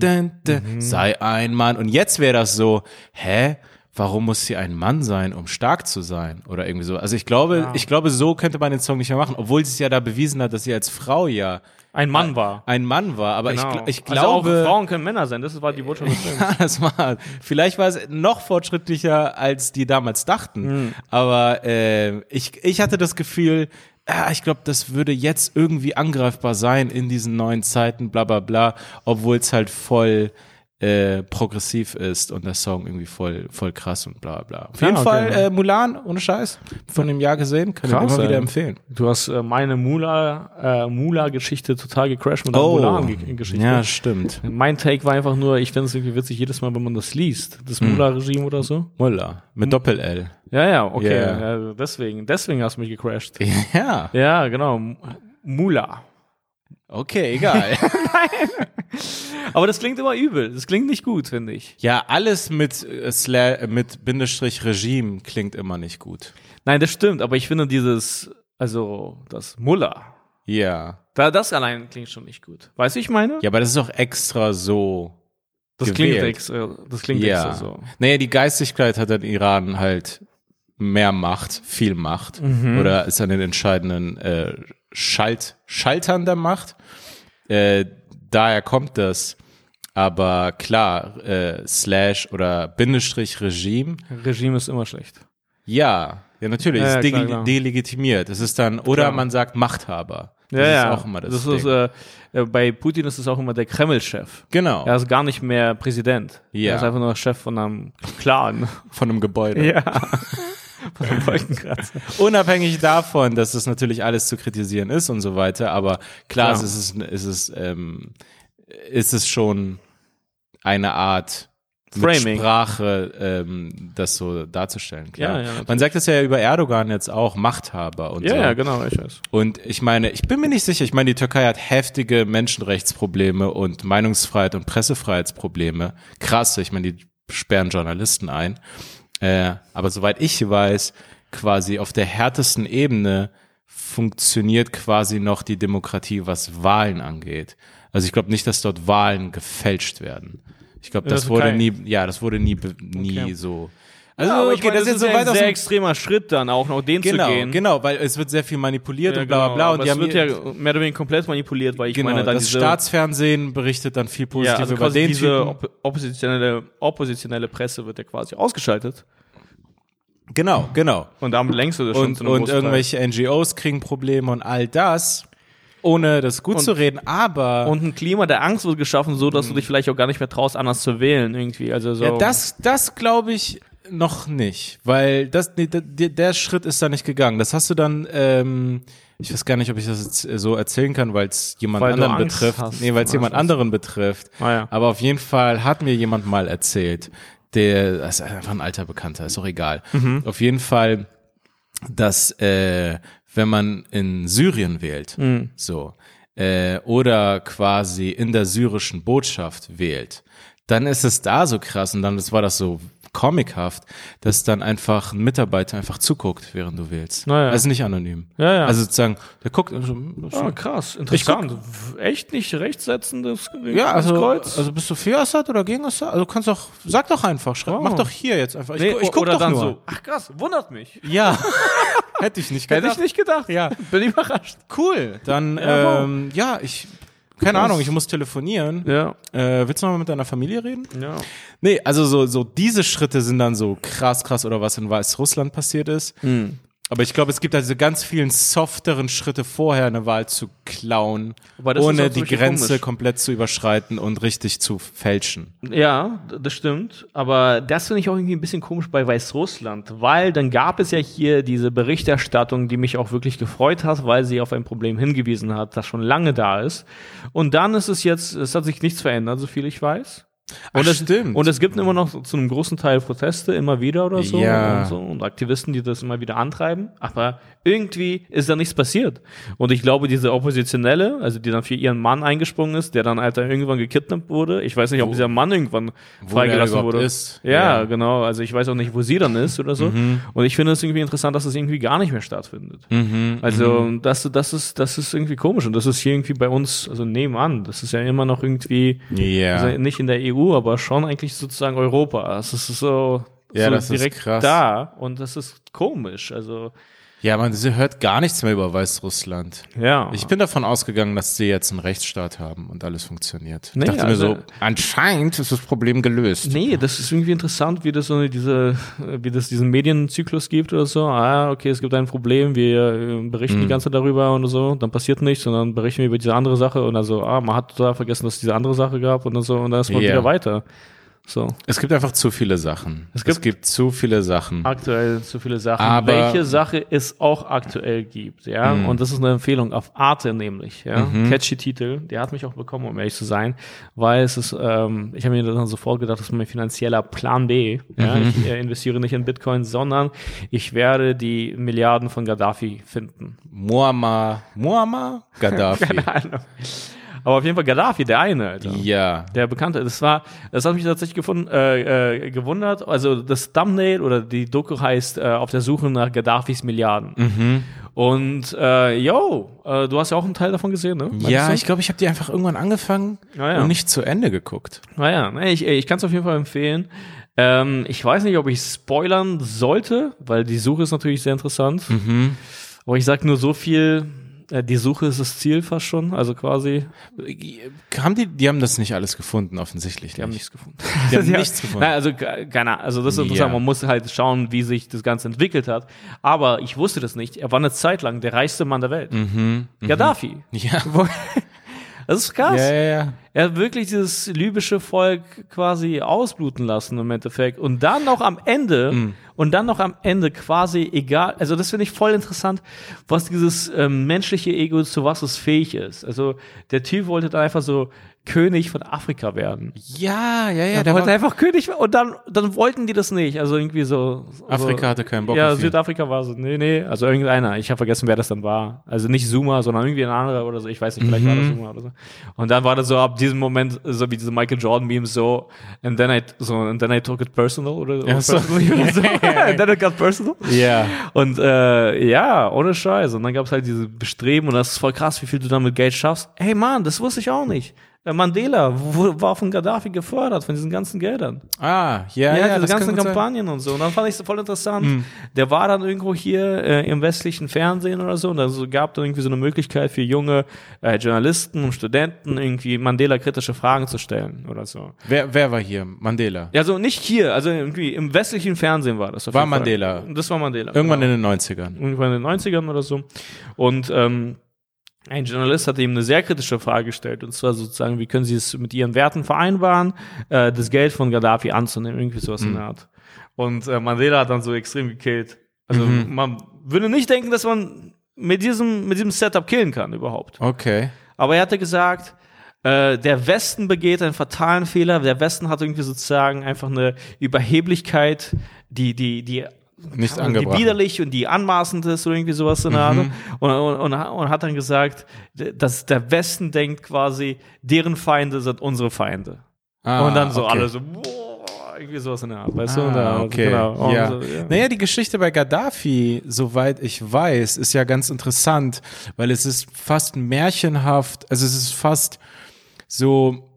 mhm. sei ein Mann. Und jetzt wäre das so, hä? Warum muss sie ein Mann sein, um stark zu sein? Oder irgendwie so. Also ich glaube, ich glaube, so könnte man den Song nicht mehr machen, obwohl sie es ja da bewiesen hat, dass sie als Frau ja Ein Mann war. ein Mann war. Aber Genau. ich, ich also auch glaube, Frauen können Männer sein, das war die Botschaft des Films. ja, das war, vielleicht war es noch fortschrittlicher, als die damals dachten. Hm. Aber äh, ich, ich hatte das Gefühl, ah, ich glaube, das würde jetzt irgendwie angreifbar sein in diesen neuen Zeiten, bla bla bla, obwohl es halt voll äh, progressiv ist und der Song irgendwie voll, voll krass und bla bla. Auf Ja, jeden okay. Fall äh, Mulan, ohne Scheiß, von dem Jahr gesehen, kann ich Krass, immer wieder empfehlen. Du hast äh, meine Mula, äh, Mula-Geschichte total gecrashed mit der Mulan-Geschichte. Oh. ja, stimmt. Mein Take war einfach nur, ich finde es irgendwie witzig, jedes Mal, wenn man das liest, das Hm. Mula-Regime oder so. Mullah, mit Doppel-L. Ja, ja, okay. Yeah. Ja, deswegen, deswegen hast du mich gecrashed. Ja, Ja, genau. Mula. Okay, egal. Aber das klingt immer übel. Das klingt nicht gut, finde ich. Ja, alles mit, äh, mit Bindestrich Regime klingt immer nicht gut. Nein, das stimmt, aber ich finde dieses, also das Mulla, Ja. da, das allein klingt schon nicht gut. Weißt du, ich meine? Ja, aber das ist auch extra so. das gewählt. klingt extra, das klingt ja. extra so. Naja, die Geistigkeit hat in Iran halt mehr Macht, viel Macht. Mhm. Oder ist an den entscheidenden äh, Schalt, Schaltern der Macht. Äh, daher kommt das. Aber klar, äh, Slash oder Bindestrich Regime, Regime ist immer schlecht. ja, ja natürlich, Ja, ist ja, dege- klar, klar. delegitimiert. Es ist dann, oder Klar. man sagt Machthaber. Das ja, ist ja. auch immer das, das Ding. ist, äh, äh, bei Putin ist es auch immer der Kreml-Chef. genau, Er ist gar nicht mehr Präsident. Ja. Er ist einfach nur Chef von einem Clan. von einem Gebäude. ja. von einem Wolkenkratzer. Unabhängig davon, dass das natürlich alles zu kritisieren ist und so weiter, aber klar, es ist, es ist, ähm, ist es schon eine Art Framing. Sprache, ähm, das so darzustellen. Klar. Ja, ja. Man sagt das ja über Erdogan jetzt auch, Machthaber und Ja, so. ja, genau, ich weiß. Und ich meine, ich bin mir nicht sicher, ich meine, die Türkei hat heftige Menschenrechtsprobleme und Meinungsfreiheit und Pressefreiheitsprobleme. Krass, ich meine, die sperren Journalisten ein. Äh, aber soweit ich weiß, quasi auf der härtesten Ebene funktioniert quasi noch die Demokratie, was Wahlen angeht. Also ich glaube nicht, dass dort Wahlen gefälscht werden. Ich glaube, der das wurde nie, ja, das wurde nie, nie Okay. so. Also, Ja, okay, meine, das ist jetzt so ja weit ein sehr extremer Schritt dann auch noch, den Genau, zu gehen. genau, weil es wird sehr viel manipuliert Ja, und bla bla genau, bla. Und aber die es wird ja mehr oder weniger komplett manipuliert, weil ich genau, meine, dann das Staatsfernsehen berichtet dann viel ja, positiv also über den diese Typen. oppositionelle, oppositionelle Presse wird ja quasi ausgeschaltet. Genau, genau. Und damit längst du das schon Und, zu einem und irgendwelche NGOs kriegen Probleme und all das, ohne das gut Und- zu reden, aber Und ein Klima der Angst wird geschaffen, so dass du dich vielleicht auch gar nicht mehr traust, anders zu wählen irgendwie. Also so. Mhm. ja, das, das glaube ich noch nicht, weil das, nee, der, der Schritt ist da nicht gegangen. Das hast du dann, ähm, ich weiß gar nicht, ob ich das jetzt so erzählen kann, weil es jemand Weil anderen betrifft. hast. Nee, weil es jemand anderen betrifft. Ah, ja. Aber auf jeden Fall hat mir jemand mal erzählt, der, das ist einfach ein alter Bekannter, ist auch egal. Mhm. Auf jeden Fall, dass äh, wenn man in Syrien wählt, Mhm. so, äh, oder quasi in der syrischen Botschaft wählt, dann ist es da so krass und dann war das so comichaft, dass dann einfach ein Mitarbeiter einfach zuguckt, während du wählst. Naja. Also nicht anonym. Ja, ja. Also sozusagen, der guckt und so, Ah, krass, interessant. Echt nicht rechtsetzendes Ja, also, Kreuz? also bist du für Assad oder gegen Assad? Also kannst doch, sag doch einfach, schreib, Oh. mach doch hier jetzt einfach. Ich, nee, gu- ich guck oder doch dann nur. so. Ach krass, wundert mich. Ja. Hätte ich nicht Hätte gedacht. ich nicht gedacht. Ja. Bin überrascht. Cool. Dann, Ja, ähm, ja, ich, keine. Ahnung, ich muss telefonieren. Ja, Äh, willst du mal mit deiner Familie reden? ja. Nee, also so, so diese Schritte sind dann so krass, krass oder was in Weißrussland passiert ist. Hm. Aber ich glaube, es gibt also ganz vielen softeren Schritte vorher, eine Wahl zu klauen, ohne die Grenze komisch. komplett zu überschreiten und richtig zu fälschen. Ja, das stimmt. Aber das finde ich auch irgendwie ein bisschen komisch bei Weißrussland, weil dann gab es ja hier diese Berichterstattung, die mich auch wirklich gefreut hat, weil sie auf ein Problem hingewiesen hat, das schon lange da ist. Und dann ist es jetzt, es hat sich nichts verändert, so viel ich weiß. Und, Ach, es, stimmt. und es gibt immer noch zu einem großen Teil Proteste, immer wieder oder so. Ja. Und, so und Aktivisten, die das immer wieder antreiben. Aber irgendwie ist da nichts passiert. Und ich glaube, diese Oppositionelle, also die dann für ihren Mann eingesprungen ist, der dann Alter irgendwann gekidnappt wurde. Ich weiß nicht, ob dieser Mann irgendwann freigelassen wurde. ist. Ja, Ja. Mhm. genau. Also ich weiß auch nicht, wo sie dann ist oder so. Und ich finde es irgendwie interessant, dass es irgendwie gar nicht mehr stattfindet. Mhm. Also das, das ist, das ist irgendwie komisch. Und das ist hier irgendwie bei uns, also nebenan. Das ist ja immer noch irgendwie, Ja. also nicht in der EU, aber schon eigentlich sozusagen Europa. Es ist so, Ja, so direkt da. Und das ist komisch. Also Ja, man sie hört gar nichts mehr über Weißrussland. ja. Ich bin davon ausgegangen, dass sie jetzt einen Rechtsstaat haben und alles funktioniert. Nee, ich dachte also- mir so, anscheinend ist das Problem gelöst. Nee, das ist irgendwie interessant, wie das so diese, wie das diesen Medienzyklus gibt oder so. Ah, okay, es gibt ein Problem, wir äh, berichten die ganze Zeit darüber und so, dann passiert nichts und dann berichten wir über diese andere Sache und dann so, ah, man hat total vergessen, dass es diese andere Sache gab und dann so und dann ist man Ja. wieder weiter. So. Es gibt einfach zu viele Sachen. Es gibt- gibt, zu viele Sachen. Aktuell zu viele Sachen. Aber- Welche Sache es auch aktuell gibt, ja. Und das ist eine Empfehlung auf Arte nämlich, ja. Catchy Titel. Der hat mich auch bekommen, um ehrlich zu sein, weil es ist, ähm, ich habe mir dann sofort gedacht, das ist mein finanzieller Plan B. Ja? Ich äh, investiere nicht in Bitcoin, sondern ich werde die Milliarden von Gaddafi finden. Muammar, Muammar Gaddafi. Keine Ahnung. Aber auf jeden Fall Gaddafi, der eine, Alter. ja. Der Bekannte, das war, das hat mich tatsächlich gefunden, äh, äh, gewundert. Also das Thumbnail oder die Doku heißt äh, auf der Suche nach Gaddafis Milliarden. Mhm. Und äh, yo, äh, du hast ja auch einen Teil davon gesehen, ne? Ja, Meinst ich glaube, ich habe die einfach irgendwann angefangen Ah, ja. und nicht zu Ende geguckt. du? Naja, nee, ich, ich kann es auf jeden Fall empfehlen. Ähm, ich weiß nicht, ob ich spoilern sollte, weil die Suche ist natürlich sehr interessant. Mhm. Aber ich sag nur so viel. Äh, Die Suche ist das Ziel fast schon, also quasi, Haben die, die haben das nicht alles gefunden, offensichtlich. die haben nicht. nichts gefunden. Die haben nichts gefunden. Nein, also ke- keine Ahnung. Also das ist interessant. Ja. Man muss halt schauen, wie sich das Ganze entwickelt hat. Aber ich wusste das nicht. Er war eine Zeit lang der reichste Mann der Welt. Gaddafi. Ja. Das ist krass. Ja, ja, ja. Er hat wirklich dieses libysche Volk quasi ausbluten lassen im Endeffekt. Und dann noch am Ende, Mm. und dann noch am Ende quasi egal, also das finde ich voll interessant, was dieses ähm, menschliche Ego zu was es fähig ist. Also der Typ wollte dann einfach so König von Afrika werden. Ja, ja, ja. Er der wollte war, einfach König werden und dann, dann wollten die das nicht. Also irgendwie so. Afrika so, hatte keinen Bock Ja. Südafrika war so. Nee, nee, also irgendeiner. Ich habe vergessen, wer das dann war. Also nicht Zuma, sondern irgendwie ein anderer oder so. Ich weiß nicht, vielleicht war Mhm. das Zuma oder so. Und dann war das so ab diesem Moment, so wie diese Michael Jordan Memes so, and then I, so, and then I took it personal oder, Ja, so. oder so. and then it got personal. ja. Und äh, ja, ohne Scheiß. Und dann gab es halt diese Bestreben und das ist voll krass, wie viel du damit Geld schaffst. Hey Mann, das wusste ich auch nicht. Äh, Mandela war von Gaddafi gefördert, von diesen ganzen Geldern. Ah, ja, Ja, ja, diese ganzen gut sein. Kampagnen und so. Und dann fand ich es voll interessant. Der war dann irgendwo hier äh, im westlichen Fernsehen oder so. Und da so, gab dann irgendwie so eine Möglichkeit für junge äh, Journalisten und Studenten irgendwie Mandela-kritische Fragen zu stellen oder so. Wer, wer war hier? Mandela. Ja, so nicht hier, also irgendwie im westlichen Fernsehen war das. War. Mandela. Das war Mandela. Irgendwann genau. in den 90ern. irgendwann in den 90ern oder so. Und ähm, ein Journalist hat ihm eine sehr kritische Frage gestellt, und zwar sozusagen, wie können Sie es mit Ihren Werten vereinbaren, äh, das Geld von Gaddafi anzunehmen, irgendwie sowas in der Art. Und äh, Mandela hat dann so extrem gekillt. Also man würde nicht denken, dass man mit diesem, mit diesem Setup killen kann überhaupt. Okay. Aber er hatte gesagt, äh, der Westen begeht einen fatalen Fehler. Der Westen hat irgendwie sozusagen einfach eine Überheblichkeit, die, die, die Nicht die angebracht. widerlich und die anmaßend ist oder irgendwie sowas in der Art. Und, und, und, und hat dann gesagt, dass der Westen denkt quasi, deren Feinde sind unsere Feinde. Ah, und dann so okay. alle so, boah, irgendwie sowas in der Art, weißt du? Und Ah, okay. Genau. Ja. so, ja. Naja, die Geschichte bei Gaddafi, soweit ich weiß, ist ja ganz interessant, weil es ist fast märchenhaft, also es ist fast so,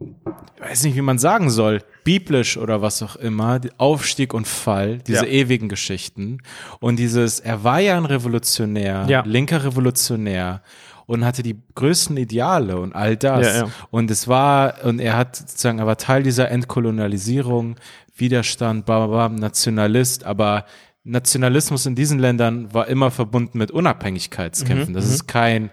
ich weiß nicht, wie man sagen soll, biblisch oder was auch immer, Aufstieg und Fall, diese Ja. ewigen Geschichten. Und dieses, er war ja ein Revolutionär, Ja. linker Revolutionär und hatte die größten Ideale und all das. Ja, ja. Und es war, und er hat sozusagen, er war Teil dieser Entkolonialisierung, Widerstand, bla, bla, bla, Nationalist, aber Nationalismus in diesen Ländern war immer verbunden mit Mhm, Unabhängigkeitskämpfen. das ist kein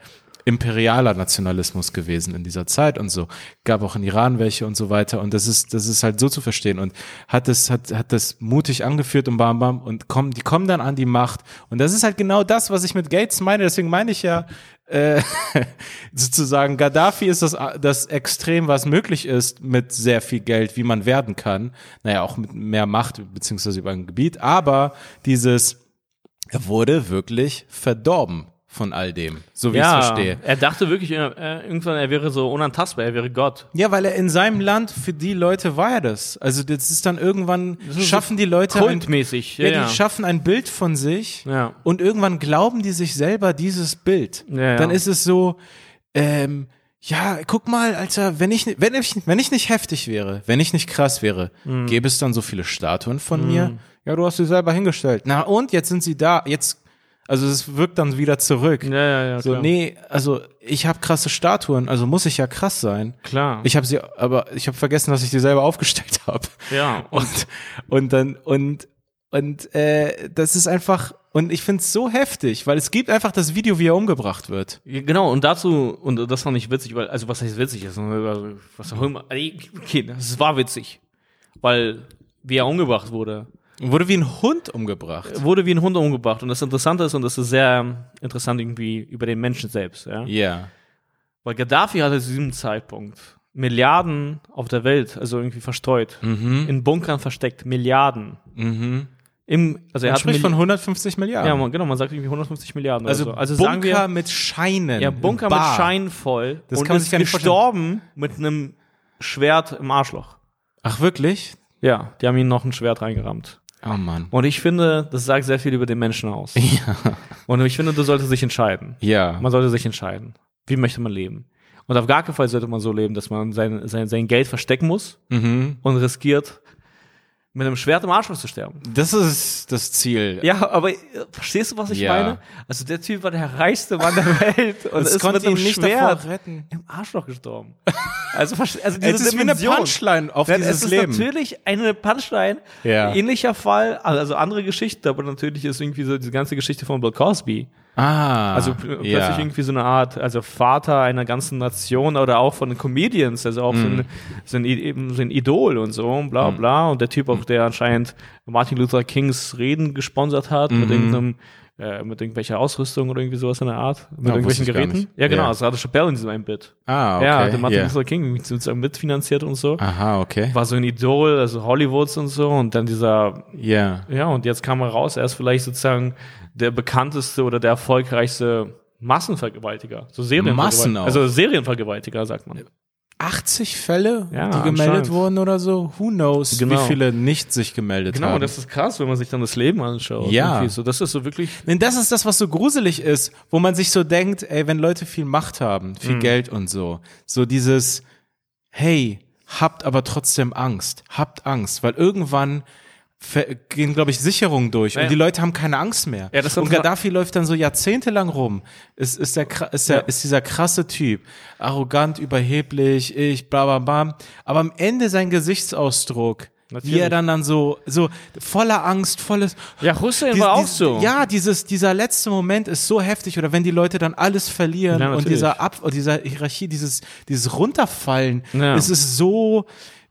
imperialer Nationalismus gewesen in dieser Zeit und so. Gab auch in Iran welche und so weiter. Und das ist, das ist halt so zu verstehen. Und hat das, hat, hat das mutig angeführt und bam, bam. Und kommen, die kommen dann an die Macht. Und das ist halt genau das, was ich mit Gates meine. Deswegen meine ich ja, äh, sozusagen, Gaddafi ist das, das Extrem, was möglich ist mit sehr viel Geld, wie man werden kann. Naja, auch mit mehr Macht, beziehungsweise über ein Gebiet. Aber dieses, er wurde wirklich verdorben von all dem, so wie ich es ja, verstehe. er dachte wirklich äh, irgendwann, er wäre so unantastbar, er wäre Gott. Ja, weil er in seinem Land, für die Leute war er das. Also das ist dann irgendwann, ist schaffen die Leute ein, Kultmäßig. ja, Ja, ja. die schaffen ein Bild von sich Ja. und irgendwann glauben die sich selber dieses Bild. Ja, ja. Dann ist es so, ähm, ja, guck mal, Alter, wenn ich, wenn ich, wenn ich nicht heftig wäre, wenn ich nicht krass wäre, Mhm. gäbe es dann so viele Statuen von mir? Ja, du hast sie selber hingestellt. Na und, jetzt sind sie da, jetzt, also es wirkt dann wieder zurück. ja, ja, ja, So, klar. nee, also ich habe krasse Statuen, also muss ich ja krass sein. Klar. Ich habe sie, aber ich habe vergessen, dass ich die selber aufgestellt habe. ja. Und und dann und und äh, das ist einfach und ich find's so heftig, weil es gibt einfach das Video, wie er umgebracht wird. Genau, und dazu, und das fand ich witzig, weil, also was heißt witzig ist, also, was auch immer, okay, es war witzig, weil wie er umgebracht wurde, wurde wie ein Hund umgebracht. wurde wie ein Hund umgebracht. Und das Interessante ist, und das ist sehr interessant irgendwie über den Menschen selbst, ja. Ja. Weil Gaddafi hatte zu diesem Zeitpunkt Milliarden auf der Welt, also irgendwie verstreut, in Bunkern versteckt, Milliarden. Mhm. Im, also er hat spricht Milli- von 150 Milliarden. ja, man, genau, man sagt irgendwie 150 Milliarden. also oder so. also Bunker sagen wir, mit Scheinen. Ja, Bunker Bar. mit Schein voll. Das und kann man ist sich gar nicht vorstellen. gestorben mit einem Schwert im Arschloch. Ach wirklich? Ja, die haben ihm noch ein Schwert reingerammt. Oh Mann. Und ich finde, das sagt sehr viel über den Menschen aus. Ja. Und ich finde, du solltest sich entscheiden. Ja. Man sollte sich entscheiden. Wie möchte man leben? Und auf gar keinen Fall sollte man so leben, dass man sein, sein, sein Geld verstecken muss Mhm. und riskiert, mit einem Schwert im Arschloch zu sterben. Das ist das Ziel. Ja, aber äh, verstehst du, was ich Ja. meine? Also der Typ war der reichste Mann der Welt und Das ist konnte mit einem nicht Schwert retten. im Arschloch gestorben. Also, also diese Es ist wie eine Dimension. Punchline auf Nein, dieses es ist Leben. natürlich eine Punchline. Ja. Ähnlicher Fall, also andere Geschichte, aber natürlich ist irgendwie so diese ganze Geschichte von Bill Cosby. Ah. Also pl- plötzlich ja. irgendwie so eine Art, also Vater einer ganzen Nation oder auch von Comedians, also auch so, Mhm. ein, so, ein, so ein Idol und so, bla bla. Und der Typ auch, der anscheinend Martin Luther Kings Reden gesponsert hat Mhm. mit irgendeinem äh, mit irgendwelcher Ausrüstung oder irgendwie sowas in der Art. Mit Ja, irgendwelchen Geräten. Ja, genau, Ja. das hatte Chappelle in diesem einen Bit. Ah, okay. Ja, der Martin ja. Luther King sozusagen mitfinanziert und so. Aha, okay. War so ein Idol, also Hollywoods und so. Und dann dieser, Ja. ja, und jetzt kam er raus, er ist vielleicht sozusagen der bekannteste oder der erfolgreichste Massenvergewaltiger. So Serienvergewaltiger. Massen. Also Serienvergewaltiger, sagt man. 80 Fälle, Ja, die gemeldet wurden oder so? Who knows, Genau. wie viele nicht sich gemeldet Genau, haben. und das ist krass, wenn man sich dann das Leben anschaut. Ja. Irgendwie So, das ist so wirklich, Denn das ist das, was so gruselig ist, wo man sich so denkt, ey, wenn Leute viel Macht haben, viel Mhm. Geld und so, so dieses, hey, habt aber trotzdem Angst, habt Angst, weil irgendwann gehen, glaube ich, Sicherungen durch Ja. und die Leute haben keine Angst mehr. Ja, und Gaddafi läuft dann so jahrzehntelang rum. Ist, ist, der, ist, der, Ja. ist dieser krasse Typ. Arrogant, überheblich, ich, bla, bla, bla. Aber am Ende sein Gesichtsausdruck, wie Natürlich. er dann dann so, so voller Angst, volles, Ja, Hussein dies- war auch dies- so. Ja, dieses, dieser letzte Moment ist so heftig oder wenn die Leute dann alles verlieren Ja, und dieser Ab, dieser Hierarchie, dieses, dieses Runterfallen, Ja. es ist so,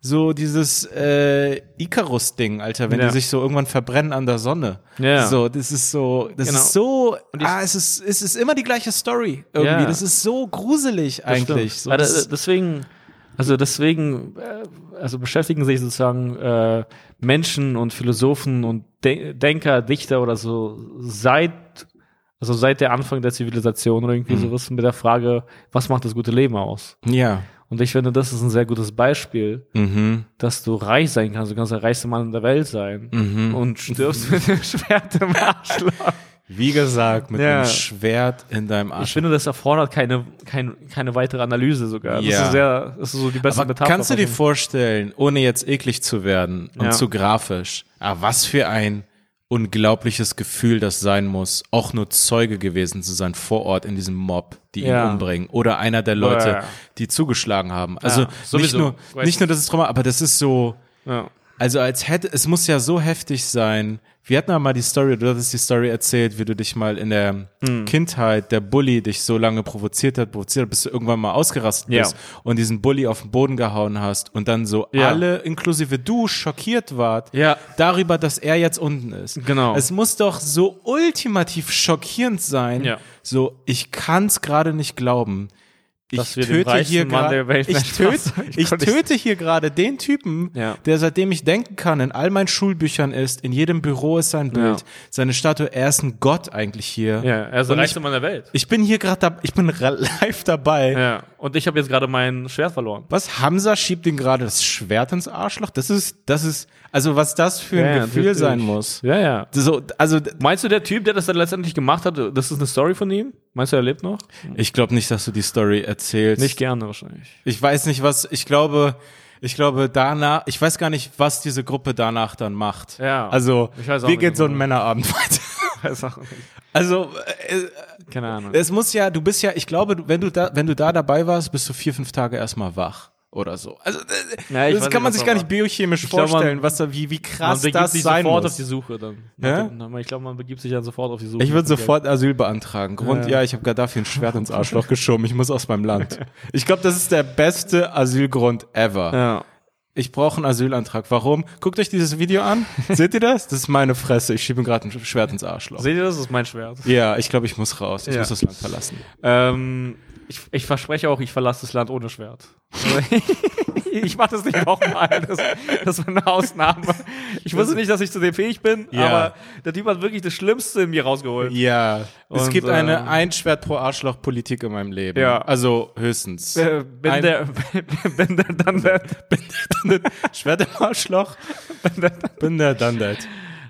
so dieses äh, Icarus-Ding, Alter, wenn Ja. die sich so irgendwann verbrennen an der Sonne. Ja. So, das ist so, das Genau. ist so, ah, es ist, es ist immer die gleiche Story irgendwie. Ja. Das ist so gruselig Das eigentlich. So, das, da- deswegen, also deswegen, äh, also beschäftigen sich sozusagen äh, Menschen und Philosophen und De Denker, Dichter oder so seit, also seit der Anfang der Zivilisation oder Mhm. irgendwie sowas mit der Frage, was macht das gute Leben aus? ja. Und ich finde, das ist ein sehr gutes Beispiel, Mhm. dass du reich sein kannst. Du kannst der reichste Mann in der Welt sein Mhm. und stirbst mit dem Schwert im Arschloch. Wie gesagt, mit Ja. einem Schwert in deinem Ich Arsch. finde, das erfordert keine, keine, keine weitere Analyse sogar. Das Ja. ist sehr, das ist so die beste Aber Metapher. kannst du dir vorstellen, ohne jetzt eklig zu werden und Ja. zu grafisch, ah, was für ein unglaubliches Gefühl das sein muss, auch nur Zeuge gewesen zu sein vor Ort in diesem Mob, die Ja. ihn umbringen oder einer der Leute, Ja. die zugeschlagen haben. Also Ja, nicht nur nicht nur das ist Trauma, aber das ist so also als hätte, es muss ja so heftig sein. Wir hatten ja mal die Story, du hattest die Story erzählt, wie du dich mal in der Hm. Kindheit, der Bully dich so lange provoziert hat, provoziert hat, bis du irgendwann mal ausgerastet Ja. bist und diesen Bully auf den Boden gehauen hast und dann so Ja. alle, inklusive du, schockiert wart Ja. darüber, dass er jetzt unten ist. Genau. Es muss doch so ultimativ schockierend sein. Ja. So, ich kann's gerade nicht glauben. Ich töte hier gerade, ich töte. Ich töte hier gerade den Typen, Ja. der seitdem ich denken kann, in all meinen Schulbüchern ist, in jedem Büro ist sein Bild, Ja. seine Statue, er ist ein Gott eigentlich hier. Ja, er ist der reichste ich, Mann der Welt. ich bin hier gerade, da, ich bin live dabei. Ja. Und ich habe jetzt gerade mein Schwert verloren. Was Hamza schiebt ihm gerade das Schwert ins Arschloch? Das ist, das ist, also was das für ein Ja, Gefühl natürlich. sein muss. Ja, ja. So, also Meinst du, der Typ, der das dann letztendlich gemacht hat, das ist eine Story von ihm? Meinst du, er lebt noch? ich glaube nicht, dass du die Story erzählst. Nicht gerne wahrscheinlich. Ich weiß nicht, was, ich glaube, ich glaube danach, ich weiß gar nicht, was diese Gruppe danach dann macht. Ja. Also, wie geht so ein. Männerabend weiter? Also, äh, Keine Ahnung. es muss ja, du bist ja, ich glaube, wenn du da, wenn du da dabei warst, bist du vier, fünf Tage erstmal wach. Oder so. Also, äh, Ja, das kann man sich gar nicht biochemisch Ich glaub, man- vorstellen, was da, wie, wie Man krass begibt das sich sein sofort muss. auf die Suche dann. Ja? Ich glaube, man begibt sich dann sofort auf die Suche. Ich würde sofort Asyl beantragen. Grund, Ja. ja, ich habe Gaddafi ein Schwert ins Arschloch geschoben. Ich muss aus meinem Land. Ich glaube, das ist der beste Asylgrund ever. Ja. Ich brauche einen Asylantrag. Warum? Guckt euch dieses Video an. Seht ihr das? Das ist meine Fresse. Ich schiebe ihm gerade ein Schwert ins Arschloch. Seht ihr das? Das ist mein Schwert. Ja, ich glaube, ich muss raus. Ich muss das Land verlassen. Ähm, ich, ich verspreche auch, ich verlasse das Land ohne Schwert. Also, ich mache das nicht nochmal. Das, das war eine Ausnahme. Ich wusste nicht, dass ich zu dem fähig bin, Ja. aber der Typ hat wirklich das Schlimmste in mir rausgeholt. Ja, es Und, gibt eine ähm, ein Schwert pro Arschloch Politik in meinem Leben. Ja. Also höchstens. Äh, bin, Ein- der, bin der dann der. Schwert im Arschloch. Bin der dann that.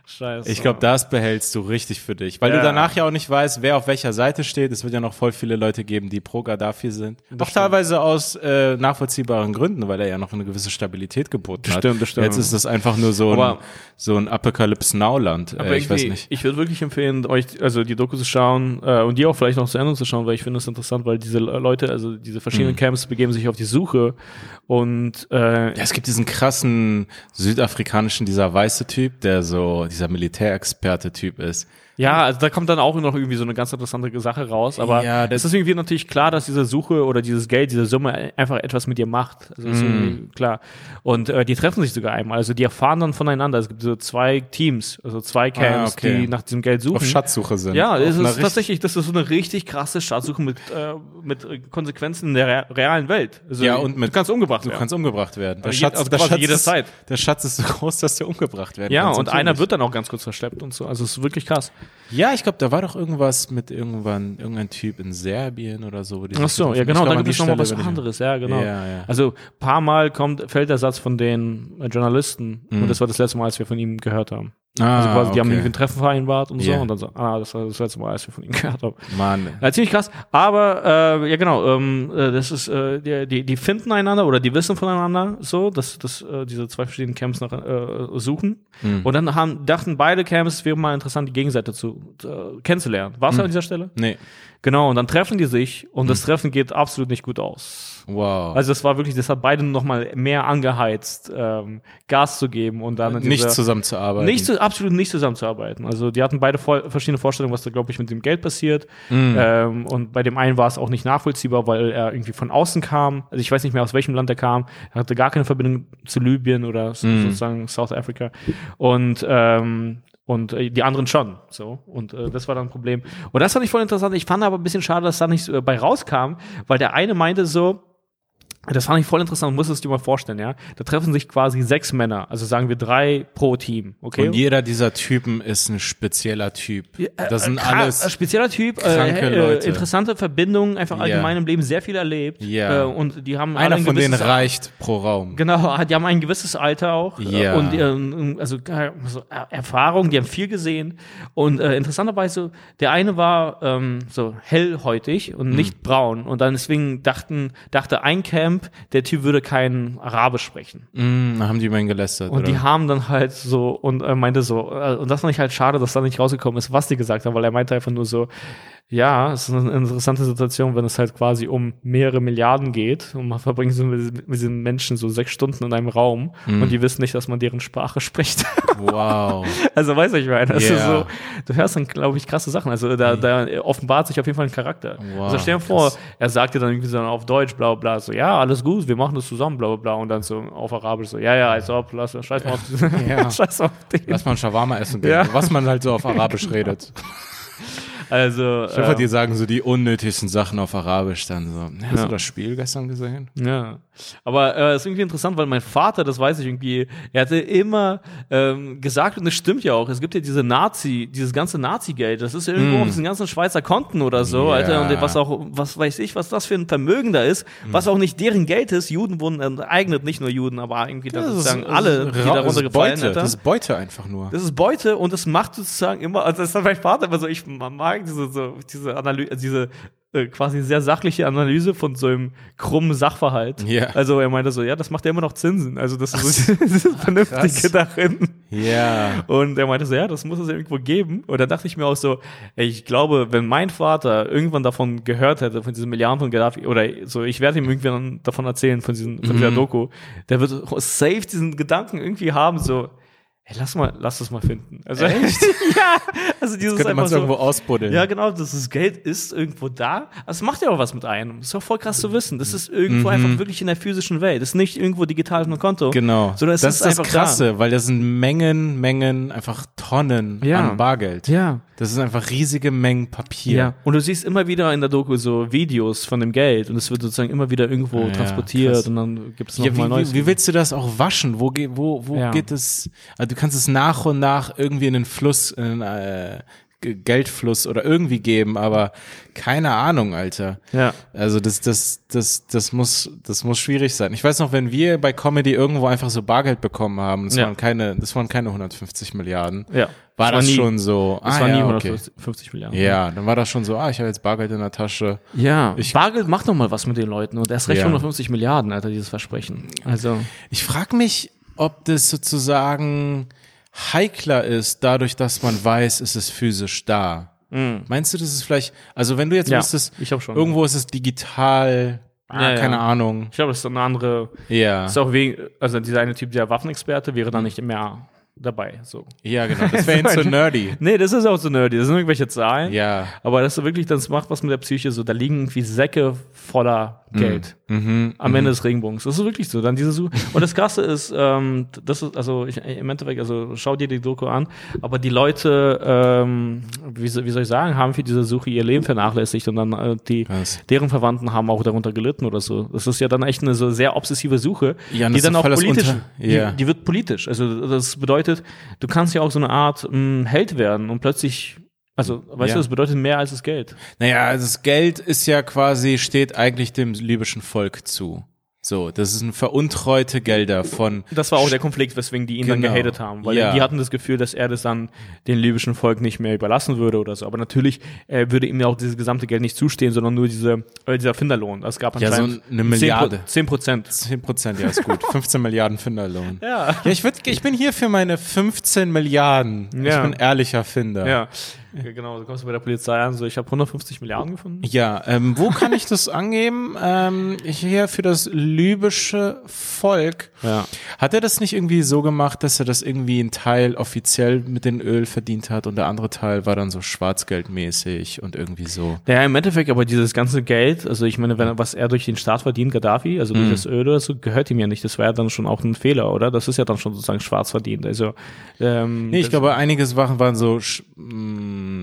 Scheiße. Ich glaube, das behältst du richtig für dich. Weil Ja. du danach ja auch nicht weißt, wer auf welcher Seite steht. Es wird ja noch voll viele Leute geben, die pro Gaddafi sind. auch teilweise aus äh, nachvollziehbaren Gründen, weil er ja noch eine gewisse Stabilität geboten hat. Stimmt, das stimmt. Jetzt ist das einfach nur so ein, Aber- so ein Apocalypse-Now-Land. Aber Äh, ich weiß nicht. Ich würde wirklich empfehlen, euch also die Doku zu schauen äh, und die auch vielleicht noch zu Ende zu schauen, weil ich finde es interessant, weil diese Leute, also diese verschiedenen Mhm. Camps begeben sich auf die Suche und äh, Ja, es gibt diesen krassen südafrikanischen, dieser weiße Typ, der so dieser Militärexperte-Typ ist. Ja, also da kommt dann auch noch irgendwie so eine ganz interessante Sache raus, aber Ja, das- es ist irgendwie natürlich klar, dass diese Suche oder dieses Geld, diese Summe einfach etwas mit dir macht. Also ist irgendwie klar. Und äh, die treffen sich sogar einmal. Also die erfahren dann voneinander. Es gibt so zwei Teams, also zwei Camps, Ah, okay. die nach diesem Geld suchen. Auf Schatzsuche sind. Ja, es ist tatsächlich, das ist so eine richtig krasse Schatzsuche mit, äh, mit Konsequenzen in der rea- realen Welt. Also, Ja, und mit- du kannst umgebracht Du werden. kannst umgebracht werden. Der Also Schatz, also der, Schatz jederzeit. ist, der Schatz ist so groß, dass der umgebracht werden ja, kann. und natürlich. einer wird dann auch ganz kurz verschleppt und so. Also es ist wirklich krass. Ja, ich glaube, da war doch irgendwas mit irgendwann, irgendein Typ in Serbien oder so. Ach so, ja genau, da gibt es nochmal was anderes, ja genau. Ja, ja. Also paar Mal kommt, fällt der Satz von den äh, Journalisten Mhm. und das war das letzte Mal, als wir von ihm gehört haben. Ah, also quasi, die haben okay. irgendwie ein Treffen vereinbart und so. Ja. Und dann so, ah, das war das letzte Mal, als wir von ihnen gehört haben. Mann. Ja, ziemlich krass. Aber äh, ja genau, ähm, äh, das ist äh, die, die, finden einander oder die wissen voneinander so, dass, dass äh, diese zwei verschiedenen Camps nach, äh, suchen. Und dann haben, dachten beide Camps, es wäre mal interessant, die Gegenseite zu äh, kennenzulernen. Warst du an dieser Stelle? Nee. Genau, und dann treffen die sich und das Treffen geht absolut nicht gut aus. Wow. Also das war wirklich, das hat beide noch mal mehr angeheizt, ähm, Gas zu geben und dann nicht dieser- zusammenzuarbeiten. nicht zu, absolut nicht zusammenzuarbeiten. Also die hatten beide voll, verschiedene Vorstellungen, was da, glaube ich, mit dem Geld passiert. Mhm. Ähm, und bei dem einen war es auch nicht nachvollziehbar, weil er irgendwie von außen kam. Also ich weiß nicht mehr, aus welchem Land er kam. Er hatte gar keine Verbindung zu Libyen oder so, Mhm. sozusagen South Africa. Und ähm, und äh, die anderen schon. So. Und äh, das war dann ein Problem. Und das fand ich voll interessant. Ich fand aber ein bisschen schade, dass da nicht äh, bei rauskam, weil der eine meinte so, das fand ich voll interessant, muss es dir mal vorstellen, ja. Da treffen sich quasi sechs Männer, also sagen wir drei pro Team, okay? Und jeder dieser Typen ist ein spezieller Typ. Das sind Äh, alles. äh, spezieller Typ, kranke äh, Leute. äh, interessante Verbindungen, einfach allgemein im Leben sehr viel erlebt. Ja. Äh, und die haben einer ein von denen reicht pro Raum. Genau, die haben ein gewisses Alter auch. Ja. Äh, Und äh, also äh, so Er- Erfahrung, die haben viel gesehen. Und äh, interessanterweise, der eine war ähm, so hellhäutig und Hm. nicht braun. Und dann deswegen dachten, dachte ein Camp, der Typ würde kein Arabisch sprechen. Mm, da haben die ihn gelästert. Und oder? die haben dann halt so, und er meinte so, äh, und das fand ich halt schade, dass da nicht rausgekommen ist, was die gesagt haben, weil er meinte einfach nur so, ja, es ist eine interessante Situation, wenn es halt quasi um mehrere Milliarden geht und man verbringt so mit, mit diesen Menschen so sechs Stunden in einem Raum Mhm. und die wissen nicht, dass man deren Sprache spricht. wow. also weiß ich meine, Yeah. so, du hörst dann, glaube ich, krasse Sachen. Also da, da offenbart sich auf jeden Fall ein Charakter. Wow, also stell dir vor, krass. er sagt dir dann irgendwie so auf Deutsch, bla bla, so, ja, alles gut, wir machen das zusammen, bla bla bla, und dann so auf Arabisch so, ja, ja, als ob, lass, scheiß mal auf, Ja. scheiß auf den. Lass mal ein Shawarma essen gehen. Ja. Was man halt so auf Arabisch redet. Also, Ich hoffe, äh, die sagen so die unnötigsten Sachen auf Arabisch dann so. Hast Ja. du das Spiel gestern gesehen? Ja, aber äh, ist irgendwie interessant, weil mein Vater, das weiß ich irgendwie, er hatte immer ähm, gesagt, und das stimmt ja auch, es gibt ja diese Nazi, dieses ganze Nazi-Geld, das ist ja irgendwo auf diesen ganzen Schweizer Konten oder so, Ja. Alter, und was auch, was weiß ich, was das für ein Vermögen da ist, was auch nicht deren Geld ist, Juden wurden enteignet, nicht nur Juden, aber irgendwie dann sozusagen alle, die darunter das ist gefallen Beute. Alter. Das ist Beute einfach nur. Das ist Beute und das macht sozusagen immer, also das hat mein Vater immer so, ich mag diese, so, diese Analyse, diese äh, quasi sehr sachliche Analyse von so einem krummen Sachverhalt. Ja. Also er meinte so, ja, das macht ja immer noch Zinsen. Also das ist so das Vernünftige darin. Ja. Und er meinte so, ja, das muss es irgendwo geben. Und dann dachte ich mir auch so, ey, ich glaube, wenn mein Vater irgendwann davon gehört hätte, von diesen Milliarden von Gaddafi, oder so, ich werde ihm irgendwann davon erzählen, von, diesen, von Mhm. dieser Doku, der wird safe diesen Gedanken irgendwie haben, so, ey, lass mal, lass das mal finden. Also, Echt? ja, also dieses Könnte man es so, irgendwo ausbuddeln. ja, genau, das Geld ist irgendwo da. Aber es macht ja auch was mit einem. Das ist auch voll krass zu wissen. Das ist irgendwo einfach wirklich in der physischen Welt. Das ist nicht irgendwo digital auf einem Konto. Mhm. Genau. Sondern es das ist, ist das einfach Krasse, weil das sind Mengen, Mengen, einfach Tonnen Ja. an Bargeld. da. Ja. Das sind einfach riesige Mengen Papier. Ja. Und du siehst immer wieder in der Doku so Videos von dem Geld und es wird sozusagen immer wieder irgendwo Ja, transportiert krass. und dann gibt es noch Ja, mal wie, Neues. wie, wie willst du das auch waschen? Wo, ge- wo, wo Ja. geht es? Also du kannst es nach und nach irgendwie in den Fluss, in den äh, Geldfluss oder irgendwie geben, aber keine Ahnung, Alter. ja. Also das, das, das, das muss, das muss schwierig sein. Ich weiß noch, wenn wir bei Comedy irgendwo einfach so Bargeld bekommen haben, das Ja. waren keine, das waren keine 150 Milliarden, Ja. War Das das, nie, schon so. Das ah, war nie ja, okay. 150 Milliarden. Ja, dann war das schon so, ah, ich habe jetzt Bargeld in der Tasche. Ja. Ich- Bargeld macht noch mal was mit den Leuten und erst recht Ja. 150 Milliarden, Alter, dieses Versprechen. Also. Ich frage mich, ob das sozusagen heikler ist, dadurch, dass man weiß, es ist physisch da. Meinst du, das ist vielleicht, also wenn du jetzt Ja, glaub schon. irgendwo ist es digital, ah, Ja, ja. keine Ahnung. Ich glaube, das ist eine andere Ja. Ist auch wegen, also dieser eine Typ, der Waffenexperte, wäre dann nicht mehr dabei. So. Ja, genau. Das wäre ihm zu nerdy. Nee, das ist auch so nerdy. Das sind irgendwelche Zahlen. Ja. Aber das ist wirklich, das macht was mit der Psyche so. Da liegen irgendwie Säcke voller Geld Mhm. am Ende des Regenbogens. Das ist wirklich so. Dann diese Suche. Und das Krasse ist, ähm, das ist, also ich, im Endeffekt, also schau dir die Doku an, aber die Leute, ähm, wie, so- wie soll ich sagen, haben für diese Suche ihr Leben vernachlässigt und dann äh, die, Krass. deren Verwandten haben auch darunter gelitten oder so. Das ist ja dann echt eine so sehr obsessive Suche, Ja, die dann auch politisch, Unter- Ja. die, die wird politisch. Also das bedeutet, du kannst ja auch so eine Art mh, Held werden und plötzlich, also weißt Ja. du, das bedeutet mehr als das Geld. Naja, also das Geld ist ja quasi, steht eigentlich dem libyschen Volk zu. So, das sind veruntreute Gelder von. Das war auch der Konflikt, weswegen die ihn dann Genau. gehatet haben, weil Ja. die hatten das Gefühl, dass er das dann den libyschen Volk nicht mehr überlassen würde oder so. Aber natürlich äh, würde ihm ja auch dieses gesamte Geld nicht zustehen, sondern nur diese, äh, dieser Finderlohn. Es gab Ja, so anscheinend eine Milliarde. 10 Prozent. 10 Prozent, ja, ist gut. 15 Milliarden Finderlohn. Ja. Ja, ich, würd, ich bin hier für meine 15 Milliarden. Ja. Ich bin ehrlicher Finder. Ja, Ja, genau. Du kommst bei der Polizei an, so ich habe 150 Milliarden gefunden. Ja, ähm, wo kann ich das angeben? Ähm, hier für das libysche Volk. Ja. Hat er das nicht irgendwie so gemacht, dass er das irgendwie ein Teil offiziell mit dem Öl verdient hat und der andere Teil war dann so schwarzgeldmäßig und irgendwie so? Ja, im Endeffekt aber dieses ganze Geld, also ich meine, wenn, was er durch den Staat verdient, Gaddafi, also Mhm. durch das Öl oder so, gehört ihm ja nicht. Das wäre ja dann schon auch ein Fehler, oder? Das ist ja dann schon sozusagen schwarz verdient. Also ähm, Nee, ich glaube, einige Sachen waren so, sch-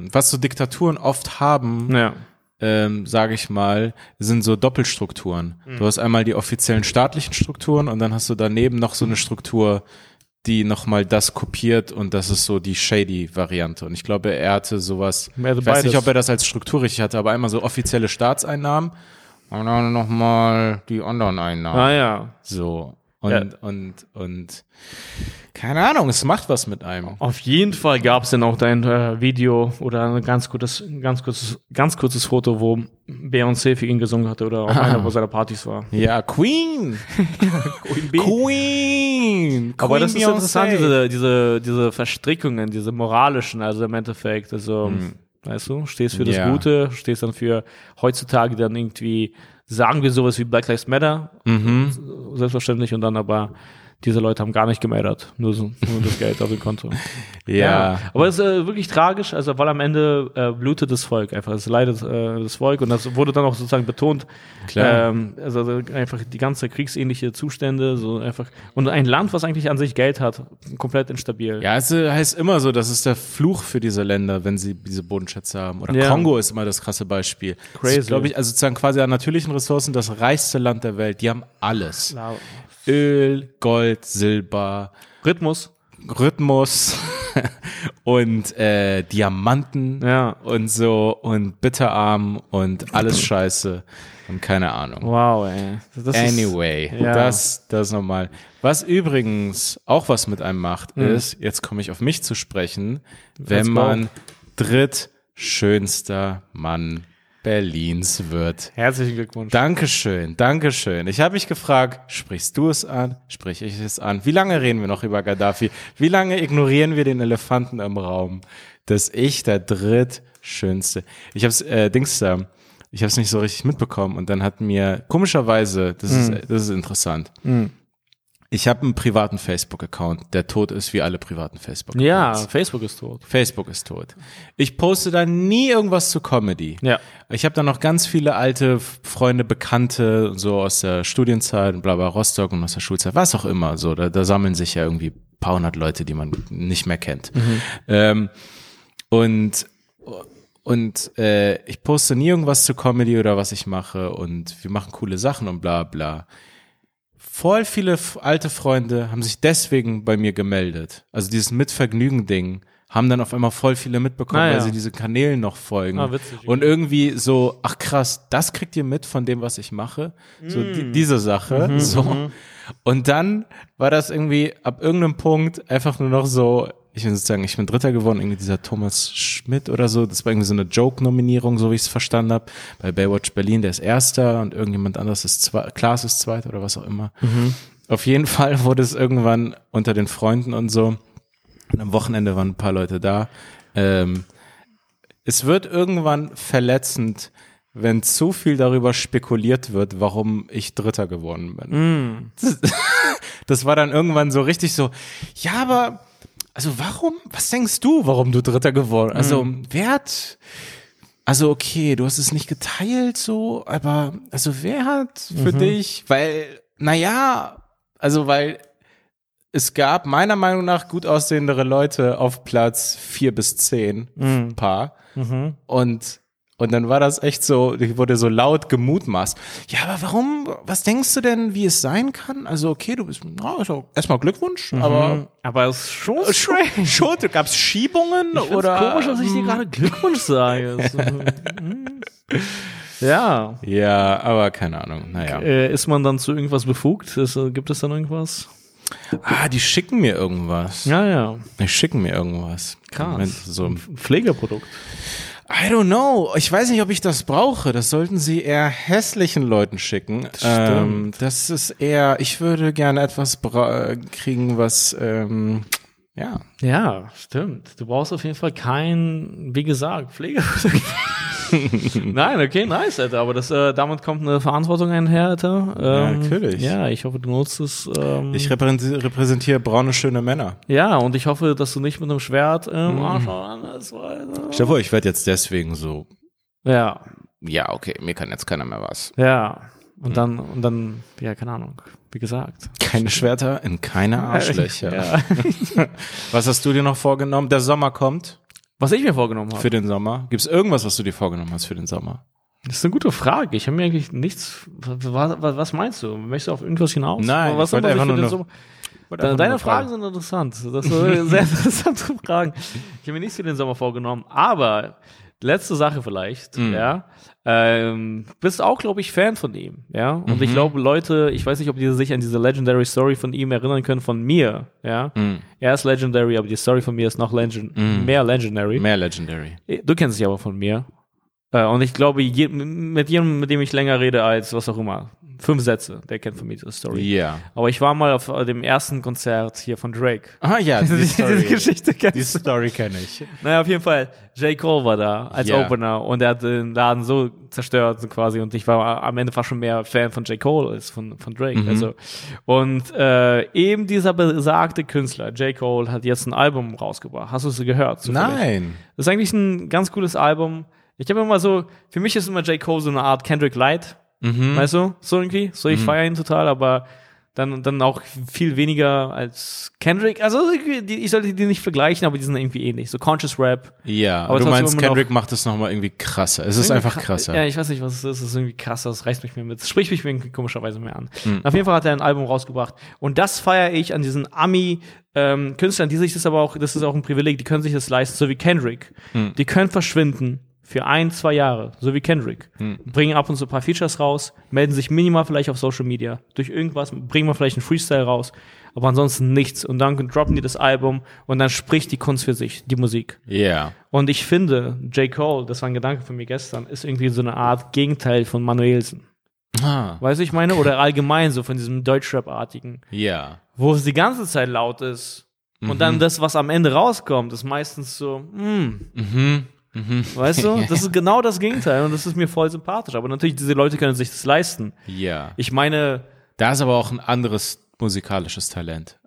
mh, was so Diktaturen oft haben, Ja. ähm, sage ich mal, sind so Doppelstrukturen. Du hast einmal die offiziellen staatlichen Strukturen und dann hast du daneben noch so eine Struktur, die nochmal das kopiert und das ist so die shady Variante. Und ich glaube, er hatte sowas, ich weiß nicht, beides. ob er das als Struktur richtig hatte, aber einmal so offizielle Staatseinnahmen und dann nochmal die anderen Einnahmen. Ah ja. So. Und, Ja. und, und, keine Ahnung, es macht was mit einem. Auf jeden Fall gab es dann auch dein äh, Video oder ein ganz kurzes, ganz kurzes, ganz kurzes Foto, wo Beyoncé für ihn gesungen hatte oder auf einer seiner Partys war. Ja, Queen! Queen! Aber das ist Queen interessant, diese, diese, diese Verstrickungen, diese moralischen, also im Endeffekt, also, weißt du, stehst für das Ja. Gute, stehst dann für heutzutage dann irgendwie, sagen wir sowas wie Black Lives Matter, selbstverständlich, und dann aber diese Leute haben gar nicht gemeldet, nur, so, nur das Geld auf dem Konto. Ja. Aber es ist äh, wirklich tragisch, also weil am Ende äh, blutet das Volk einfach, es leidet äh, das Volk und das wurde dann auch sozusagen betont. Klar. Ähm, also einfach die ganze kriegsähnliche Zustände, so einfach und ein Land, was eigentlich an sich Geld hat, komplett instabil. Ja, es äh, heißt immer so, das ist der Fluch für diese Länder, wenn sie diese Bodenschätze haben. Oder Ja. Kongo ist immer das krasse Beispiel. Crazy. Glaube ich, also sozusagen quasi an natürlichen Ressourcen das reichste Land der Welt. Die haben alles. Klar. Öl, Gold, Silber, Rhythmus. Rhythmus und äh, Diamanten Ja. und so und Bitterarm und alles Scheiße und keine Ahnung. Wow, ey. Das Anyway, ja. das, das nochmal. Was übrigens auch was mit einem macht, Mhm. ist, jetzt komme ich auf mich zu sprechen, wenn man drittschönster Mann Berlins wird. Herzlichen Glückwunsch. Dankeschön, Dankeschön. Ich habe mich gefragt, sprichst du es an? Sprich ich es an? Wie lange reden wir noch über Gaddafi? Wie lange ignorieren wir den Elefanten im Raum? Dass ich der drittschönste. Ich habe es, äh, Dings da, ich habe es nicht so richtig mitbekommen und dann hat mir komischerweise, das ist, das ist interessant. Ich habe einen privaten Facebook-Account, der tot ist wie alle privaten Facebook-Accounts. ja, Facebook ist tot. Facebook ist tot. Ich poste da nie irgendwas zu Comedy. Ja. Ich habe da noch ganz viele alte Freunde, Bekannte, so aus der Studienzeit, bla bla Rostock und aus der Schulzeit, was auch immer. So, da, da sammeln sich ja irgendwie ein paar hundert Leute, die man nicht mehr kennt. Ähm, und und äh, ich poste nie irgendwas zu Comedy oder was ich mache und wir machen coole Sachen und bla bla. Voll viele alte Freunde haben sich deswegen bei mir gemeldet. Also dieses Mitvergnügen-Ding haben dann auf einmal voll viele mitbekommen, Ah, ja. weil sie diese Kanälen noch folgen. Ah, witzig. Und irgendwie so, ach krass, das kriegt ihr mit von dem, was ich mache. So Mm. die, diese Sache. Mhm, so. Und dann war das irgendwie ab irgendeinem Punkt einfach nur noch so, ich bin sozusagen, ich bin Dritter geworden, irgendwie dieser Thomas Schmidt oder so. Das war irgendwie so eine Joke-Nominierung, so wie ich es verstanden habe. Bei Baywatch Berlin, der ist Erster und irgendjemand anderes ist zwei, Klaas ist Zweiter oder was auch immer. Auf jeden Fall wurde es irgendwann unter den Freunden und so. Und am Wochenende waren ein paar Leute da. Ähm, es wird irgendwann verletzend, wenn zu viel darüber spekuliert wird, warum ich Dritter geworden bin. Das, das war dann irgendwann so richtig so, ja, aber, also warum, was denkst du, warum du Dritter geworden? Also, wer hat, also okay, du hast es nicht geteilt so, aber, also wer hat für dich, weil, naja, also weil es gab meiner Meinung nach gut aussehendere Leute auf Platz vier bis zehn Paar. Und, und dann war das echt so, ich wurde so laut gemutmaßt. Ja, aber warum, was denkst du denn, wie es sein kann? Also, okay, du bist, na, also erstmal Glückwunsch, aber Aber es ist schon schon, schon gab es Schiebungen Ich oder? komisch, dass ich dir gerade Glückwunsch sage. So, Ja. Ja, aber keine Ahnung. Naja. Äh, ist man dann zu irgendwas befugt? Äh, gibt es dann irgendwas? Ah, die schicken mir irgendwas. Ja, ja. Die schicken mir irgendwas. Krass. So, Ein Pflegeprodukt. I don't know. Ich weiß nicht, ob ich das brauche. Das sollten sie eher hässlichen Leuten schicken. Das, ähm, das ist eher, ich würde gerne etwas bra- kriegen, was, ähm, ja. Ja, stimmt. Du brauchst auf jeden Fall kein, wie gesagt, Pflegeprodukt. Nein, okay, nice, Alter. Aber das, äh, damit kommt eine Verantwortung einher, Alter. Ähm, natürlich. Ja, ich hoffe, du nutzt es. Ähm, Ich repräsentiere, braune, schöne Männer. ja, und ich hoffe, dass du nicht mit einem Schwert im Mhm. Arsch anders, weil, Stell vor, ich werde jetzt deswegen so, Ja, ja, okay, mir kann jetzt keiner mehr was. ja. Mhm. Und dann, und dann, ja, keine Ahnung, wie gesagt. Keine Schwerter in keine Arschlöcher. Ja. Was hast du dir noch vorgenommen? Der Sommer kommt Was ich mir vorgenommen habe. für den Sommer. Gibt es irgendwas, was du dir vorgenommen hast für den Sommer? Das ist eine gute Frage. Ich habe mir eigentlich nichts. Was, was, meinst du? Möchtest du auf irgendwas hinaus? Nein, was ich wollte einfach nur noch- Sommer- Deine, fragen. sind interessant. Das sind sehr interessante Fragen. Ich habe mir nichts für den Sommer vorgenommen, aber letzte Sache vielleicht, Mhm. ja. Ähm, bist auch, glaube ich, Fan von ihm, ja. Und Mhm. ich glaube, Leute, ich weiß nicht, ob die sich an diese Legendary Story von ihm erinnern können, von mir, ja. Mhm. Er ist Legendary, aber die Story von mir ist noch legend mehr Legendary. Mehr Legendary. Du kennst dich aber von mir. Äh, Und ich glaube, je, mit jedem, mit dem ich länger rede als was auch immer, fünf Sätze, der kennt von mir diese Story. Ja. Aber ich war mal auf äh, dem ersten Konzert hier von Drake. Ah ja, die Diese Story. Geschichte kennst Die Story kenne ich. Naja, auf jeden Fall, J. Cole war da als Ja. Opener und er hat den Laden so zerstört quasi und ich war am Ende fast schon mehr Fan von J. Cole als von, von Drake. Mhm. Also, und äh, eben dieser besagte Künstler, J. Cole, hat jetzt ein Album rausgebracht. Hast du es gehört? zufällig? Nein. Das ist eigentlich ein ganz cooles Album. Ich habe immer so, für mich ist immer J. Cole so eine Art Kendrick Light, Mhm. weißt du? So irgendwie. So, ich feiere ihn total, aber dann, dann auch viel weniger als Kendrick. Also, ich sollte die nicht vergleichen, aber die sind irgendwie ähnlich. So Conscious Rap. Ja, Aber du meinst, immer noch- Kendrick macht es nochmal irgendwie krasser. Es ist einfach kra- krasser. Ja, ich weiß nicht, was es ist. Es ist irgendwie krasser. Das reißt mich mehr mit. Es spricht mich irgendwie komischerweise mehr an. Hm. Auf jeden Fall hat er ein Album rausgebracht. Und das feiere ich an diesen Ami-Künstlern, die sich das aber auch, das ist auch ein Privileg, die können sich das leisten, so wie Kendrick. Hm. Die können verschwinden für ein, zwei Jahre, so wie Kendrick. Hm. Bringen ab und zu ein paar Features raus, melden sich minimal vielleicht auf Social Media, durch irgendwas, bringen wir vielleicht einen Freestyle raus, aber ansonsten nichts. Und dann droppen die das Album und dann spricht die Kunst für sich, die Musik. Ja. Und ich finde, J. Cole, das war ein Gedanke von mir gestern, ist irgendwie so eine Art Gegenteil von Manuelsen. Ah. Weißt du, ich meine? Oder allgemein so von diesem Deutschrap-artigen, Ja. wo es die ganze Zeit laut ist. Und dann das, was am Ende rauskommt, ist meistens so, mm, Mhm. Mhm. weißt du? Das ist genau das Gegenteil und das ist mir voll sympathisch. Aber natürlich, diese Leute können sich das leisten. Ja. Ich meine, Da ist aber auch ein anderes musikalisches Talent.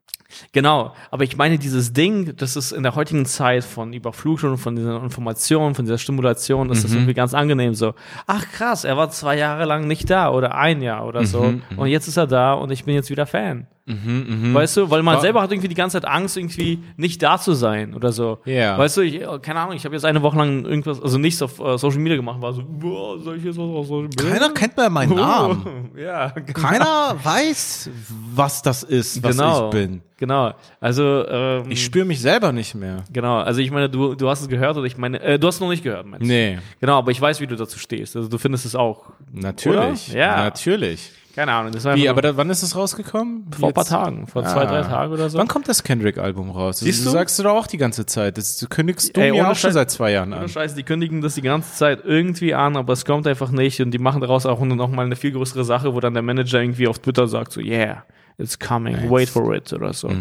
Genau, aber ich meine, dieses Ding, das ist in der heutigen Zeit von Überflutung, von dieser Information, von dieser Stimulation, ist das Mhm. irgendwie ganz angenehm so. Ach krass, er war zwei Jahre lang nicht da oder ein Jahr oder so Mhm, und jetzt ist er da und ich bin jetzt wieder Fan. Weißt du, weil man War- selber hat irgendwie die ganze Zeit Angst, irgendwie nicht da zu sein oder so. Ja. Weißt du, ich, keine Ahnung, ich habe jetzt eine Woche lang irgendwas, also nichts auf äh, Social Media gemacht, war so, boah, soll ich jetzt was auf Social Media? kennt mehr meinen Ja, genau. Keiner weiß, was das ist, was genau, ich bin. Genau. Also, ähm, Ich spüre mich selber nicht mehr. Genau, also ich meine, du, du hast es gehört oder ich meine, äh, du hast es noch nicht gehört, meinst du? Nee, Genau, aber ich weiß, wie du dazu stehst. Also du findest es auch. natürlich. Oder? Ja. Natürlich. Keine Ahnung, das war Wie, aber da, wann ist es rausgekommen? vor ein paar? Tagen, vor zwei, Ah. drei Tagen oder so. Wann kommt das Kendrick-Album raus? Siehst das du? sagst du doch auch die ganze Zeit. Das, du kündigst du Ey, mir auch schon seit zwei Jahren an. Scheiße, die kündigen das die ganze Zeit irgendwie an, aber es kommt einfach nicht und die machen daraus auch noch mal eine viel größere Sache, wo dann der Manager irgendwie auf Twitter sagt so, yeah, it's coming, wait for it oder so.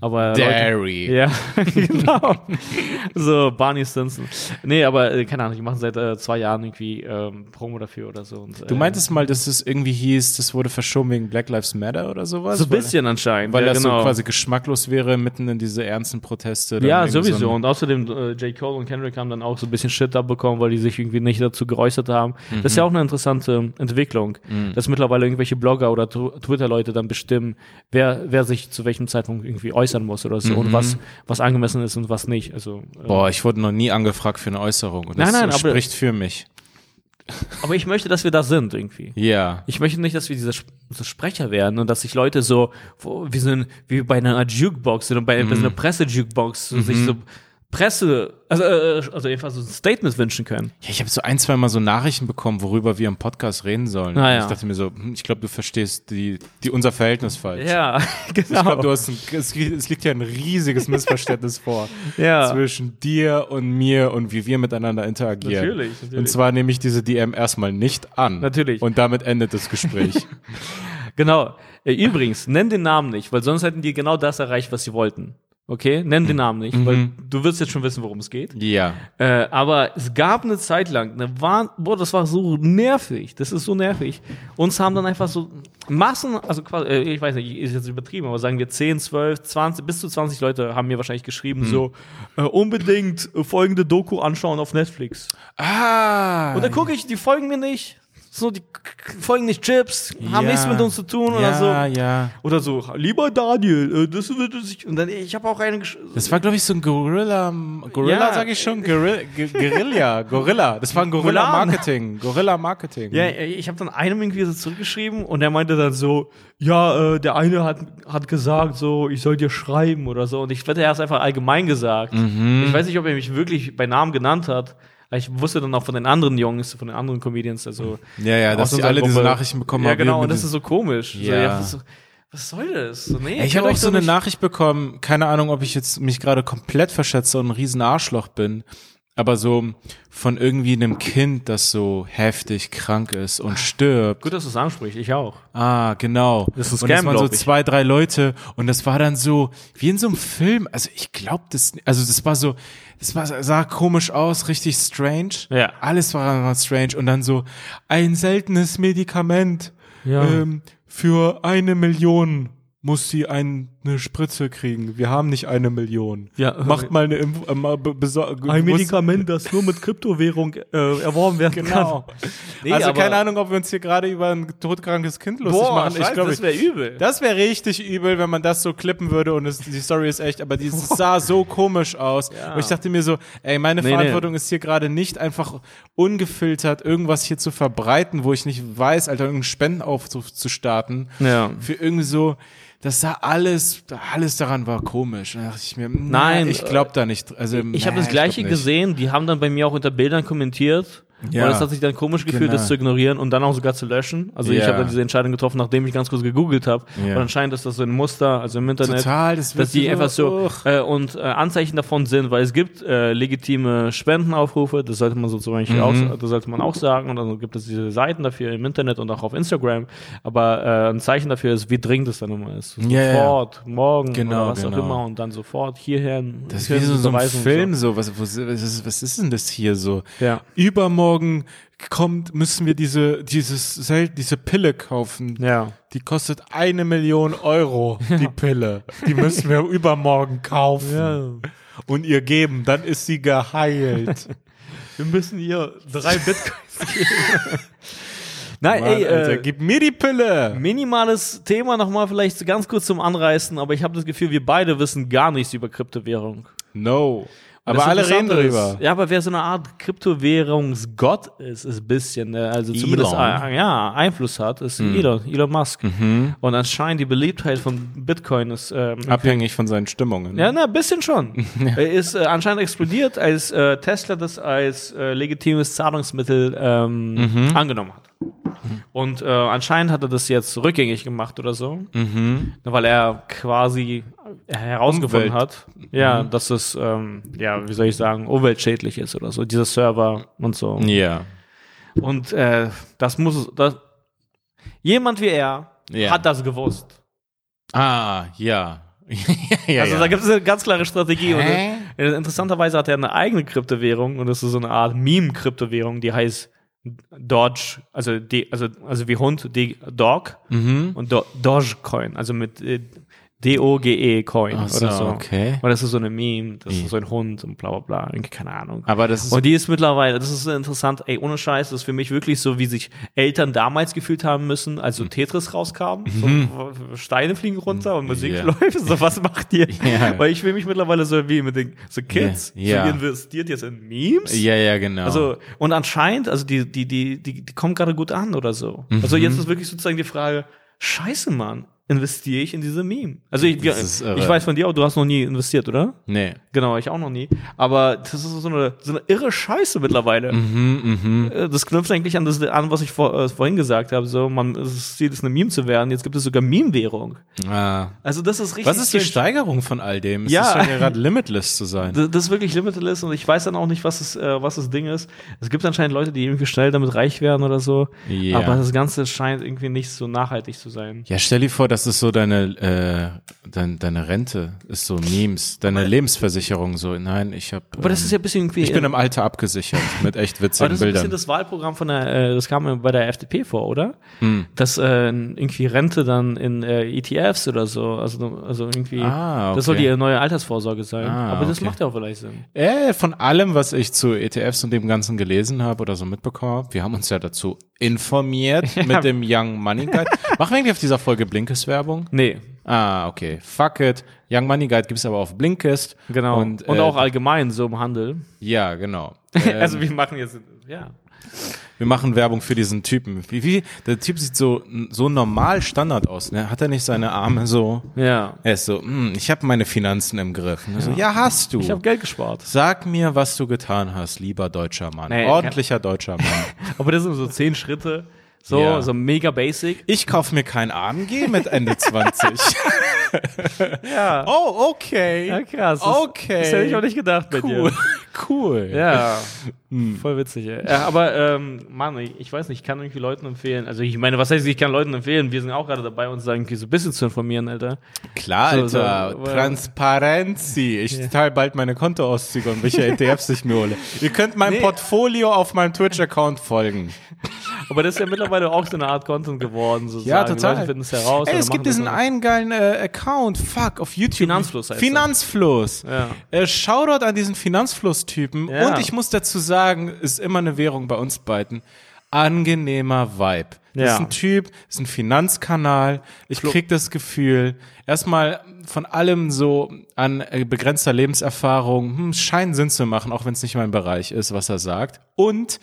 Aber Leute, Dairy. Ja, genau. so, Barney Stinson. Nee, aber äh, keine Ahnung, die machen seit äh, zwei Jahren irgendwie ähm, Promo dafür oder so. Und, Du äh, meintest mal, dass es irgendwie hieß, das wurde verschoben wegen Black Lives Matter oder sowas? so ein bisschen anscheinend. Weil ja, das genau. so quasi geschmacklos wäre, mitten in diese ernsten Proteste. Ja, sowieso. So und außerdem, äh, J. Cole und Kendrick haben dann auch so ein bisschen Shit abbekommen, weil die sich irgendwie nicht dazu geäußert haben. Das ist ja auch eine interessante Entwicklung, dass mittlerweile irgendwelche Blogger oder Twitter-Leute dann bestimmen, wer, wer sich zu welchem Zeitpunkt irgendwie äußern muss oder so und was, was angemessen ist und was nicht. Also, äh, Boah, ich wurde noch nie angefragt für eine Äußerung. Und Nein, das nein, aber- spricht für mich. aber ich möchte, dass wir da sind irgendwie. Ja. Ich möchte nicht, dass wir diese so Sprecher werden und dass sich Leute so, so ein, wie bei einer Jukebox oder bei, bei so einer Presse-Jukebox so sich so Presse, also, äh, also einfach so ein Statement wünschen können. Ja, ich habe so ein, zwei Mal so Nachrichten bekommen, worüber wir im Podcast reden sollen. Ah, ja. Ich dachte mir so, hm, ich glaube, du verstehst die, die unser Verhältnis falsch. Ja, Ich genau. glaube, du hast ein, es, es liegt ja ein riesiges Missverständnis vor Ja. zwischen dir und mir und wie wir miteinander interagieren. Natürlich, natürlich. Und zwar nehme ich diese DM erstmal nicht an. Natürlich. Und damit endet das Gespräch. Genau. Äh, Übrigens, nenn den Namen nicht, weil sonst hätten die genau das erreicht, was sie wollten. Okay? Nenn den Namen nicht, weil du wirst jetzt schon wissen, worum es geht. ja. Äh, aber es gab eine Zeit lang, eine boah, das war so nervig. Das ist so nervig. Uns haben dann einfach so Massen, also quasi, äh, ich weiß nicht, ist jetzt übertrieben, aber sagen wir 10, 12, 20, bis zu 20 Leute haben mir wahrscheinlich geschrieben, so, äh, unbedingt äh, folgende Doku anschauen auf Netflix. Ah. Und dann gucke ich, die folgen mir nicht. So, die folgen nicht Chips, haben Ja. nichts mit uns zu tun ja, oder so. Ja, Oder so, lieber Daniel, äh, das wird sich. Und dann, ich habe auch einen. gesch- Das war, glaube ich, so ein Gorilla, Gorilla Ja. sage ich schon, Gorilla, Guerilla, Gorilla. Das war ein Gorilla. Marketing, Gorilla Marketing. Ja, ich habe dann einem irgendwie so zurückgeschrieben und der meinte dann so, ja, äh, der eine hat, hat gesagt, so, ich soll dir schreiben oder so. Und ich wette, er hat es einfach allgemein gesagt. Ich weiß nicht, ob er mich wirklich bei Namen genannt hat. Ich wusste dann auch von den anderen Jungs, von den anderen Comedians, also Ja, ja, dass unserer alle diese. Nachrichten bekommen Ja, haben, genau, wie und das ist so komisch. So, Ja. was, was soll das? So, nee, Ich kann habe auch so eine Nachricht bekommen, keine Ahnung, ob ich jetzt mich gerade komplett verschätze und ein riesen Arschloch bin, aber so von irgendwie einem Kind, das so heftig krank ist und stirbt. Gut, dass du es ansprichst, ich auch. Ah, genau. Das ist ein und das Scam, waren so ich. zwei, drei Leute und das war dann so wie in so einem Film. Also ich glaube das, also das war so, das war, sah komisch aus, richtig strange. Ja. Alles war, war strange und dann so ein seltenes Medikament Ja. ähm, für eine Million muss sie ein, eine Spritze kriegen. Wir haben nicht eine Million. Ja. Macht mal eine Impf äh, Ein Medikament, das nur mit Kryptowährung äh, erworben werden Genau. kann. Nee, also keine Ahnung, ob wir uns hier gerade über ein todkrankes Kind lustig Boah, machen. scheiße, glaub, das wäre übel. Das wäre richtig übel, wenn man das so klippen würde und es, die Story ist echt, aber dieses sah so komisch aus. Und ich dachte mir so, ey, meine Nee, Verantwortung ist hier gerade nicht einfach ungefiltert irgendwas hier zu verbreiten, wo ich nicht weiß, Alter, irgendeinen Spendenaufruf zu starten. Ja. Für irgendwie so, das sah alles, alles daran war komisch. Da dachte ich mir, Nein, ich glaube da nicht. Also, Ich habe das gleiche gesehen, die haben dann bei mir auch unter Bildern kommentiert. Ja. Und es hat sich dann komisch gefühlt, Genau. das zu ignorieren und dann auch sogar zu löschen. Also ich Ja. habe dann diese Entscheidung getroffen, nachdem ich ganz kurz gegoogelt habe. Ja. Und anscheinend ist das so ein Muster, also im Internet, Total, das dass die einfach so äh, und äh, Anzeichen davon sind, weil es gibt äh, legitime Spendenaufrufe, das sollte man so zum Beispiel Mhm. auch, das sollte man auch sagen. Und dann gibt es diese Seiten dafür im Internet und auch auf Instagram. Aber äh, ein Zeichen dafür ist, wie dringend es dann immer ist. Ja, ja. Sofort, morgen Genau, oder was auch genau. immer und dann sofort hierher. Das ist wie so, so ein Film, so. Was, was, was, ist, was ist denn das hier so? Ja. Übermorgen kommt, müssen wir diese, dieses, diese Pille kaufen. Ja. Die kostet eine Million Euro, die Pille. Die müssen wir übermorgen kaufen. Und ihr geben, dann ist sie geheilt. Wir müssen ihr drei Bitcoins geben. Nein, Mann, ey, Alter, äh, gib mir die Pille. minimales Thema nochmal vielleicht ganz kurz zum Anreißen, aber ich habe das Gefühl, wir beide wissen gar nichts über Kryptowährung. No. Aber alle reden drüber. Ist, ja, aber wer so eine Art Kryptowährungsgott ist, ist ein bisschen, äh, also zumindest Elon. äh, ja, Einfluss hat, ist Elon, Elon Musk. Und anscheinend die Beliebtheit von Bitcoin ist ähm, Abhängig von seinen Stimmungen. Ja, na, ein bisschen schon. Er ist äh, anscheinend explodiert, als äh, Tesla das als äh, legitimes Zahlungsmittel ähm, Mhm. angenommen hat. Und äh, anscheinend hat er das jetzt rückgängig gemacht oder so, Mhm. weil er quasi herausgefunden Umwelt. hat, ja, Mhm. dass es, ähm, ja, wie soll ich sagen, umweltschädlich ist oder so, dieser Server und so. Ja. Und äh, das muss, das, jemand wie er Ja. hat das gewusst. Ah, ja. ja also ja. da gibt es eine ganz klare Strategie. Und, Hä? äh, interessanterweise hat er eine eigene Kryptowährung und das ist so eine Art Meme-Kryptowährung, die heißt Dodge, also, D, also, also wie Hund, D, Dog Mhm. und Do, Dogecoin, also mit D-O-G-E Coin Ach so, oder so. okay. Und das ist so eine Meme, das ist so ein Hund und bla bla bla, keine Ahnung. Aber das ist Und die ist mittlerweile, das ist interessant, ey, ohne Scheiß, das ist für mich wirklich so, wie sich Eltern damals gefühlt haben müssen, als so Tetris rauskam. So, Steine fliegen runter und Musik Ja. läuft. So, was macht ihr? Ja. Weil ich fühle mich mittlerweile so wie mit den so Kids. Ja. So, investiert jetzt in Memes. ja, ja, genau. Also, und anscheinend, also die, die, die, die, die kommen gerade gut an oder so. Mhm. Also jetzt ist wirklich sozusagen die Frage, scheiße, Mann. Investiere ich in diese Meme. Also ich, ist irre. ich weiß von dir auch, du hast noch nie investiert, oder? Nee. Genau, ich auch noch nie. Aber das ist so eine, so eine irre Scheiße mittlerweile. Mhm, Äh, Das knüpft eigentlich an das an, was ich vor, äh, vorhin gesagt habe. So, man, das Ziel ist eine Meme zu werden. Jetzt gibt es sogar Meme-Währung. Ah. Also das ist richtig. Was ist die strange. Steigerung von all dem? Es Ja. ist schon gerade limitless zu sein. Das das ist wirklich limitless und ich weiß dann auch nicht, was das, äh, was das Ding ist. Es gibt anscheinend Leute, die irgendwie schnell damit reich werden oder so. Ja. Aber das Ganze scheint irgendwie nicht so nachhaltig zu sein. Ja, stell dir vor, das ist so deine, äh, dein, deine Rente, ist so Memes, deine Lebensversicherung so. Nein, ich habe. Aber das ist ja ein bisschen irgendwie. ich bin im Alter abgesichert mit echt aber witzigen das ist ein bisschen Bildern. das Wahlprogramm von der, äh, das kam mir bei der FDP vor, oder? Hm. Dass äh, irgendwie Rente dann in äh, ETFs oder so, also, also irgendwie, Ah, das soll okay. die neue Altersvorsorge sein. Ah, aber das okay. macht ja auch vielleicht Sinn. Äh, von allem, was ich zu ETFs und dem Ganzen gelesen habe oder so mitbekommen habe, wir haben uns ja dazu informiert mit dem Young Money Guide. Machen wir eigentlich auf dieser Folge Blinkist-Werbung? Nee, Ah, okay. Fuck it. Young Money Guide gibt's aber auf Blinkist. genau. Und, Und, äh, auch allgemein so im Handel. Ja, genau. also wir machen jetzt, ja. Wir machen Werbung für diesen Typen. Wie, wie, der Typ sieht so, so normal Standard aus, ne? Hat er nicht seine Arme so? Ja. Er ist so, hm, ich habe meine Finanzen im Griff. Er so, ja, hast du. Ich habe Geld gespart. Sag mir, was du getan hast, lieber deutscher Mann. Nee, Ordentlicher deutscher Mann. Aber das sind so zehn Schritte. So, Ja. so mega basic. Ich kauf mir kein AMG mit Ende 20. Ja. oh, okay. Ja, krass. Das, Okay. Das hätte ich auch nicht gedacht bei Cool. dir. Cool. Ja. Voll witzig, ey. Ja, aber, ähm, Mann, ich, ich weiß nicht, ich kann irgendwie Leuten empfehlen. Also, ich meine, was heißt, ich kann Leuten empfehlen? Wir sind auch gerade dabei, uns irgendwie so ein bisschen zu informieren, Alter. Klar, So, Alter. so, Transparenzi. Ich teile bald meine Kontoauszüge und welche ETFs ich mir hole. Ihr könnt meinem Nee. Portfolio auf meinem Twitch-Account folgen. Aber das ist ja mittlerweile auch so eine Art Content geworden, sozusagen. Ja, total. Leute finden es heraus. Ey, es gibt diesen einen geilen äh, Account, fuck, auf YouTube. Finanzfluss heißt Finanzfluss. Ja. Äh, Shoutout an diesen Finanzfluss-Typen. Ja. Und ich muss dazu sagen, ist immer eine Währung bei uns beiden. Angenehmer Vibe. Das Ja. ist ein Typ, ist ein Finanzkanal. Ich krieg das Gefühl, erstmal von allem so an äh, begrenzter Lebenserfahrung, hm, es scheint Sinn zu machen, auch wenn es nicht mein Bereich ist, was er sagt. Und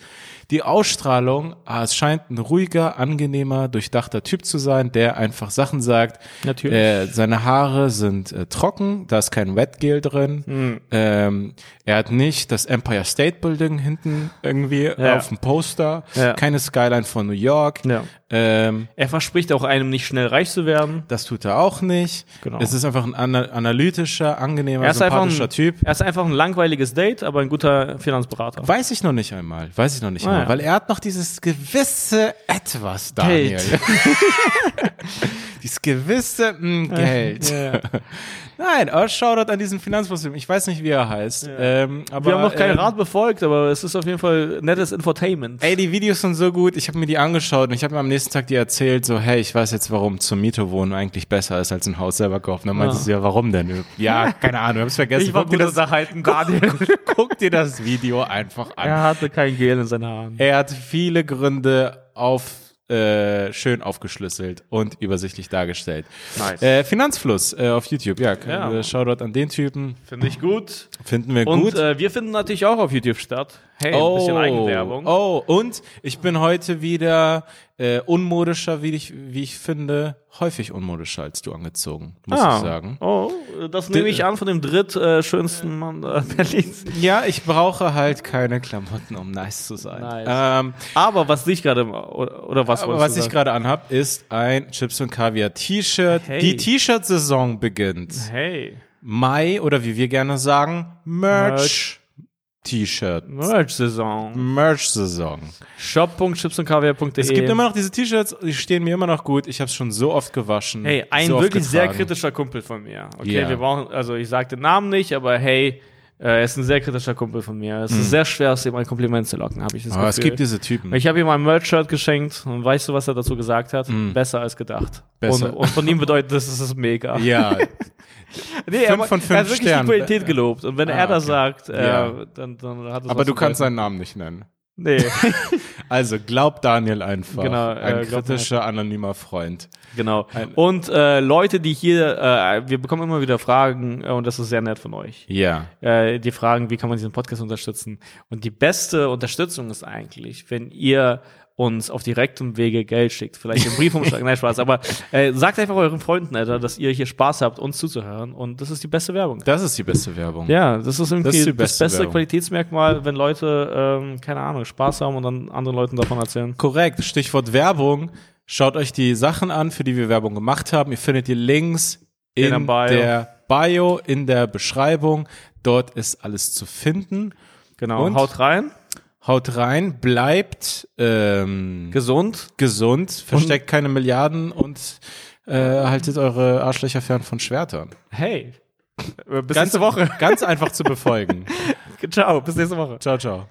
die Ausstrahlung, ah, es scheint ein ruhiger, angenehmer, durchdachter Typ zu sein, der einfach Sachen sagt. Natürlich. Äh, seine Haare sind äh, trocken, da ist kein Wetgel drin. Hm. Ähm, er hat nicht das Empire State Building hinten irgendwie Ja. auf dem Poster, Ja. keine Skyline von New York. Ja. Ähm, Er verspricht auch einem nicht schnell reich zu werden. das tut er auch nicht. Genau. Es ist einfach ein ana analytischer, angenehmer, Er sympathischer ein, Typ. er ist einfach ein langweiliges Date, aber ein guter Finanzberater. Weiß ich noch nicht einmal. Weiß ich noch nicht Ah, einmal. ja. Weil er hat noch dieses gewisse Etwas, Daniel. Geld. dieses gewisse mh, Geld. Ja. Nein, aber Shoutout an diesen Finanzfluss. Ich weiß nicht, wie er heißt. Ähm, aber, Wir haben noch keinen ähm, Rat befolgt, aber es ist auf jeden Fall nettes Infotainment. Ey, die Videos sind so gut. Ich habe mir die angeschaut und ich habe mir am nächsten Tag die erzählt, so, hey, ich weiß jetzt, warum zur Miete wohnen eigentlich besser ist, als ein Haus selber kaufen. Dann meinte Ja. sie, ja, warum denn? Ja, keine Ahnung, ich hab's vergessen. ich war Guck dir, das, unterhalten, Daniel. guck dir das Video einfach an. er hatte kein Gel in seinen Haaren. Er hat viele Gründe auf äh, schön aufgeschlüsselt und übersichtlich dargestellt. Nice. Äh, Finanzfluss äh, auf YouTube, ja. Ja. Shoutout an den Typen. Finde ich gut. Finden wir Und gut. äh, wir finden natürlich auch auf YouTube statt. Hey, ein bisschen Eigenwerbung. Oh, und ich bin heute wieder äh, unmodischer, wie ich, wie ich finde, häufig unmodischer als du angezogen, muss ah. ich sagen. Oh, das nehme ich an von dem drittschönsten Mann äh, Berlins. Ja, ich brauche halt keine Klamotten, um nice zu sein. Nice. Ähm, Aber was dich gerade, oder, oder was was ich gerade anhab, ist ein Chips und Kaviar T-Shirt. Hey. Die T-Shirt-Saison beginnt. Hey, Mai oder wie wir gerne sagen, Merch. T-Shirt. Merch-Saison. Merch-Saison. Shop.chipsundkaviar.de Es gibt immer noch diese T-Shirts, die stehen mir immer noch gut. Ich habe es schon so oft gewaschen. Hey, ein so wirklich sehr kritischer Kumpel von mir. Okay, Ja. wir brauchen, also ich sage den Namen nicht, aber hey, äh, er ist ein sehr kritischer Kumpel von mir. Es ist sehr schwer, aus ihm ein Kompliment zu locken, habe ich das Aber. Ah, es Gefühl. gibt diese Typen. ich habe ihm ein Merch-Shirt geschenkt und weißt du, was er dazu gesagt hat? Besser als gedacht. Besser. Und, und von ihm bedeutet das, es ist mega. Ja, nee, fünf von fünf er hat wirklich Sternen. die Qualität gelobt. Und wenn Ah, er das okay. sagt, äh, Ja. dann, dann hat es aber du kannst seinen Namen nicht nennen. Nee, Also glaub Daniel einfach. Genau, äh, ein kritischer, anonymer Freund. genau. Und äh, Leute, die hier, äh, wir bekommen immer wieder Fragen äh, und das ist sehr nett von euch. Ja. äh, die fragen, wie kann man diesen Podcast unterstützen. Und die beste Unterstützung ist eigentlich, wenn ihr uns auf direktem Wege Geld schickt. Vielleicht im Briefumschlag, nein, Spaß. Aber äh, sagt einfach euren Freunden, Alter, dass ihr hier Spaß habt, uns zuzuhören. Und das ist die beste Werbung. Das ist die beste Werbung. Ja, das ist irgendwie Das das, ist beste beste Werbung. Qualitätsmerkmal, wenn Leute, ähm, keine Ahnung, Spaß haben und dann anderen Leuten davon erzählen. Korrekt. Stichwort Werbung. Schaut euch die Sachen an, für die wir Werbung gemacht haben. Ihr findet die Links in, In der Bio. der Bio, in der Beschreibung. Dort ist alles zu finden. Genau, Und? haut rein, Haut rein, bleibt ähm, gesund. gesund, versteckt keine Milliarden und äh, haltet eure Arschlöcher fern von Schwertern. Hey, bis Ganz, nächste Woche. Ganz einfach zu befolgen. Ciao, bis nächste Woche. Ciao, ciao.